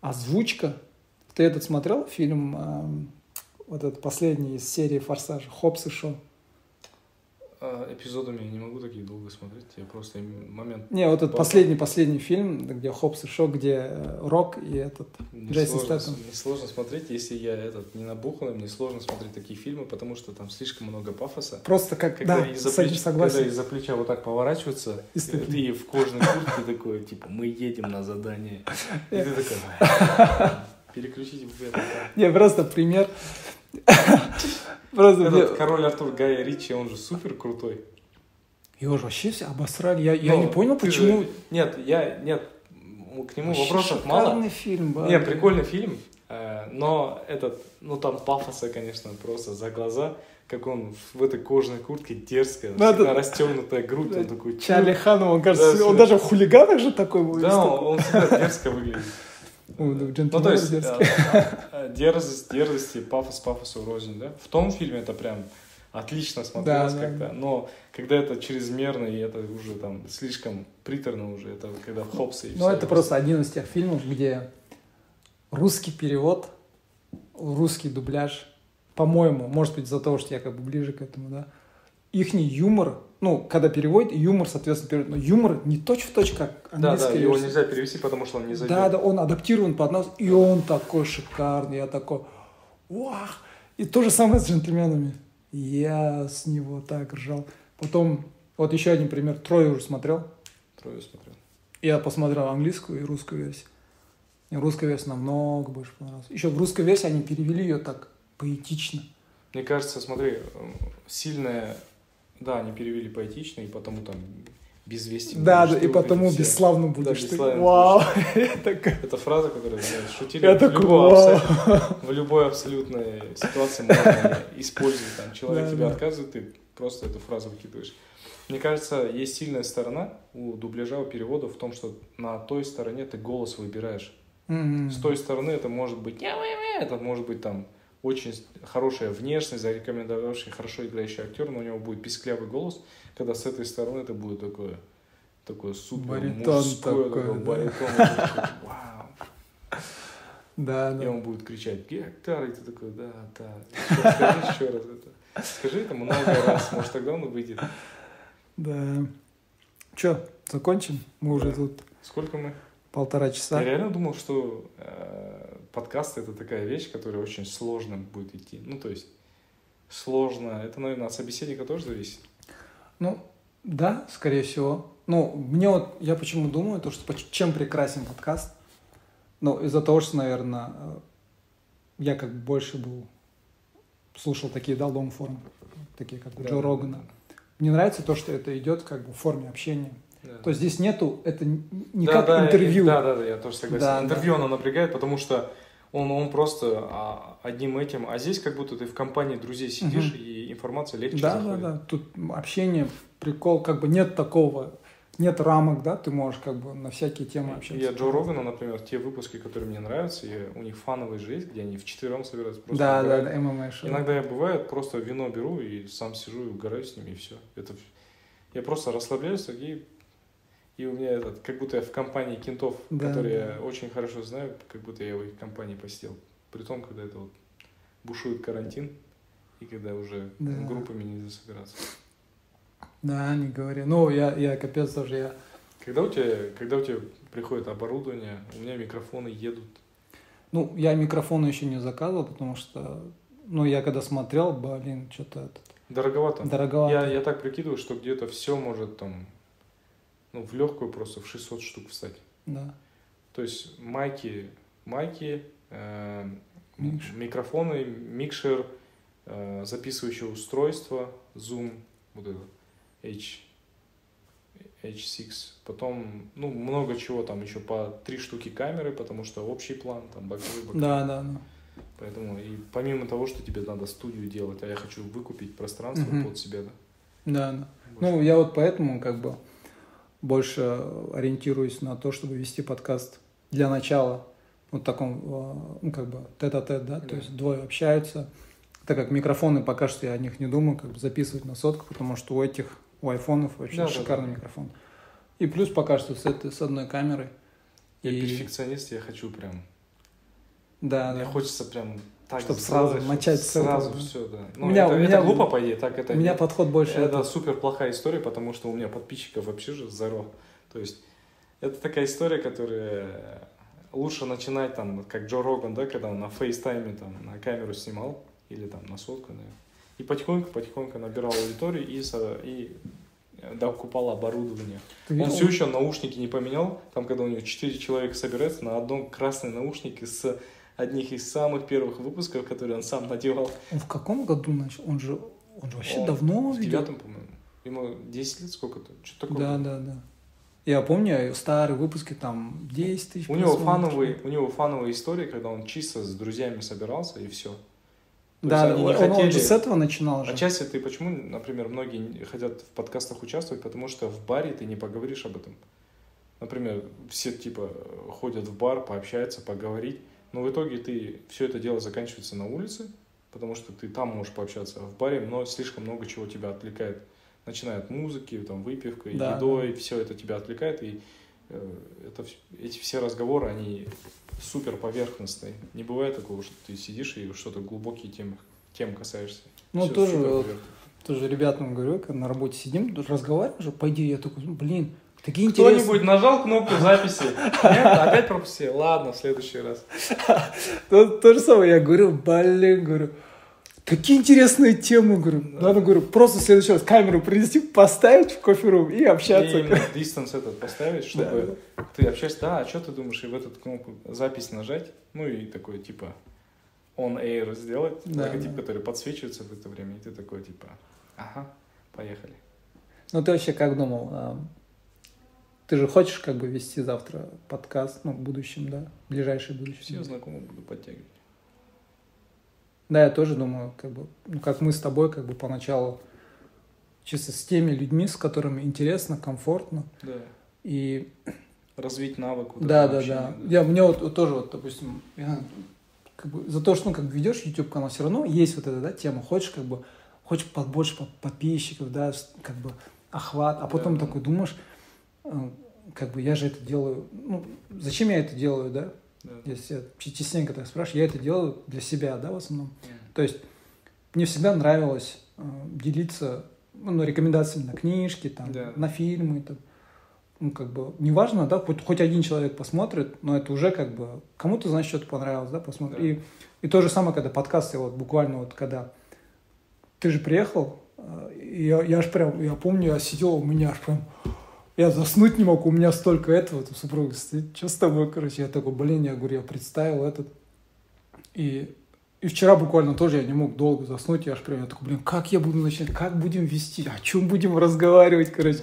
Speaker 1: озвучка. Ты этот смотрел фильм, эм, вот этот последний из серии «Форсаж», «Хопс и Шоу»?
Speaker 2: А, эпизодами я не могу такие долго смотреть. Я просто момент...
Speaker 1: Не, вот этот последний, последний фильм, где Хопс и Шок, где э, Рок и этот
Speaker 2: Мне
Speaker 1: Джейсон Стэттем.
Speaker 2: мне сложно смотреть, если я этот не набуханный, мне сложно смотреть такие фильмы, потому что там слишком много пафоса.
Speaker 1: Просто как,
Speaker 2: Когда
Speaker 1: да,
Speaker 2: из-за плеч-
Speaker 1: согласен.
Speaker 2: Когда из-за плеча вот так поворачиваются,
Speaker 1: И
Speaker 2: и ты в кожаной куртке такой, типа, мы едем на задание. И ты такой, «Ай, переключите.
Speaker 1: Не, просто пример. Просто мне-
Speaker 2: Этот король Артур Гая Ричи, он же супер крутой.
Speaker 1: Его же вообще все обосрали. Я, я
Speaker 2: Ну,
Speaker 1: не понял, почему.
Speaker 2: же- Нет, я, нет, к нему
Speaker 1: Вообще
Speaker 2: вопросов мало.
Speaker 1: фильм, да.
Speaker 2: Не, прикольный фильм, э, но этот, ну там пафоса, конечно, просто за глаза, как он в этой кожаной куртке дерзкая,
Speaker 1: Ну,
Speaker 2: всегда
Speaker 1: это-
Speaker 2: расстегнутая грудь, он такой...
Speaker 1: Чарли Ханнам, он кажется,
Speaker 2: Да,
Speaker 1: он
Speaker 2: всегда.
Speaker 1: даже в хулиганах же такой был.
Speaker 2: Да, он, он всегда дерзко выглядит. Ну, то есть, э, э, дерзость, дерзость и пафос пафосу рознь, да? В том фильме это прям отлично смотрелось
Speaker 1: Да,
Speaker 2: как-то,
Speaker 1: да.
Speaker 2: но когда это чрезмерно, и это уже там слишком приторно уже, это когда в хопсы и
Speaker 1: Ну, это просто один из тех фильмов, где русский перевод, русский дубляж, по-моему, может быть, из-за того, что я как бы ближе к этому, да, ихний юмор, ну, когда переводит, юмор, соответственно, переводит, но юмор не точь-в-точь, как
Speaker 2: Да, да,
Speaker 1: английская
Speaker 2: его нельзя перевести, потому что он не зайдет.
Speaker 1: Да, да, он адаптирован под нас, и он такой шикарный, я такой, вах! И то же самое с джентльменами. Я с него так ржал. Потом, вот еще один пример, Трое уже смотрел.
Speaker 2: Трое смотрел.
Speaker 1: Я посмотрел английскую и русскую версию. Мне русская версия намного больше понравилась. Еще в русской версии они перевели ее так поэтично.
Speaker 2: Мне кажется, смотри, сильная... Да, они перевели поэтично, и потому там без вести.
Speaker 1: Да, да, и потому
Speaker 2: все.
Speaker 1: бесславно будешь ты. Вау!
Speaker 2: Это фраза, которую шутили в, любой абсолютной ситуации можно использовать. Там, человек тебе отказывает, ты просто эту фразу выкидываешь. Мне кажется, есть сильная сторона у дубляжа, у перевода в том, что на той стороне ты голос выбираешь.
Speaker 1: м,
Speaker 2: С той стороны это может быть это может быть там очень хорошая внешность, зарекомендовавший, хорошо играющий актер, но у него будет писклявый голос, когда с этой стороны это будет такое, такое супер
Speaker 1: Баритон
Speaker 2: мужское,
Speaker 1: такой,
Speaker 2: такое,
Speaker 1: да.
Speaker 2: баритон, и такой, вау.
Speaker 1: Да,
Speaker 2: И
Speaker 1: да.
Speaker 2: он будет кричать «Гектар», и ты такой «да, да». Скажи еще раз это. Скажи это много раз, может тогда он и выйдет.
Speaker 1: Да. Че, закончим? Мы уже тут
Speaker 2: Сколько мы?
Speaker 1: полтора часа.
Speaker 2: Я реально думал, что э, подкаст это такая вещь, которая очень сложно будет идти. Ну, то есть сложно. Это, наверное, от собеседника тоже зависит.
Speaker 1: Ну, да, скорее всего. Ну, мне вот, я почему думаю, то, что чем прекрасен подкаст, ну, из-за того, что, наверное, э, я как бы больше был, слушал такие, да, long форм, такие, как у
Speaker 2: Да,
Speaker 1: Джо
Speaker 2: да,
Speaker 1: Рогана. Мне нравится то, что это идет как бы в форме общения.
Speaker 2: Да.
Speaker 1: То есть здесь нету, это не
Speaker 2: Да,
Speaker 1: как
Speaker 2: да,
Speaker 1: интервью.
Speaker 2: и- Да, да, да, я тоже согласен.
Speaker 1: Да,
Speaker 2: интервью оно напрягает, потому что он, он просто а, одним этим, а здесь как будто ты в компании друзей сидишь,
Speaker 1: Мгм.
Speaker 2: и информация легче
Speaker 1: Да, да,
Speaker 2: заходит.
Speaker 1: да. Тут общение, прикол, как бы нет такого, нет рамок, да, ты можешь как бы на всякие темы общаться.
Speaker 2: Я Джо Рогана, например, те выпуски, которые мне нравятся, я- у них фановые же есть, где они вчетвером собираются просто
Speaker 1: Да, да, да, ММА шоу.
Speaker 2: Иногда я бывает, просто вино беру и сам сижу и угораю с ними, и все. Это... Я просто расслабляюсь, и, и у меня этот, как будто я в компании кентов,
Speaker 1: Да,
Speaker 2: которые
Speaker 1: да.
Speaker 2: я очень хорошо знаю, как будто я в их компании посидел. При том, когда это вот бушует карантин, и когда уже
Speaker 1: Да.
Speaker 2: группами нельзя собираться.
Speaker 1: Да, не говори. Ну, я, я капец тоже, я...
Speaker 2: Когда у тебя, когда у тебя приходит оборудование, у меня микрофоны едут.
Speaker 1: Ну, я микрофон еще не заказывал, потому что, ну, я когда смотрел, блин, что-то этот,
Speaker 2: Дороговато.
Speaker 1: дороговато.
Speaker 2: Я, я так прикидываю, что где-то все может там, ну, в легкую просто в 600 штук встать.
Speaker 1: Да.
Speaker 2: То есть майки, майки, э,
Speaker 1: Микшер.
Speaker 2: микрофоны, микшер, э, записывающее устройство, Zoom, вот это, H, H6. Потом, ну, много чего там, еще по три штуки камеры, потому что общий план, там, боковой, боковой.
Speaker 1: Да, да, да.
Speaker 2: Поэтому, и помимо того, что тебе надо студию делать, а я хочу выкупить пространство
Speaker 1: Мгм.
Speaker 2: под себя, да.
Speaker 1: Да, да.
Speaker 2: больше.
Speaker 1: Ну, я вот поэтому как бы больше ориентируюсь на то, чтобы вести подкаст для начала вот в таком, э, ну, как бы тет-а-тет, да, то
Speaker 2: Да.
Speaker 1: есть двое общаются, так как микрофоны, пока что я о них не думаю, как бы записывать на сотку, потому что у этих, у айфонов вообще
Speaker 2: Да, да,
Speaker 1: шикарный
Speaker 2: да.
Speaker 1: микрофон. И плюс пока что с, этой, с одной камерой.
Speaker 2: Я
Speaker 1: И-
Speaker 2: перфекционист, я хочу прям
Speaker 1: Да,
Speaker 2: Мне
Speaker 1: да.
Speaker 2: хочется прям так
Speaker 1: Чтоб сразу начать с
Speaker 2: Сразу
Speaker 1: да.
Speaker 2: все, да.
Speaker 1: У
Speaker 2: Ну,
Speaker 1: меня-
Speaker 2: это,
Speaker 1: у
Speaker 2: это
Speaker 1: меня-
Speaker 2: глупо, по идее, так это
Speaker 1: У меня
Speaker 2: нет.
Speaker 1: подход больше...
Speaker 2: Это
Speaker 1: это-
Speaker 2: супер плохая история, потому что у меня подписчиков вообще же здорово. То есть это такая история, которая лучше начинать там, как Джо Роган, да, когда он на FaceTime е там на камеру снимал или там на сотку, да, и потихоньку-потихоньку набирал аудиторию и, и э, докупал оборудование.
Speaker 1: Ты
Speaker 2: Он все еще наушники не поменял, там когда у него 4 человека собирается на одном красный наушник из одних из самых первых выпусков, которые он сам надевал.
Speaker 1: Он в каком году начал? Он же, он же вообще
Speaker 2: Он
Speaker 1: давно
Speaker 2: В девятом, по-моему. Ему 10 лет сколько-то? Что такое?
Speaker 1: Да, да, да. Я помню старые выпуски, там 10 тысяч.
Speaker 2: У него фановые, у него фановые истории, когда он чисто с друзьями собирался и все.
Speaker 1: Да,
Speaker 2: они
Speaker 1: он,
Speaker 2: не
Speaker 1: он- он
Speaker 2: хотели-
Speaker 1: же с этого начинал же.
Speaker 2: Отчасти ты почему, например, многие хотят в подкастах участвовать, потому что в баре ты не поговоришь об этом. Например, все типа ходят в бар, пообщаются, поговорить, но в итоге ты все это дело заканчивается на улице, потому что ты там можешь пообщаться, а в баре но слишком много чего тебя отвлекает. Начиная от музыки, там, выпивкой,
Speaker 1: Да,
Speaker 2: едой, все это тебя отвлекает, и э, это, эти все разговоры, они супер поверхностные. Не бывает такого, что ты сидишь и что-то глубокие темы, тем касаешься.
Speaker 1: Ну,
Speaker 2: Всё
Speaker 1: тоже. Тоже ребятам говорю, когда на работе сидим, разговариваем же, по идее, я такой, «Ну, блин, такие интересные.
Speaker 2: Кто-нибудь нажал кнопку записи? Нет? Опять пропустил? Ладно, в следующий раз.
Speaker 1: То, то же самое, я говорю, блин, говорю, такие интересные темы, говорю, надо, говорю, просто в следующий раз камеру принести, поставить в кофе-рум и общаться.
Speaker 2: И именно дистанс этот поставить, чтобы ты общаешься, да, а что ты думаешь, и в эту кнопку запись нажать, ну и такой, типа, on air сделать,
Speaker 1: Да,
Speaker 2: логотип,
Speaker 1: да.
Speaker 2: который подсвечивается в это время, и ты такой, типа, ага, поехали.
Speaker 1: Ну, ты вообще как думал? Ты же хочешь как бы вести завтра подкаст, ну, в будущем, да, в ближайшее будущее?
Speaker 2: Все знакомые буду подтягивать.
Speaker 1: Да, я тоже думаю, как бы, ну, как мы с тобой, как бы поначалу чисто с теми людьми, с которыми интересно, комфортно.
Speaker 2: Да.
Speaker 1: И
Speaker 2: Развить навык. вот
Speaker 1: да, да, да.
Speaker 2: общения,
Speaker 1: Я, мне вот, вот тоже, вот, допустим, я, как бы, за то, что, ну, как бы ведешь YouTube канал, все равно есть вот эта, да, тема. Хочешь, как бы, хочешь под больше под- подписчиков, да, как бы охват, а потом
Speaker 2: Да.
Speaker 1: такой думаешь, как бы я же это делаю, ну, зачем я это делаю, да?
Speaker 2: Да.
Speaker 1: Если частенько так спрашиваю, я это делаю для себя, да, в основном.
Speaker 2: Мгм.
Speaker 1: То есть мне всегда нравилось э, делиться ну, рекомендациями на книжки, там,
Speaker 2: Да.
Speaker 1: на фильмы. Там. Ну, как бы, неважно, да, хоть, хоть один человек посмотрит, но это уже как бы, кому-то, значит, что-то понравилось, да, посмотрит.
Speaker 2: Да.
Speaker 1: И, и то же самое, когда подкасты, вот буквально вот когда ты же приехал, э, я, я аж прям, я помню, я сидел, у меня аж прям, я заснуть не мог, у меня столько этого, там супруга стоит, что с тобой, короче, я такой, блин, я говорю, я представил этот, и, и вчера буквально тоже я не мог долго заснуть, я аж прям, я такой, блин, как я буду начинать, как будем вести, о чем будем разговаривать, короче,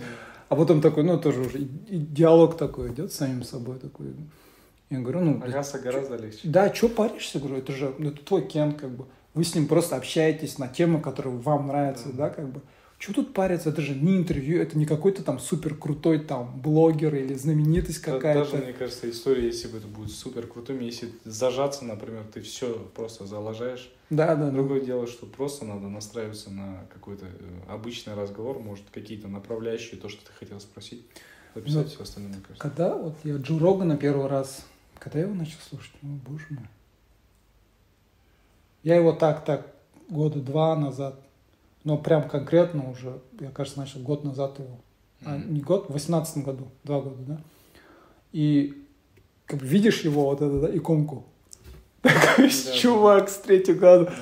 Speaker 1: а потом такой, ну, тоже уже и- и диалог такой идет с самим собой такой, я говорю, ну,
Speaker 2: Агаса гораздо легче.
Speaker 1: да, что паришься, говорю, это же это твой Кен, как бы. Вы с ним просто общаетесь на темы, которые вам нравятся, да,
Speaker 2: Да.
Speaker 1: как бы. Что тут париться? Это же не интервью, это не какой-то там супер крутой там блогер или знаменитость
Speaker 2: Да-
Speaker 1: какая-то.
Speaker 2: Даже, мне кажется, история, если бы это будет супер крутым, если зажаться, например, ты все просто залажаешь.
Speaker 1: Да, да, да.
Speaker 2: Другое дело, что просто надо настраиваться на какой-то э, обычный разговор, может, какие-то направляющие, то, что ты хотел спросить, записать
Speaker 1: Ну,
Speaker 2: все остальное, мне кажется.
Speaker 1: Когда вот я Джо Рогана первый раз, когда я его начал слушать, ну, боже мой. Я его так-так года два назад, но прям конкретно уже, я, кажется, начал год назад его. А,
Speaker 2: Мгм.
Speaker 1: не год, в восемнадцатом году, два года, да. И как бы видишь его вот это, да, иконку. Такой
Speaker 2: Да,
Speaker 1: чувак с третьего года.
Speaker 2: Да.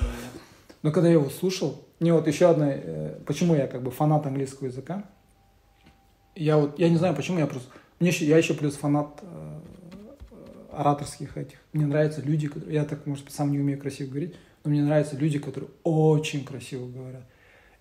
Speaker 1: Но когда я его слушал, мне вот еще одна, э, почему я как бы фанат английского языка, я вот, я не знаю почему, я просто, мне еще, я еще плюс фанат э, э, ораторских этих. Мне нравятся люди, которые, я так, может, сам не умею красиво говорить, но мне нравятся люди, которые очень красиво говорят.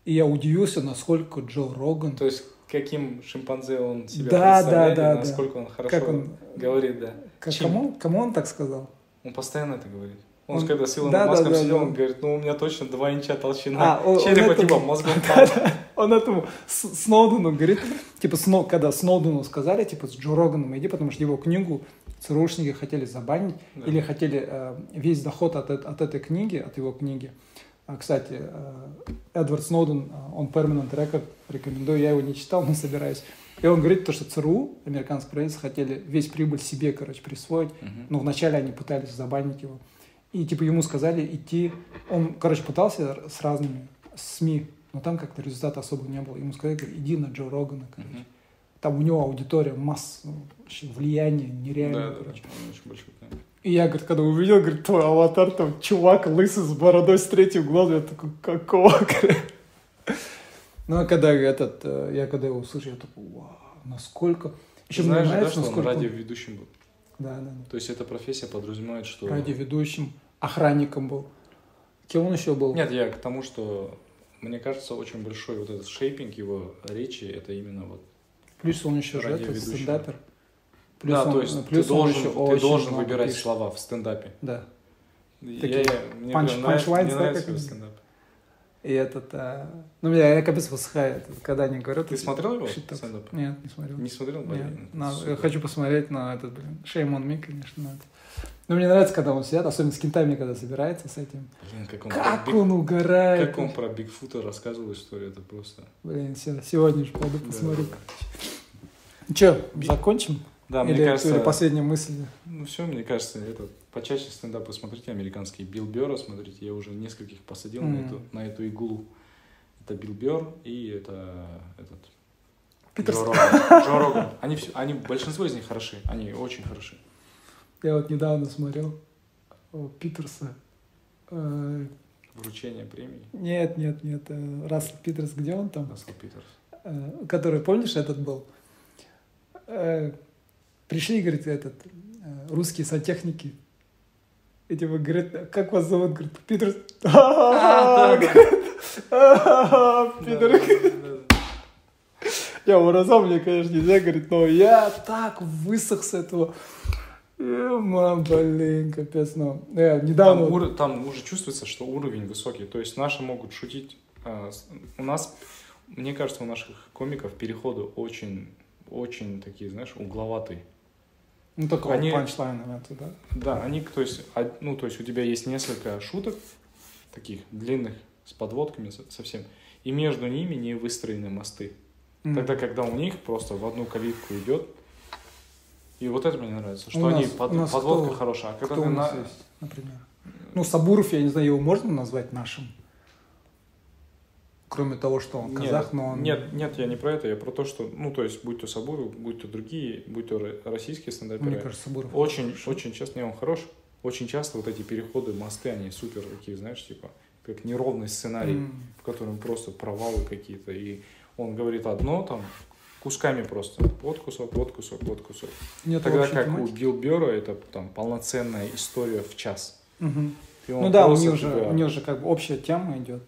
Speaker 1: И я удивился, насколько Джо Роган,
Speaker 2: То есть, каким шимпанзе он себя
Speaker 1: Да,
Speaker 2: представляет,
Speaker 1: да, да,
Speaker 2: насколько он хорошо
Speaker 1: как он,
Speaker 2: говорит, да.
Speaker 1: как,
Speaker 2: Чем-
Speaker 1: кому, кому он так сказал?
Speaker 2: Он постоянно это говорит. Он,
Speaker 1: Он-
Speaker 2: когда с Илоном
Speaker 1: да, да,
Speaker 2: Маском
Speaker 1: да,
Speaker 2: сидел,
Speaker 1: да.
Speaker 2: он говорит, ну, у меня точно 2 инча толщина.
Speaker 1: А, он- он
Speaker 2: Черепа
Speaker 1: это-
Speaker 2: типа мозгом
Speaker 1: Он этому Сноудену говорит, типа, Сноу- когда Сноудену сказали, типа, с Джо Роганом иди, потому что его книгу ЦРУшники хотели забанить,
Speaker 2: Да.
Speaker 1: или хотели э, весь доход от, от этой книги, от его книги. А, кстати, э, Эдвард Сноуден, э, он Permanent Record, рекомендую, я его не читал, но собираюсь. И он говорит, то, что ЦРУ, американское правительство, хотели весь прибыль себе, короче, присвоить,
Speaker 2: Мгм.
Speaker 1: но вначале они пытались забанить его. И типа ему сказали идти, он, короче, пытался с разными СМИ, но там как-то результата особо не было. Ему сказали, иди на Джо Рогана, короче.
Speaker 2: Мгм.
Speaker 1: Там у него аудитория, масса, ну, влияние
Speaker 2: Да,
Speaker 1: нереальное,
Speaker 2: да, да,
Speaker 1: короче.
Speaker 2: он очень большой. да.
Speaker 1: И я, говорит, когда увидел, говорит, твой аватар, там, чувак лысый с бородой с третьим глазом, я такой, какого? Ну, а когда этот, э, я когда его услышал, я такой, вау, насколько... Еще мне
Speaker 2: знаешь, же, да,
Speaker 1: нравится,
Speaker 2: что
Speaker 1: насколько... он-
Speaker 2: радиоведущим был?
Speaker 1: Да, да, да.
Speaker 2: То есть эта профессия подразумевает, что...
Speaker 1: Радиоведущим, охранником был. Кем он еще был?
Speaker 2: Нет, я к тому, что мне кажется, очень большой вот этот shaping его речи, это именно вот...
Speaker 1: Плюс он еще же этот стендапер. Плюс
Speaker 2: да,
Speaker 1: он,
Speaker 2: то есть
Speaker 1: плюс
Speaker 2: ты должен,
Speaker 1: еще
Speaker 2: ты должен выбирать
Speaker 1: пишет.
Speaker 2: слова в стендапе.
Speaker 1: Да. Такие
Speaker 2: я- мне
Speaker 1: панч- да, как
Speaker 2: стендап.
Speaker 1: И этот... а, Ну, меня я капец высыхает, когда они говорят...
Speaker 2: Ты смотрел его стендап?
Speaker 1: Нет, не смотрел.
Speaker 2: Не смотрел?
Speaker 1: Нет,
Speaker 2: Блин, это
Speaker 1: надо- хочу посмотреть, но этот, блин, shame on me, конечно, надо. Но мне нравится, когда он сидит, особенно с кентами, когда собирается с этим.
Speaker 2: Блин, как он,
Speaker 1: Как
Speaker 2: про Биг-
Speaker 1: он угорает.
Speaker 2: как он про Бигфута рассказывал историю, это просто...
Speaker 1: Блин, все, сегодня же пойду
Speaker 2: Да,
Speaker 1: посмотрю.
Speaker 2: да, да.
Speaker 1: Че, закончим?
Speaker 2: Да,
Speaker 1: или,
Speaker 2: мне кажется...
Speaker 1: или последняя мысль?
Speaker 2: Ну все, мне кажется, это почаще стендапы смотрите американские. Билл Бёрра смотрите, я уже нескольких посадил на,
Speaker 1: Мгм.
Speaker 2: эту, на эту иглу. Это Билл Бёрр и это этот
Speaker 1: Питерс.
Speaker 2: Джо Роган. Джо Роган. Они, все, они, большинство из них хороши, они очень хороши.
Speaker 1: Я вот недавно смотрел о, Питерса. Э,
Speaker 2: Вручение премии
Speaker 1: Нет, нет, нет. э, Рассел Питерс, где он там?
Speaker 2: Рассел Питерс.
Speaker 1: Э, Который, помнишь, этот был? Э, Пришли, говорит, этот, э, русские сантехники. И типа, говорит, как вас зовут? Говорит, Питерс.
Speaker 2: А, да,
Speaker 1: «А, Питер. Я выразал, мне, конечно, нельзя, говорит, но я так высох с этого. Ема, блин, капец, ну. Я
Speaker 2: Там,
Speaker 1: недавно...
Speaker 2: ур- там уже чувствуется, что уровень высокий. То есть наши могут шутить. у нас, мне кажется, у наших комиков переходы очень, очень такие, знаешь, угловатые.
Speaker 1: Ну, такого
Speaker 2: они-
Speaker 1: панчлайна это, да?
Speaker 2: Да, они, то есть, од- ну, то есть у тебя есть несколько шуток, таких длинных, с подводками со- совсем, и между ними не выстроены мосты.
Speaker 1: М.
Speaker 2: Тогда, когда у них просто в одну калитку идет, и вот это мне нравится, что
Speaker 1: У
Speaker 2: они,
Speaker 1: нас-
Speaker 2: под-
Speaker 1: у нас
Speaker 2: подводка
Speaker 1: кто-
Speaker 2: хорошая, а когда
Speaker 1: Кто у нас
Speaker 2: на-
Speaker 1: есть, например? Ну, Сабуров, я не знаю, его можно назвать нашим? Кроме того, что он
Speaker 2: Нет,
Speaker 1: казах, но он...
Speaker 2: Нет, нет, я не про это, я про то, что, ну, то есть, будь то Сабуров, будь то другие, будь то ро- российские стендаперы,
Speaker 1: Мне кажется, Сабуров.
Speaker 2: очень,
Speaker 1: хорошо.
Speaker 2: очень часто, не, он хорош, очень часто вот эти переходы, мосты, они супер такие, знаешь, типа, как неровный сценарий,
Speaker 1: М.
Speaker 2: в котором просто провалы какие-то, и он говорит одно там, кусками просто, вот кусок, вот кусок, вот кусок.
Speaker 1: Нет
Speaker 2: Тогда как у
Speaker 1: тематики.
Speaker 2: Билл Бёрра это там полноценная история в час. Он
Speaker 1: Ну да, у него, же, у него же как бы общая тема идет.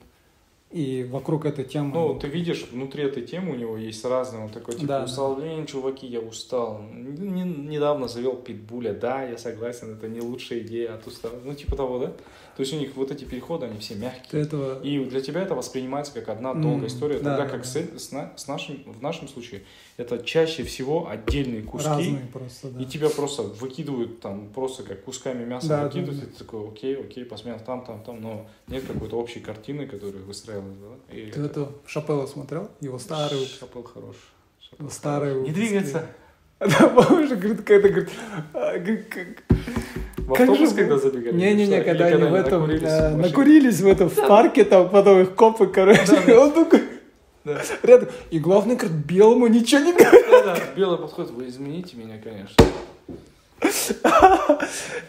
Speaker 1: И вокруг этой темы...
Speaker 2: Ну, ты видишь, внутри этой темы у него есть разные, он такой, типа,
Speaker 1: Да,
Speaker 2: устал, блин, чуваки, я устал. Не- недавно завел питбуля, да, я согласен, это не лучшая идея от устал. Ну, типа того, да? То есть у них вот эти переходы, они все
Speaker 1: ты
Speaker 2: мягкие.
Speaker 1: этого...
Speaker 2: И для тебя это воспринимается как одна долгая история,
Speaker 1: да,
Speaker 2: тогда
Speaker 1: да,
Speaker 2: как
Speaker 1: да.
Speaker 2: с, с на- с нашим, в нашем случае это чаще всего отдельные куски,
Speaker 1: Разные просто, да.
Speaker 2: и тебя просто выкидывают там просто как кусками мяса
Speaker 1: Да,
Speaker 2: выкидывают,
Speaker 1: да,
Speaker 2: и ты такой, окей, окей, посмотрел там, там, там, но нет какой-то общей картины, которая выстраивалась, да? И
Speaker 1: Ты это Шапелла смотрел? Его старый...
Speaker 2: Шапел хорош. Шапел
Speaker 1: Старый.
Speaker 2: Не
Speaker 1: выпуски. Да, помнишь, говорит, какая-то, говорит, а,
Speaker 2: В
Speaker 1: Как
Speaker 2: автобус,
Speaker 1: же
Speaker 2: когда забегали?
Speaker 1: Не-не-не, когда они в этом
Speaker 2: накурились
Speaker 1: э, накурились в этом в парке, там потом их копы, короче, он такой
Speaker 2: Да.
Speaker 1: рядом. И главный, говорит, белому ничего не говорит.
Speaker 2: Да-да, белый подходит, вы измените меня, конечно.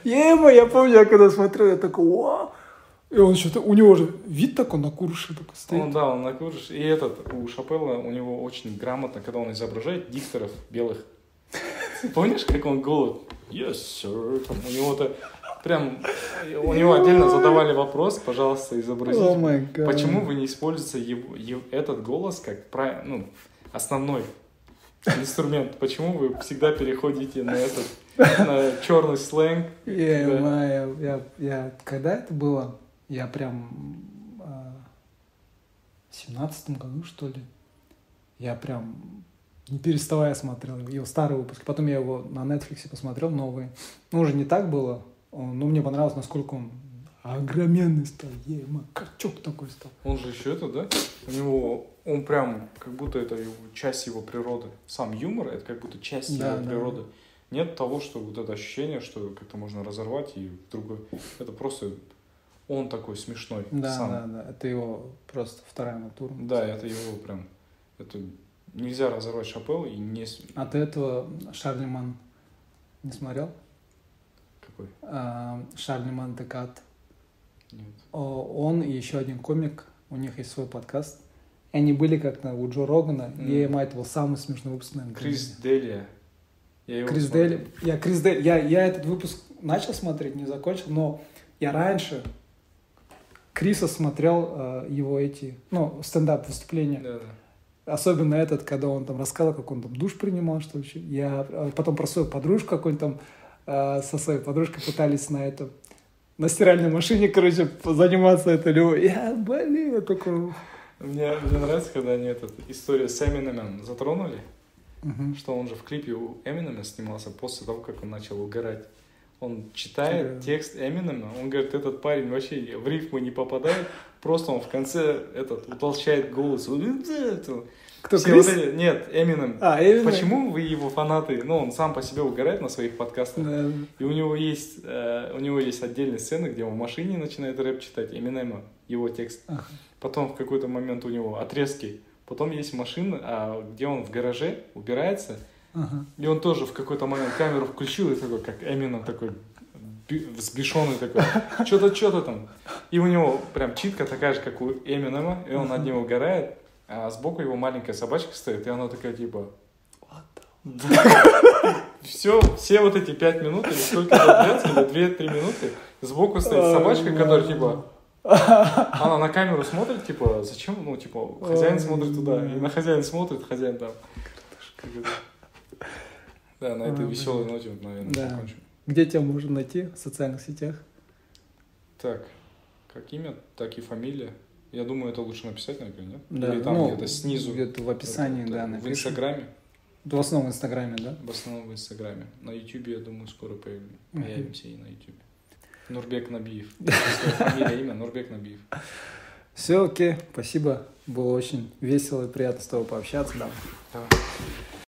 Speaker 1: Ема, я помню, я когда смотрел, я такой, вау. И он что-то, у него же вид такой накурший такой стоит.
Speaker 2: Он, да, он накуришь. И этот, у Шапелла, у него очень грамотно, когда он изображает дикторов белых. Помнишь, как он голод? Yes, sir. Там у него-то прям, у него отдельно задавали вопрос, пожалуйста, изобразите.
Speaker 1: Гад.
Speaker 2: Почему вы не используете его- его- этот голос как ну, основной инструмент? Почему вы всегда переходите на этот на черный сленг?
Speaker 1: Я,
Speaker 2: Да.
Speaker 1: я, я, я- когда это было? Я прям а, в семнадцатом году, что ли, я прям не переставая смотрел его старые выпуски. Потом я его на Netflix посмотрел, новые. Ну, уже не так было, но мне понравилось, насколько он огроменный стал. Ема, качок такой стал.
Speaker 2: Он же еще это, да? У него, он прям, как будто это его, часть его природы. Сам юмор, это как будто часть
Speaker 1: Да,
Speaker 2: его
Speaker 1: да.
Speaker 2: природы. нет того, что вот это ощущение, что как-то можно разорвать и другой. Это просто он такой смешной
Speaker 1: Да,
Speaker 2: сам.
Speaker 1: да, да. Это его просто вторая натура.
Speaker 2: Да, это его прям. Это нельзя разорвать Шапел и не
Speaker 1: А ты этого Шарлеман не смотрел?
Speaker 2: какой.
Speaker 1: А, Шарлеман Декат.
Speaker 2: Нет.
Speaker 1: Он и еще один комик, у них есть свой подкаст. И они были как-то у Джо Рогана,
Speaker 2: Мгм.
Speaker 1: и это был самый смешной выпуск, наверное.
Speaker 2: Крис Делия. Я его
Speaker 1: Крис
Speaker 2: смотрел.
Speaker 1: Дели. Я Крис Дели. Я, я этот выпуск начал смотреть, не закончил, но я раньше Криса смотрел э, его эти, ну, стендап выступления.
Speaker 2: Да, да.
Speaker 1: Особенно этот, когда он там рассказывал, как он там душ принимал, что вообще. Я э, потом про свою подружку, какой-нибудь там э, со своей подружкой пытались на этом на стиральной машине, короче, заниматься это любой. Я, блин, я такой...
Speaker 2: Мне, мне нравится, когда они этот, историю с Эминемом затронули,
Speaker 1: Мгм.
Speaker 2: что он же в клипе у Эминема снимался после того, как он начал угорать. Он читает текст Эминема, он говорит, этот парень вообще в рифму не попадает, просто он в конце этот утолщает голос.
Speaker 1: Кто,
Speaker 2: Все
Speaker 1: Крис?
Speaker 2: вот эти- Нет, Эминем.
Speaker 1: А, Эминем.
Speaker 2: Почему вы его фанаты? Ну, он сам по себе угорает на своих подкастах.
Speaker 1: Да.
Speaker 2: И у него есть, э, у него есть отдельные сцены, где он в машине начинает рэп читать, Эминема, его текст.
Speaker 1: Ага.
Speaker 2: Потом в какой-то момент у него отрезки. Потом есть машина, а, где он в гараже убирается.
Speaker 1: Ага.
Speaker 2: И он тоже в какой-то момент камеру включил и такой, как Эминем такой взбешенный такой, что-то, что-то там. И у него прям читка такая же, как у Эминема, и он над ним угорает, а сбоку его маленькая собачка стоит, и она такая типа... Все, все вот эти пять минут, или сколько это или две-три минуты, сбоку стоит собачка, которая типа... Она на камеру смотрит, типа, зачем? Ну, типа, хозяин смотрит туда,
Speaker 1: да.
Speaker 2: и на хозяин смотрит, хозяин там. Да, на этой
Speaker 1: Ой,
Speaker 2: веселой ноте, наверное, закончим.
Speaker 1: Где тебя можно найти в социальных сетях?
Speaker 2: Так, как имя, так и фамилия. Я думаю, это лучше написать, наверное, нет?
Speaker 1: Да,
Speaker 2: Или там
Speaker 1: ну,
Speaker 2: где-то снизу.
Speaker 1: Где-то в описании,
Speaker 2: Это-
Speaker 1: да,
Speaker 2: это В
Speaker 1: напишем.
Speaker 2: Инстаграме.
Speaker 1: В основном в Инстаграме, да?
Speaker 2: В основном в Инстаграме. На Ютубе, я думаю, скоро появимся и на Ютубе. Нурбек Набиев. Фамилия, имя Нурбек Набиев.
Speaker 1: Все, окей, спасибо. Было очень весело и приятно с тобой пообщаться. Да.
Speaker 2: Давай.